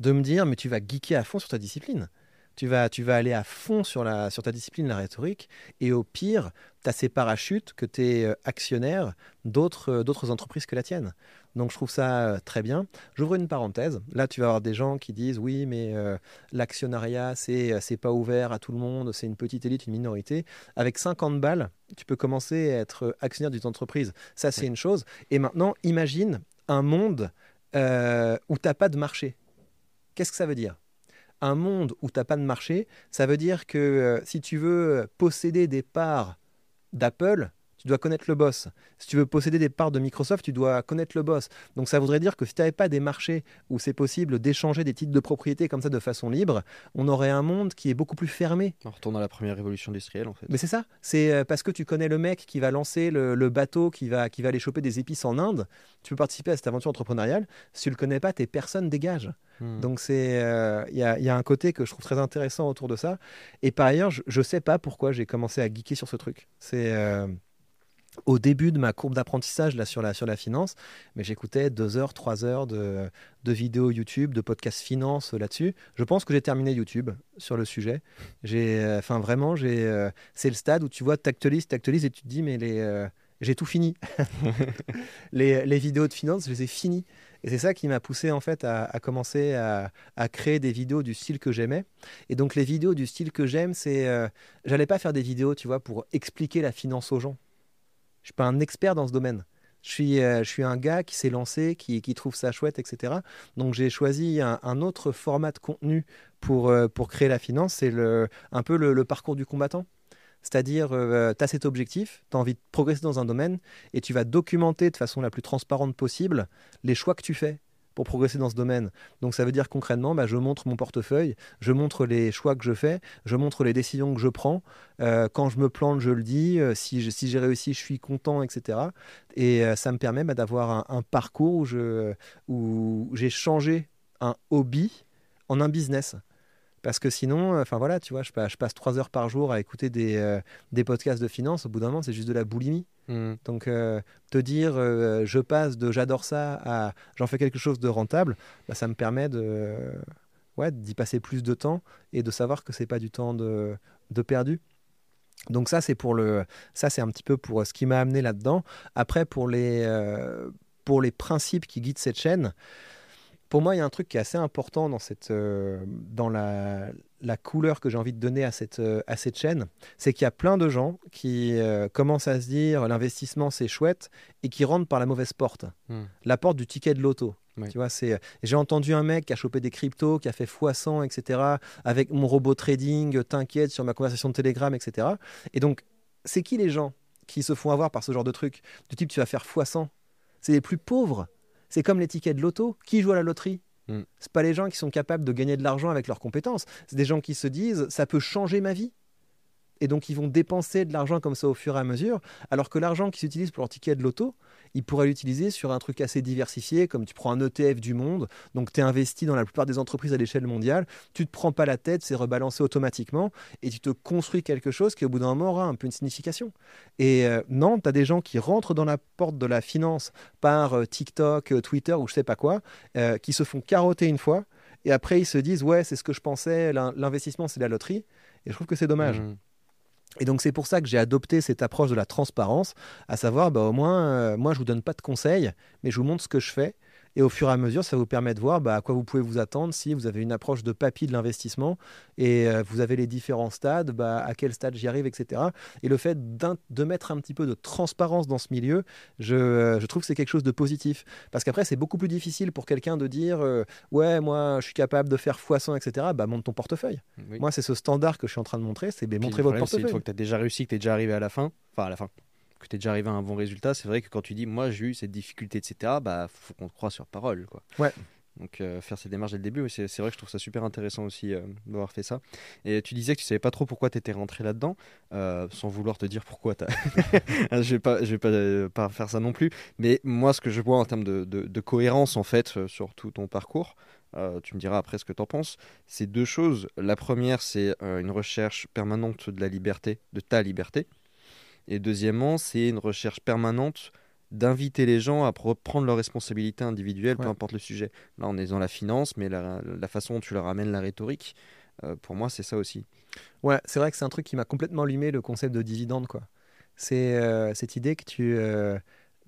de me dire, mais tu vas geeker à fond sur ta discipline. Tu vas, tu vas aller à fond sur, la, sur ta discipline, la rhétorique, et au pire, tu as ces parachutes que tu es actionnaire d'autres euh, d'autres entreprises que la tienne. Donc je trouve ça euh, très bien. J'ouvre une parenthèse. Là, tu vas avoir des gens qui disent oui, mais euh, l'actionnariat, c'est euh, c'est pas ouvert à tout le monde, c'est une petite élite, une minorité. Avec 50 balles, tu peux commencer à être actionnaire d'une entreprise. Ça, c'est une chose. Et maintenant, imagine un monde euh, où tu n'as pas de marché. Qu'est-ce que ça veut dire? Un monde où tu n'as pas de marché, ça veut dire que euh, si tu veux posséder des parts d'Apple, tu dois connaître le boss. Si tu veux posséder des parts de Microsoft, tu dois connaître le boss. Donc ça voudrait dire que si tu n'avais pas des marchés où c'est possible d'échanger des titres de propriété comme ça de façon libre, on aurait un monde qui est beaucoup plus fermé. On retourne à la première révolution industrielle en fait. Mais c'est ça, c'est euh, parce que tu connais le mec qui va lancer le, le bateau, qui va, qui va aller choper des épices en Inde, tu peux participer à cette aventure entrepreneuriale. Si tu le connais pas, tes personnes dégagent. Hmm. Donc c'est, euh, il y, a, y a un côté que je trouve très intéressant autour de ça. Et par ailleurs, je, je sais pas pourquoi j'ai commencé à geeker sur ce truc. C'est euh, au début de ma courbe d'apprentissage là sur la sur la finance, mais j'écoutais deux heures, trois heures de, de vidéos YouTube, de podcasts finance là-dessus. Je pense que j'ai terminé YouTube sur le sujet. J'ai, euh, enfin vraiment, j'ai, euh, c'est le stade où tu vois, t'actualises, t'actualises et tu te dis mais les, euh, j'ai tout fini. les, les vidéos de finance, je les ai finies. Et c'est ça qui m'a poussé en fait à, à commencer à, à créer des vidéos du style que j'aimais. Et donc les vidéos du style que j'aime, c'est, j'allais pas faire des vidéos, tu vois, pour expliquer la finance aux gens. Je suis pas un expert dans ce domaine. Je suis, euh, un gars qui s'est lancé, qui, trouve ça chouette, etc. Donc j'ai choisi un, autre format de contenu pour, euh, créer la finance. C'est un peu le, le parcours du combattant. C'est-à-dire, tu as cet objectif, tu as envie de progresser dans un domaine et tu vas documenter de façon la plus transparente possible les choix que tu fais pour progresser dans ce domaine. Donc ça veut dire concrètement, bah, je montre mon portefeuille, je montre les choix que je fais, je montre les décisions que je prends. Euh, quand je me plante, je le dis. Euh, si j'ai réussi, je suis content, etc. Et euh, ça me permet bah, d'avoir un, parcours où où j'ai changé un hobby en un business. Parce que sinon, enfin voilà, tu vois, je passe, je passe trois heures par jour à écouter des, euh, des podcasts de finance. Au bout d'un moment, c'est juste de la boulimie. Hmm. Donc, euh, te dire, euh, je passe de j'adore ça à j'en fais quelque chose de rentable, bah, ça me permet de, ouais, d'y passer plus de temps et de savoir que c'est pas du temps de, de perdu. Donc ça, c'est pour le, ça c'est un petit peu pour ce qui m'a amené là-dedans. Après, pour les, pour les principes qui guident cette chaîne, pour moi, il y a un truc qui est assez important dans, cette, euh, dans la, la couleur que j'ai envie de donner à cette, euh, à cette chaîne, c'est qu'il y a plein de gens qui euh, commencent à se dire l'investissement c'est chouette et qui rentrent par la mauvaise porte, Hmm. la porte du ticket de. Oui. Tu vois, c'est. J'ai entendu un mec qui a chopé des cryptos, qui a fait x100, etc. Avec mon robot trading, t'inquiète sur ma conversation de Telegram, etc. Et donc, c'est qui les gens qui se font avoir par ce genre de truc? Du type, tu vas faire x100. C'est les plus pauvres. C'est comme les tickets de loto. Qui joue à la loterie Mm. C'est pas les gens qui sont capables de gagner de l'argent avec leurs compétences. C'est des gens qui se disent, ça peut changer ma vie. Et donc ils vont dépenser de l'argent comme ça au fur et à mesure, alors que l'argent qu'ils utilisent pour leur ticket de loto, ils pourraient l'utiliser sur un truc assez diversifié, comme tu prends un ETF du monde, donc tu es investi dans la plupart des entreprises à l'échelle mondiale, tu te prends pas la tête, c'est rebalancé automatiquement, et tu te construis quelque chose qui au bout d'un moment aura un peu une signification. Et euh, non, tu as des gens qui rentrent dans la porte de la finance par euh, TikTok, euh, Twitter ou je sais pas quoi, qui se font carotter une fois, et après ils se disent ouais c'est ce que je pensais, l'investissement c'est la loterie, et je trouve que c'est dommage. Mmh. Et donc c'est pour ça que j'ai adopté cette approche de la transparence, à savoir bah, au moins euh, moi je vous donne pas de conseils, mais je vous montre ce que je fais et au fur et à mesure, ça vous permet de voir bah, à quoi vous pouvez vous attendre si vous avez une approche de papy de l'investissement et euh, vous avez les différents stades, bah, à quel stade j'y arrive, etc. Et le fait de mettre un petit peu de transparence dans ce milieu, je, euh, je trouve que c'est quelque chose de positif. Parce qu'après, c'est beaucoup plus difficile pour quelqu'un de dire euh, Ouais, moi, je suis capable de faire x100, etc. Bah, monte ton portefeuille. Moi, c'est ce standard que je suis en train de montrer c'est bah, montrer votre portefeuille. Une fois que tu as déjà réussi, que tu es déjà arrivé à la fin, enfin à la fin, que tu es déjà arrivé à un bon résultat, c'est vrai que quand tu dis moi j'ai eu cette difficulté, etc., bah faut qu'on te croie sur parole. Quoi. Ouais. Donc euh, faire ces démarches dès le début, c'est vrai que je trouve ça super intéressant aussi euh, d'avoir fait ça. Et tu disais que tu savais pas trop pourquoi tu étais rentré là-dedans, euh, sans vouloir te dire pourquoi. je vais pas, je vais pas, pas, faire ça non plus. Mais moi, ce que je vois en termes de, de, de cohérence en fait sur tout ton parcours, tu me diras après ce que tu en penses, c'est deux choses. La première, c'est une recherche permanente de la liberté, de ta liberté. Et deuxièmement, c'est une recherche permanente d'inviter les gens à prendre leurs responsabilités individuelles, peu importe le sujet. Là, on est dans la finance, mais la, façon dont tu leur amènes la rhétorique, euh, pour moi, c'est ça aussi. Ouais, c'est vrai que c'est un truc qui m'a complètement allumé le concept de dividende. quoi. C'est euh, cette idée que tu, euh,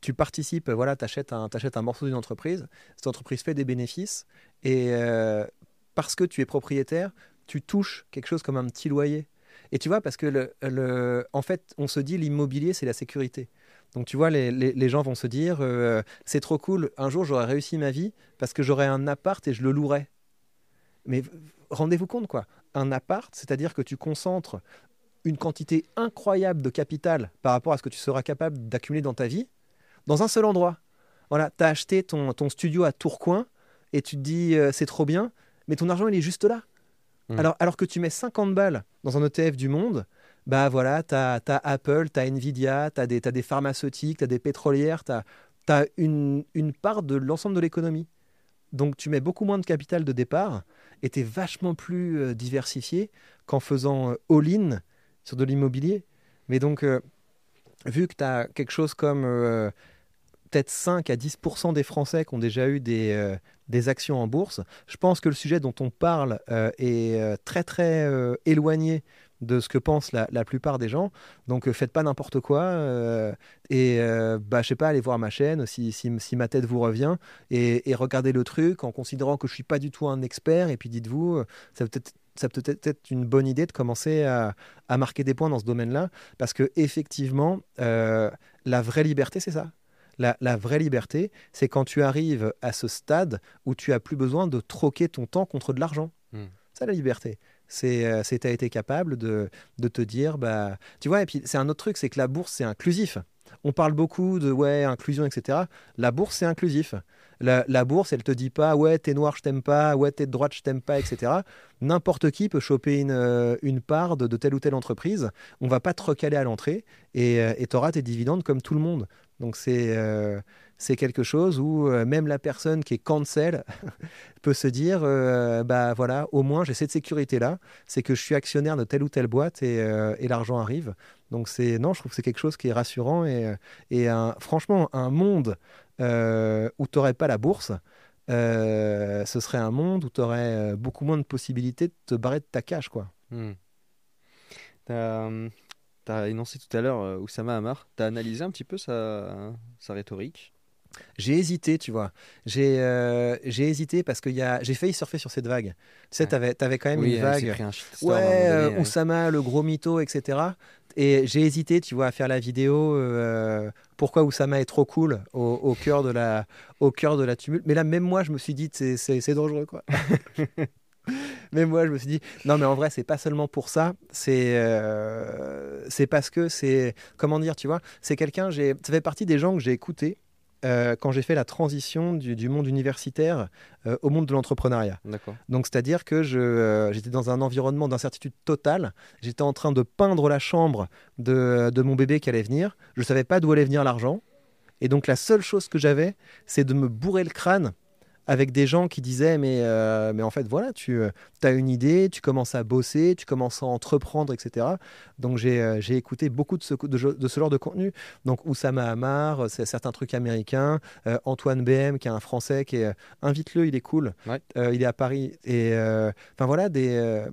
tu participes, voilà, tu achètes un, un morceau d'une entreprise, cette entreprise fait des bénéfices, et parce que tu es propriétaire, tu touches quelque chose comme un petit loyer. Et tu vois, parce que en fait, on se dit l'immobilier, c'est la sécurité. Donc tu vois, les, gens vont se dire, euh, c'est trop cool, un jour j'aurai réussi ma vie parce que j'aurai un appart et je le louerai. Mais rendez-vous compte, quoi. Un appart, c'est-à-dire que tu concentres une quantité incroyable de capital par rapport à ce que tu seras capable d'accumuler dans ta vie, dans un seul endroit. Voilà, tu as acheté ton, ton, studio à Tourcoing et tu te dis, euh, c'est trop bien, mais ton argent, il est juste là. Mmh. Alors, alors que tu mets 50 balles dans un ETF du monde, bah voilà, tu as, Apple, tu as Nvidia, tu as, as, des pharmaceutiques, tu as des pétrolières, tu as, une, une, part de l'ensemble de l'économie. Donc tu mets beaucoup moins de capital de départ et tu es vachement plus euh, diversifié qu'en faisant euh, all-in sur de l'immobilier. Mais donc, euh, vu que tu as quelque chose comme peut-être 5 à 10% des Français qui ont déjà eu des, des actions en bourse. Je pense que le sujet dont on parle euh, est euh, très très euh, éloigné de ce que pensent la, plupart des gens. Donc faites pas n'importe quoi et bah je sais pas allez voir ma chaîne si, si, ma tête vous revient et, regardez le truc en considérant que je suis pas du tout un expert et puis dites-vous ça peut être ça peut être une bonne idée de commencer à, à marquer des points dans ce domaine-là parce que effectivement la vraie liberté c'est ça la, vraie liberté, c'est quand tu arrives à ce stade où tu as plus besoin de troquer ton temps contre de l'argent. Hmm. C'est la liberté. C'est euh, tu as été capable de, te dire, bah, tu vois, et puis c'est un autre truc, c'est que la bourse, c'est inclusif. On parle beaucoup de ouais, inclusion, etc. La bourse, c'est inclusif. La, bourse, elle te dit pas ouais, t'es noir, je t'aime pas, ouais, t'es de droite, je t'aime pas, etc. N'importe qui peut choper une, euh, une part de, telle ou telle entreprise. On va pas te recaler à l'entrée et euh, tu auras tes dividendes comme tout le monde. Donc c'est euh, quelque chose où euh, même la personne qui est cancel peut se dire euh, bah voilà au moins j'ai cette sécurité là c'est que je suis actionnaire de telle ou telle boîte et, et l'argent arrive. Donc c'est non je trouve que c'est quelque chose qui est rassurant et, et franchement un monde où tu n'aurais pas la bourse ce serait un monde où tu aurais beaucoup moins de possibilités de te barrer de ta cage quoi. Hmm tu as énoncé tout à l'heure euh, Oussama Hamar. Tu as analysé un petit peu sa, sa rhétorique? J'ai hésité, tu vois. J'ai euh, hésité parce que j'ai failli surfer sur cette vague. Tu sais, tu avais, quand même une vague. ouais, euh, Oussama, le gros mytho, etc. Et j'ai hésité, tu vois, à faire la vidéo pourquoi Oussama est trop cool au, au, cœur de la, au cœur de la tumulte. Mais là, même moi, je me suis dit, c'est dangereux, quoi. mais moi, je me suis dit, non, mais en vrai, c'est pas seulement pour ça. C'est euh, c'est parce que c'est. Comment dire, tu vois C'est quelqu'un, ça fait partie des gens que j'ai écoutés euh, quand j'ai fait la transition du, du monde universitaire euh, au monde de l'entrepreneuriat. Donc, c'est-à-dire que je, euh, j'étais dans un environnement d'incertitude totale. J'étais en train de peindre la chambre de, de mon bébé qui allait venir. Je ne savais pas d'où allait venir l'argent. Et donc, la seule chose que j'avais, c'est de me bourrer le crâne avec des gens qui disaient mais, euh, mais en fait voilà tu as une idée tu commences à bosser tu commences à entreprendre etc donc j'ai euh, j'ai écouté beaucoup de ce, de, de ce genre de contenu. Donc Oussama Hamar euh, c'est certains trucs américains. Euh, Antoine BM qui est un français qui est euh, invite-le il est cool. Ouais. Euh, il est à Paris. Et euh, enfin voilà des euh,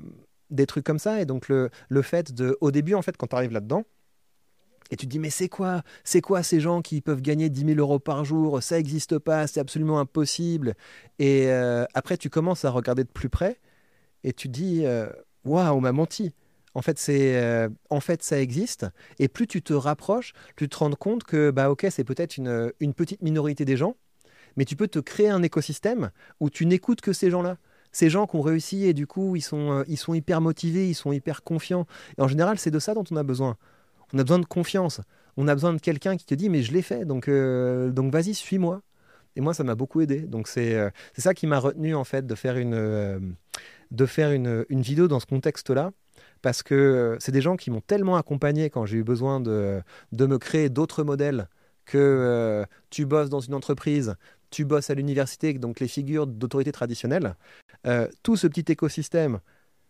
des trucs comme ça. Et donc le, le fait de au début en fait quand tu arrives là-dedans et tu te dis mais c'est quoi c'est quoi ces gens qui peuvent gagner 10 000 euros par jour? Ça n'existe pas, c'est absolument impossible. Et euh, après, tu commences à regarder de plus près et tu te dis euh, waouh, on m'a menti. En fait, c'est, euh, en fait, ça existe. Et plus tu te rapproches, plus tu te rends compte que bah ok, c'est peut-être une, une petite minorité des gens, mais tu peux te créer un écosystème où tu n'écoutes que ces gens-là. Ces gens qui ont réussi et du coup, ils sont, ils sont hyper motivés, ils sont hyper confiants. Et en général, c'est de ça dont on a besoin. On a besoin de confiance. On a besoin de quelqu'un qui te dit mais je l'ai fait, donc, euh, donc vas-y, suis-moi. Et moi, ça m'a beaucoup aidé. Donc c'est euh, ça qui m'a retenu en fait de faire une, euh, de faire une, une vidéo dans ce contexte-là. Parce que c'est des gens qui m'ont tellement accompagné quand j'ai eu besoin de, de me créer d'autres modèles que tu bosses dans une entreprise, tu bosses à l'université, donc les figures d'autorité traditionnelles. Tout ce petit écosystème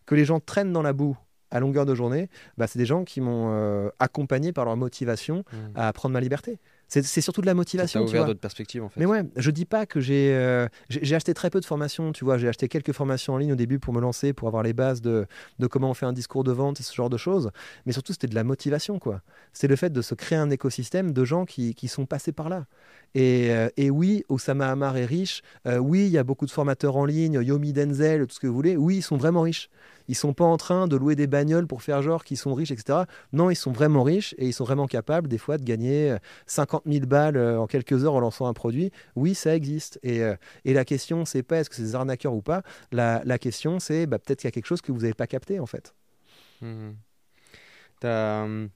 que les gens traînent dans la boue à longueur de journée, bah, c'est des gens qui m'ont euh, accompagné par leur motivation à prendre ma liberté. C'est surtout de la Ça motivation. tu ouvert d'autres perspectives en fait. Mais ouais, je dis pas que j'ai euh, j'ai j'ai acheté très peu de formations, tu vois, j'ai acheté quelques formations en ligne au début pour me lancer, pour avoir les bases de, de comment on fait un discours de vente et ce genre de choses, mais surtout c'était de la motivation quoi. C'est le fait de se créer un écosystème de gens qui, qui sont passés par là. Et, euh, et oui, Osama Hamar est riche, Euh, oui, il y a beaucoup de formateurs en ligne, Yomi Denzel, tout ce que vous voulez, oui, ils sont vraiment riches. Ils sont pas en train de louer des bagnoles pour faire genre qu'ils sont riches, etc. Non, ils sont vraiment riches et ils sont vraiment capables des fois de gagner euh, 50 000 balles euh, en quelques heures en lançant un produit. Oui, ça existe. Et, euh, et la question, c'est pas est-ce que c'est des arnaqueurs ou pas. La, la question, c'est bah, peut-être qu'il y a quelque chose que vous n'avez pas capté en fait. T'as hum,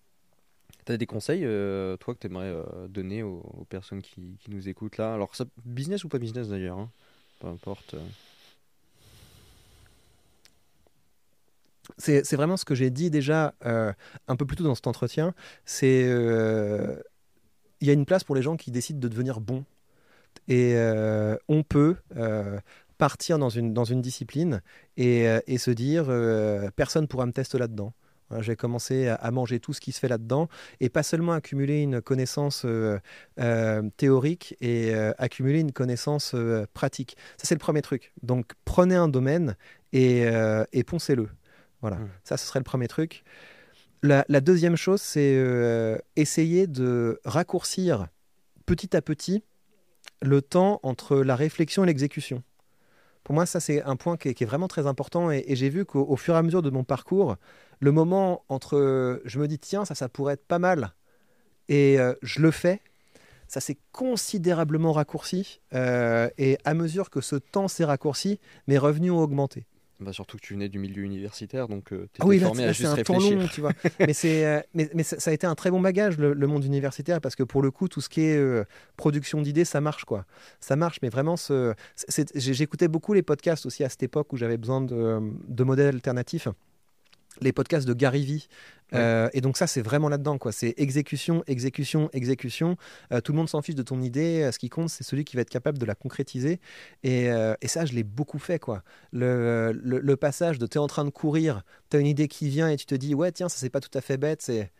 t'as des conseils, euh, toi, que tu aimerais donner aux, personnes qui, qui nous écoutent là? Alors, ça, business ou pas business d'ailleurs, hein, peu importe. euh. C'est vraiment ce que j'ai dit déjà euh, un peu plus tôt dans cet entretien. C'est euh, il y a une place pour les gens qui décident de devenir bons. Et euh, on peut partir dans une, discipline et, se dire personne pourra me tester là-dedans. Voilà, J'ai commencé à, manger tout ce qui se fait là-dedans et pas seulement accumuler une connaissance théorique et accumuler une connaissance pratique. Ça, c'est le premier truc. Donc, prenez un domaine et, et poncez-le. Voilà, Mm. ça, ce serait le premier truc. La, la deuxième chose, c'est euh, essayer de raccourcir petit à petit le temps entre la réflexion et l'exécution. Pour moi, ça, c'est un point qui est, qui est vraiment très important. Et, et j'ai vu qu'au au fur et à mesure de mon parcours, le moment entre je me dis, tiens, ça, ça pourrait être pas mal, et euh, je le fais, ça s'est considérablement raccourci. Euh, et à mesure que ce temps s'est raccourci, mes revenus ont augmenté. Bah, surtout que tu venais du milieu universitaire, donc tu étais Ah oui, là, formé là, à juste un réfléchir. long, tu vois. mais c'est, euh, mais, mais ça, ça a été un très bon bagage, le, le monde universitaire, parce que pour le coup, tout ce qui est euh, production d'idées, ça marche, quoi. Ça marche, mais vraiment, ce, j'écoutais beaucoup les podcasts aussi à cette époque où j'avais besoin de, de modèles alternatifs. Les podcasts de Gary Vee. Euh, et donc ça, c'est vraiment là-dedans, quoi. C'est exécution, exécution, exécution. Euh, tout le monde s'en fiche de ton idée. Euh, Ce qui compte, c'est celui qui va être capable de la concrétiser. Et, et ça, je l'ai beaucoup fait, quoi. Le, le, le passage de t'es en train de courir, t'as une idée qui vient et tu te dis ouais tiens ça c'est pas tout à fait bête, c'est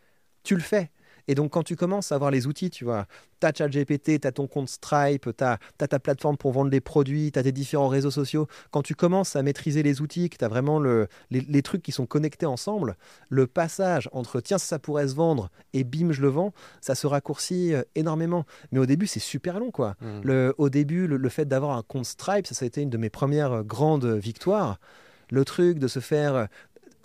tu le fais. Et donc quand tu commences à avoir les outils, tu vois, t'as ChatGPT, t'as ton compte Stripe, t'as as ta plateforme pour vendre des produits, t'as tes différents réseaux sociaux. Quand tu commences à maîtriser les outils, que t'as vraiment le, les, les trucs qui sont connectés ensemble, le passage entre tiens ça, pourrait se vendre et bim je le vends, ça se raccourcit euh, énormément. Mais au début c'est super long quoi. Mhm. Le- au début, le, le fait d'avoir un compte Stripe, ça, ça a été une de mes premières euh, grandes victoires. Le truc de se faire.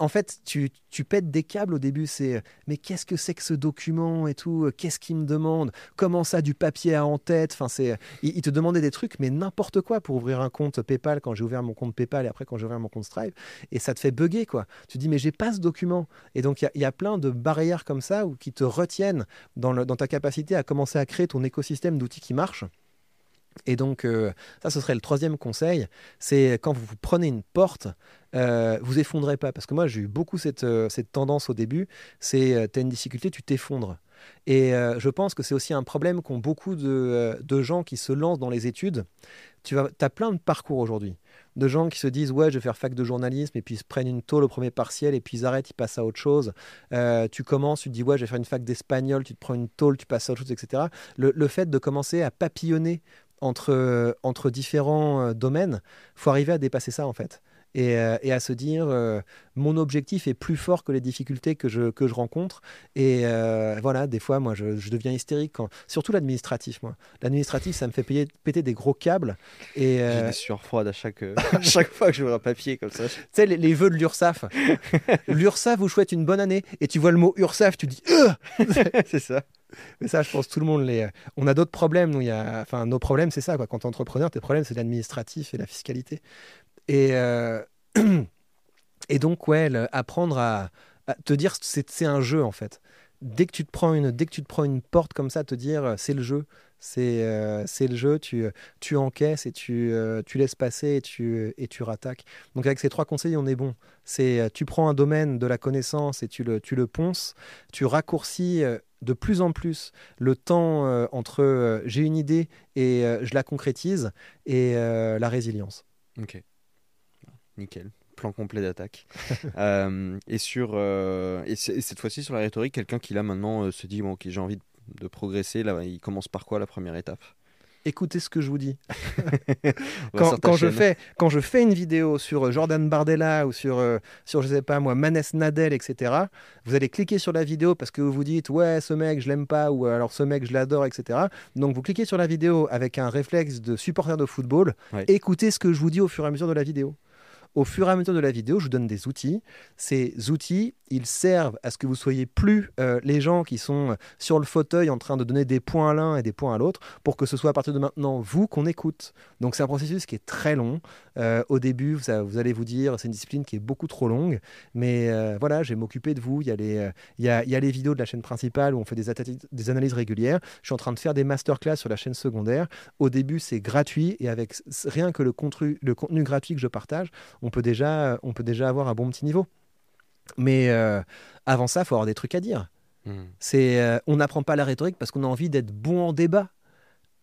Euh, en fait, tu, tu pètes des câbles au début. C'est mais qu'est-ce que c'est que ce document et tout Qu'est-ce qu'il me demande Comment ça, du papier à en tête Enfin, c'est il, te demandait des trucs, mais n'importe quoi pour ouvrir un compte PayPal quand j'ai ouvert mon compte PayPal et après quand j'ai ouvert mon compte Stripe. Et ça te fait bugger, quoi. Tu dis, mais j'ai pas ce document. Et donc, il y, a plein de barrières comme ça ou qui te retiennent dans, dans ta capacité à commencer à créer ton écosystème d'outils qui marchent. Et donc, euh, ça, ce serait le troisième conseil, c'est quand vous prenez une porte, euh, vous effondrez pas. Parce que moi, j'ai eu beaucoup cette, euh, cette, tendance au début, c'est, euh, tu as une difficulté, tu t'effondres. Et je pense que c'est aussi un problème qu'ont beaucoup de, de, gens qui se lancent dans les études. Tu as plein de parcours aujourd'hui. De gens qui se disent, ouais, je vais faire fac de journalisme, et puis ils se prennent une tôle au premier partiel, et puis ils arrêtent, ils passent à autre chose. tu commences, tu te dis, ouais, je vais faire une fac d'espagnol, tu te prends une tôle, tu passes à autre chose, etc. Le, le fait de commencer à papillonner entre, entre différents euh, domaines, faut arriver à dépasser ça en fait. Et, euh, et, à se dire euh, mon objectif est plus fort que les difficultés que je, que je rencontre. Et voilà, des fois, moi, je, je deviens hystérique, quand, surtout l'administratif. Moi, l'administratif, ça me fait payer, péter des gros câbles. Et j'ai des sueurs froides à chaque, à chaque fois que je vois un papier comme ça. Tu sais, les, les, vœux de l'URSAF. L'URSAF vous souhaite une bonne année, et tu vois le mot URSAF, tu dis c'est ça. Mais ça, je pense tout le monde les. On a d'autres problèmes. Nous, il y a... Enfin, nos problèmes, c'est ça. Quoi. Quand tu es entrepreneur, tes problèmes, c'est l'administratif et la fiscalité. Et, euh, et donc, ouais, apprendre à, te dire c'est un jeu, en fait. Dès que, tu te prends une, dès que tu te prends une porte comme ça, te dire euh, c'est le jeu. C'est euh, c'est le jeu, tu, tu encaisses et tu, tu laisses passer et tu, et tu rattaques. Donc avec ces trois conseils, on est bon. C'est tu prends un domaine de la connaissance et tu le, tu le ponces, tu raccourcis de plus en plus le temps entre j'ai une idée et je la concrétise et la résilience. Nickel. Plan complet d'attaque. et sur et, cette fois-ci sur la rhétorique, quelqu'un qui là maintenant se dit bon ok j'ai envie de, de progresser là, il commence par quoi la première étape? Écoutez ce que je vous dis. quand, je fais, quand je fais une vidéo sur euh, Jordan Bardella ou sur, euh, sur je sais pas moi, Manes Nadel, etc., vous allez cliquer sur la vidéo parce que vous vous dites, ouais, ce mec, je l'aime pas, ou alors ce mec, je l'adore, etc. Donc vous cliquez sur la vidéo avec un réflexe de supporter de football. Écoutez ce que je vous dis au fur et à mesure de la vidéo. Au fur et à mesure de la vidéo, je vous donne des outils. Ces outils, ils servent à ce que vous soyez plus euh, les gens qui sont euh, sur le fauteuil en train de donner des points à l'un et des points à l'autre, pour que ce soit à partir de maintenant vous qu'on écoute. Donc c'est un processus qui est très long. Euh, au début, vous, allez vous dire, c'est une discipline qui est beaucoup trop longue, mais voilà, je vais m'occuper de vous. Il y, a les, vidéos de la chaîne principale où on fait des, analyses régulières. Je suis en train de faire des masterclass sur la chaîne secondaire. Au début, c'est gratuit et avec rien que le contenu, le contenu gratuit que je partage, on peut déjà, on peut déjà avoir un bon petit niveau. Mais euh, avant ça, il faut avoir des trucs à dire. Hmm. C'est, euh, on n'apprend pas la rhétorique parce qu'on a envie d'être bon en débat.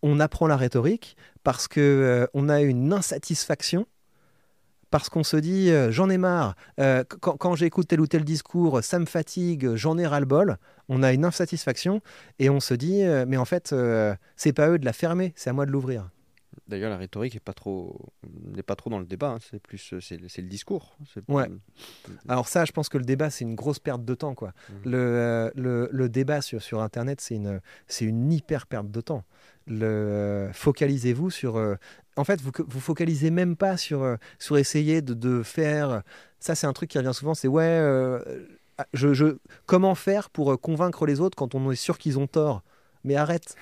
On apprend la rhétorique parce que euh, on a une insatisfaction, parce qu'on se dit j'en ai marre. quand, quand j'écoute tel ou tel discours, ça me fatigue, j'en ai ras le bol. On a une insatisfaction et on se dit mais en fait c'est pas eux de la fermer, c'est à moi de l'ouvrir. D'ailleurs, la rhétorique n'est pas trop, n'est pas trop dans le débat. Hein. C'est plus, c'est, le discours. Ouais. Alors ça, je pense que le débat, c'est une grosse perte de temps, quoi. Mmh. Le, euh, le, le, débat sur, sur Internet, c'est une, c'est une hyper perte de temps. Le, euh, focalisez-vous sur. Euh, en fait, vous vous focalisez même pas sur sur essayer de, de faire. Ça, c'est un truc qui revient souvent. C'est ouais. Je, je, comment faire pour convaincre les autres quand on est sûr qu'ils ont tort? Mais arrête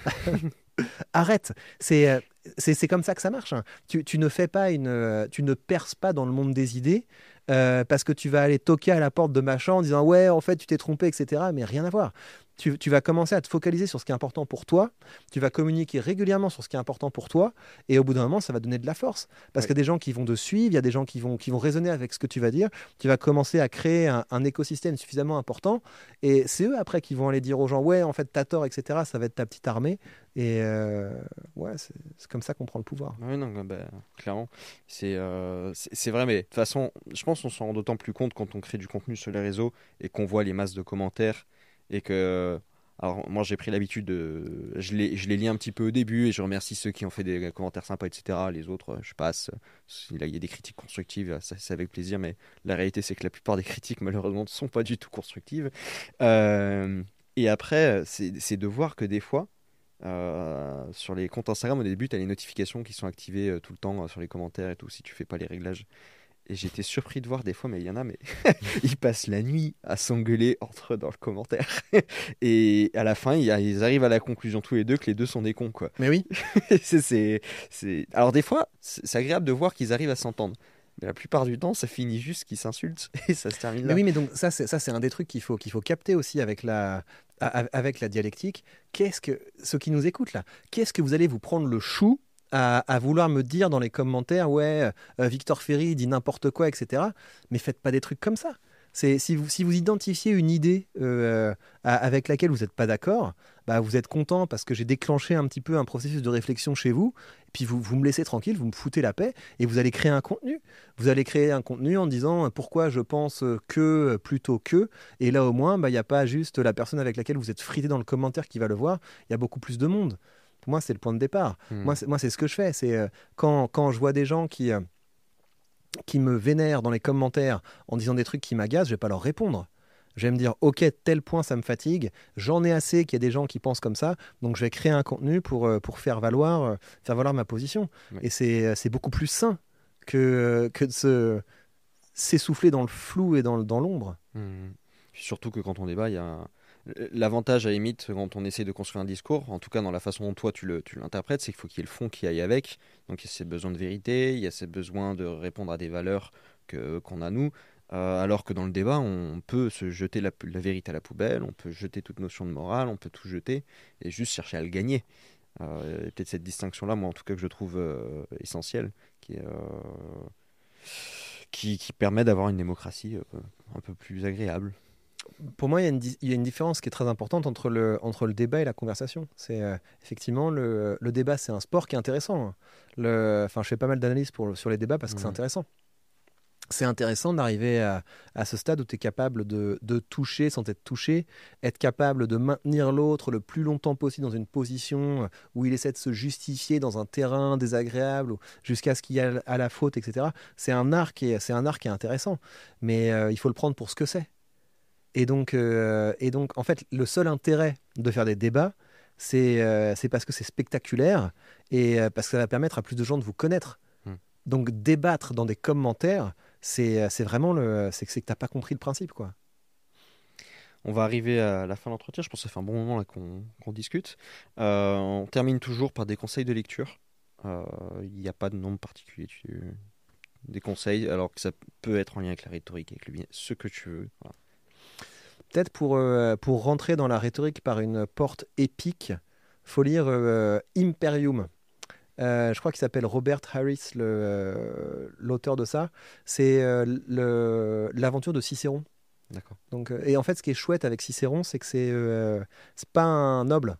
Arrête. C'est c'est comme ça que ça marche. Hein. Tu, tu, ne fais pas une, euh, tu ne perces pas dans le monde des idées euh, parce que tu vas aller toquer à la porte de machin en disant ouais en fait tu t'es trompé etc. Mais rien à voir tu, vas commencer à te focaliser sur ce qui est important pour toi, tu vas communiquer régulièrement sur ce qui est important pour toi, et au bout d'un moment, ça va donner de la force. Parce qu'il y a des gens qui vont te suivre, il y a des gens qui vont, qui vont raisonner avec ce que tu vas dire, tu vas commencer à créer un, écosystème suffisamment important, et c'est eux après qui vont aller dire aux gens, ouais, en fait, t'as tort, etc., ça va être ta petite armée, et euh, ouais, c'est comme ça qu'on prend le pouvoir. Non, bah, clairement, euh, c'est vrai, mais de toute façon, je pense qu'on s'en rend d'autant plus compte quand on crée du contenu sur les réseaux et qu'on voit les masses de commentaires et que alors moi j'ai pris l'habitude de je les, je les lis un petit peu au début et je remercie ceux qui ont fait des commentaires sympas etc les autres je passe. Il y a des critiques constructives c'est avec plaisir mais la réalité c'est que la plupart des critiques malheureusement ne sont pas du tout constructives. Euh, et après c'est de voir que des fois euh, sur les comptes Instagram au début tu as les notifications qui sont activées euh, tout le temps sur les commentaires et tout si tu fais pas les réglages Et j'étais surpris de voir des fois, mais il y en a, mais ils passent la nuit à s'engueuler entre eux dans le commentaire. et à la fin, ils arrivent à la conclusion tous les deux que les deux sont des cons, quoi. Mais oui. c'est, c'est... Alors des fois, c'est agréable de voir qu'ils arrivent à s'entendre. Mais la plupart du temps, ça finit juste qu'ils s'insultent et ça se termine là. Mais oui, mais donc ça, c'est, ça, c'est un des trucs qu'il faut, qu'il faut capter aussi avec la, avec la dialectique. Qu'est-ce que, ceux qui nous écoutent là, qu'est-ce que vous allez vous prendre le chou à, vouloir me dire dans les commentaires, ouais, euh, Victor Ferry dit n'importe quoi, etc. Mais faites pas des trucs comme ça. C'est si vous, si vous identifiez une idée euh, avec laquelle vous n'êtes pas d'accord, bah vous êtes content parce que j'ai déclenché un petit peu un processus de réflexion chez vous, et puis vous, vous me laissez tranquille, vous me foutez la paix, et vous allez créer un contenu. Vous allez créer un contenu en disant pourquoi je pense que plutôt que, et là au moins, bah, il n'y a pas juste la personne avec laquelle vous êtes frité dans le commentaire qui va le voir, il y a beaucoup plus de monde. Pour moi, c'est le point de départ. Hmm. Moi, c'est ce que je fais. C'est euh, quand, quand je vois des gens qui, euh, qui me vénèrent dans les commentaires en disant des trucs qui m'agacent, je vais pas leur répondre. Je vais me dire, ok, tel point ça me fatigue, j'en ai assez qu'il y ait des gens qui pensent comme ça, donc je vais créer un contenu pour, euh, pour faire, valoir, faire valoir ma position. Et c'est beaucoup plus sain que, que de se s'essouffler dans le flou et dans, dans l'ombre. Hmm. Surtout que quand on débat, il y a L'avantage à la limite quand on essaie de construire un discours, en tout cas dans la façon dont toi tu l'interprètes, c'est qu'il faut qu'il y ait le fond qui aille avec. Donc il y a ces besoins de vérité, il y a ces besoins de répondre à des valeurs qu'on a nous. Euh, alors que dans le débat, on peut se jeter la, vérité à la poubelle, on peut jeter toute notion de morale, on peut tout jeter et juste chercher à le gagner. Euh, Peut-être cette distinction-là, moi en tout cas, que je trouve euh, essentielle, qui, euh, qui, qui permet d'avoir une démocratie un peu plus agréable pour moi, il y, a une, différence qui est très importante entre le, entre le débat et la conversation. C'est effectivement le, le débat, c'est un sport qui est intéressant. Le, enfin, je fais pas mal d'analyses sur les débats parce que c'est intéressant. C'est intéressant d'arriver à, à, ce stade où tu es capable de, de, toucher sans être touché, être capable de maintenir l'autre le plus longtemps possible dans une position où il essaie de se justifier dans un terrain désagréable jusqu'à ce qu'il y ait à la faute, etc. C'est un art qui est, c'est un art qui est intéressant, mais euh, il faut le prendre pour ce que c'est. Et donc, euh, et donc, en fait, le seul intérêt de faire des débats, c'est euh, parce que c'est spectaculaire et parce que ça va permettre à plus de gens de vous connaître. Hmm. Donc, débattre dans des commentaires, c'est vraiment le. C'est que tu n'as pas compris le principe, quoi. On va arriver à la fin de l'entretien. Je pense que ça fait un bon moment qu'on discute. on termine toujours par des conseils de lecture. Il n'y a pas de nombre particulier. Des conseils, alors que ça peut être en lien avec la rhétorique, avec le ce que tu veux. Peut-être pour, euh, pour rentrer dans la rhétorique par une porte épique, faut lire euh, Imperium. Euh, je crois qu'il s'appelle Robert Harris, l'auteur de ça. C'est l'aventure de Cicéron. D'accord. Donc, et en fait, ce qui est chouette avec Cicéron, c'est que c'est c'est pas un noble,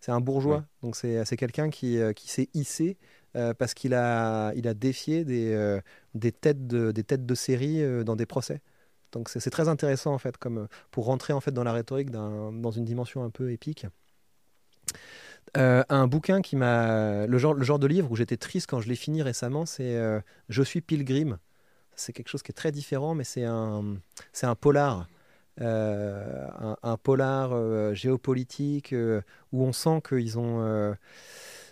c'est un bourgeois. Donc c'est quelqu'un qui, qui s'est hissé parce qu'il a, il a défié des, des, têtes de, des têtes de série dans des procès. Donc c'est très intéressant en fait, comme euh, pour rentrer en fait dans la rhétorique dans une dimension un peu épique. Euh, un bouquin qui m'a le genre le genre de livre où j'étais triste quand je l'ai fini récemment, c'est euh, Je suis pilgrim. C'est quelque chose qui est très différent, mais c'est un c'est un polar. un, un, polar géopolitique où on sent qu'ils ont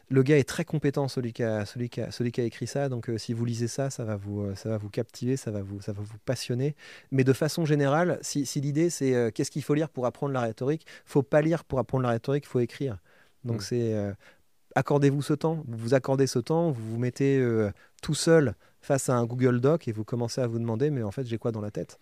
le gars est très compétent, celui qui a, celui qui celui qui a écrit ça. Donc, euh, si vous lisez ça, ça va vous, euh, ça va vous captiver, ça va vous, ça va vous passionner. Mais de façon générale, si, l'idée c'est euh, qu'est-ce qu'il faut lire pour apprendre la rhétorique, faut pas lire pour apprendre la rhétorique, faut écrire. Donc, mm. c'est accordez-vous ce temps. Vous vous accordez ce temps, vous vous mettez tout seul face à un Google Doc et vous commencez à vous demander, mais en fait, j'ai quoi dans la tête?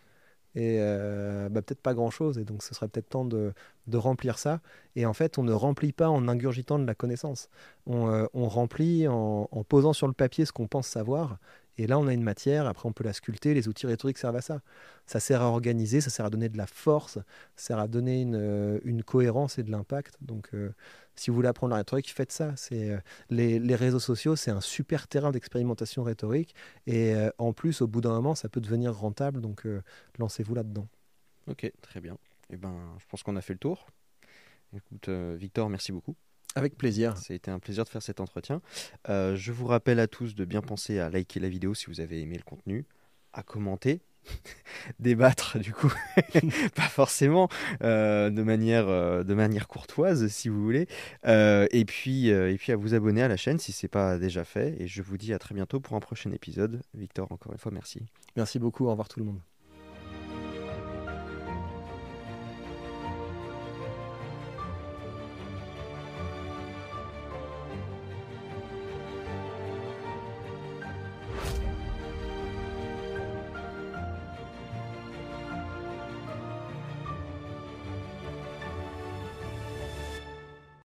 Et euh, bah, peut-être pas grand-chose, et donc ce serait peut-être temps de, de, remplir ça. Et en fait, on ne remplit pas en ingurgitant de la connaissance, on, euh, on remplit en, en, posant sur le papier ce qu'on pense savoir, et là on a une matière, après on peut la sculpter, les outils rhétoriques servent à ça. Ça sert à organiser, ça sert à donner de la force, ça sert à donner une, euh, une cohérence et de l'impact. Donc si vous voulez apprendre la rhétorique, faites ça. C'est euh, les, réseaux sociaux, c'est un super terrain d'expérimentation rhétorique. Et euh, en plus, au bout d'un moment, ça peut devenir rentable. Donc, euh, lancez-vous là-dedans. Ok, très bien. Et eh ben, je pense qu'on a fait le tour. Écoute, Victor, merci beaucoup. Avec plaisir. Été un plaisir de faire cet entretien. je vous rappelle à tous de bien penser à liker la vidéo si vous avez aimé le contenu, à commenter débattre du coup, pas forcément euh, de manière euh, de manière courtoise si vous voulez. Euh, et puis et puis à vous abonner à la chaîne si c'est pas déjà fait. Et je vous dis à très bientôt pour un prochain épisode. Victor, encore une fois, merci. Merci beaucoup. Au revoir tout le monde.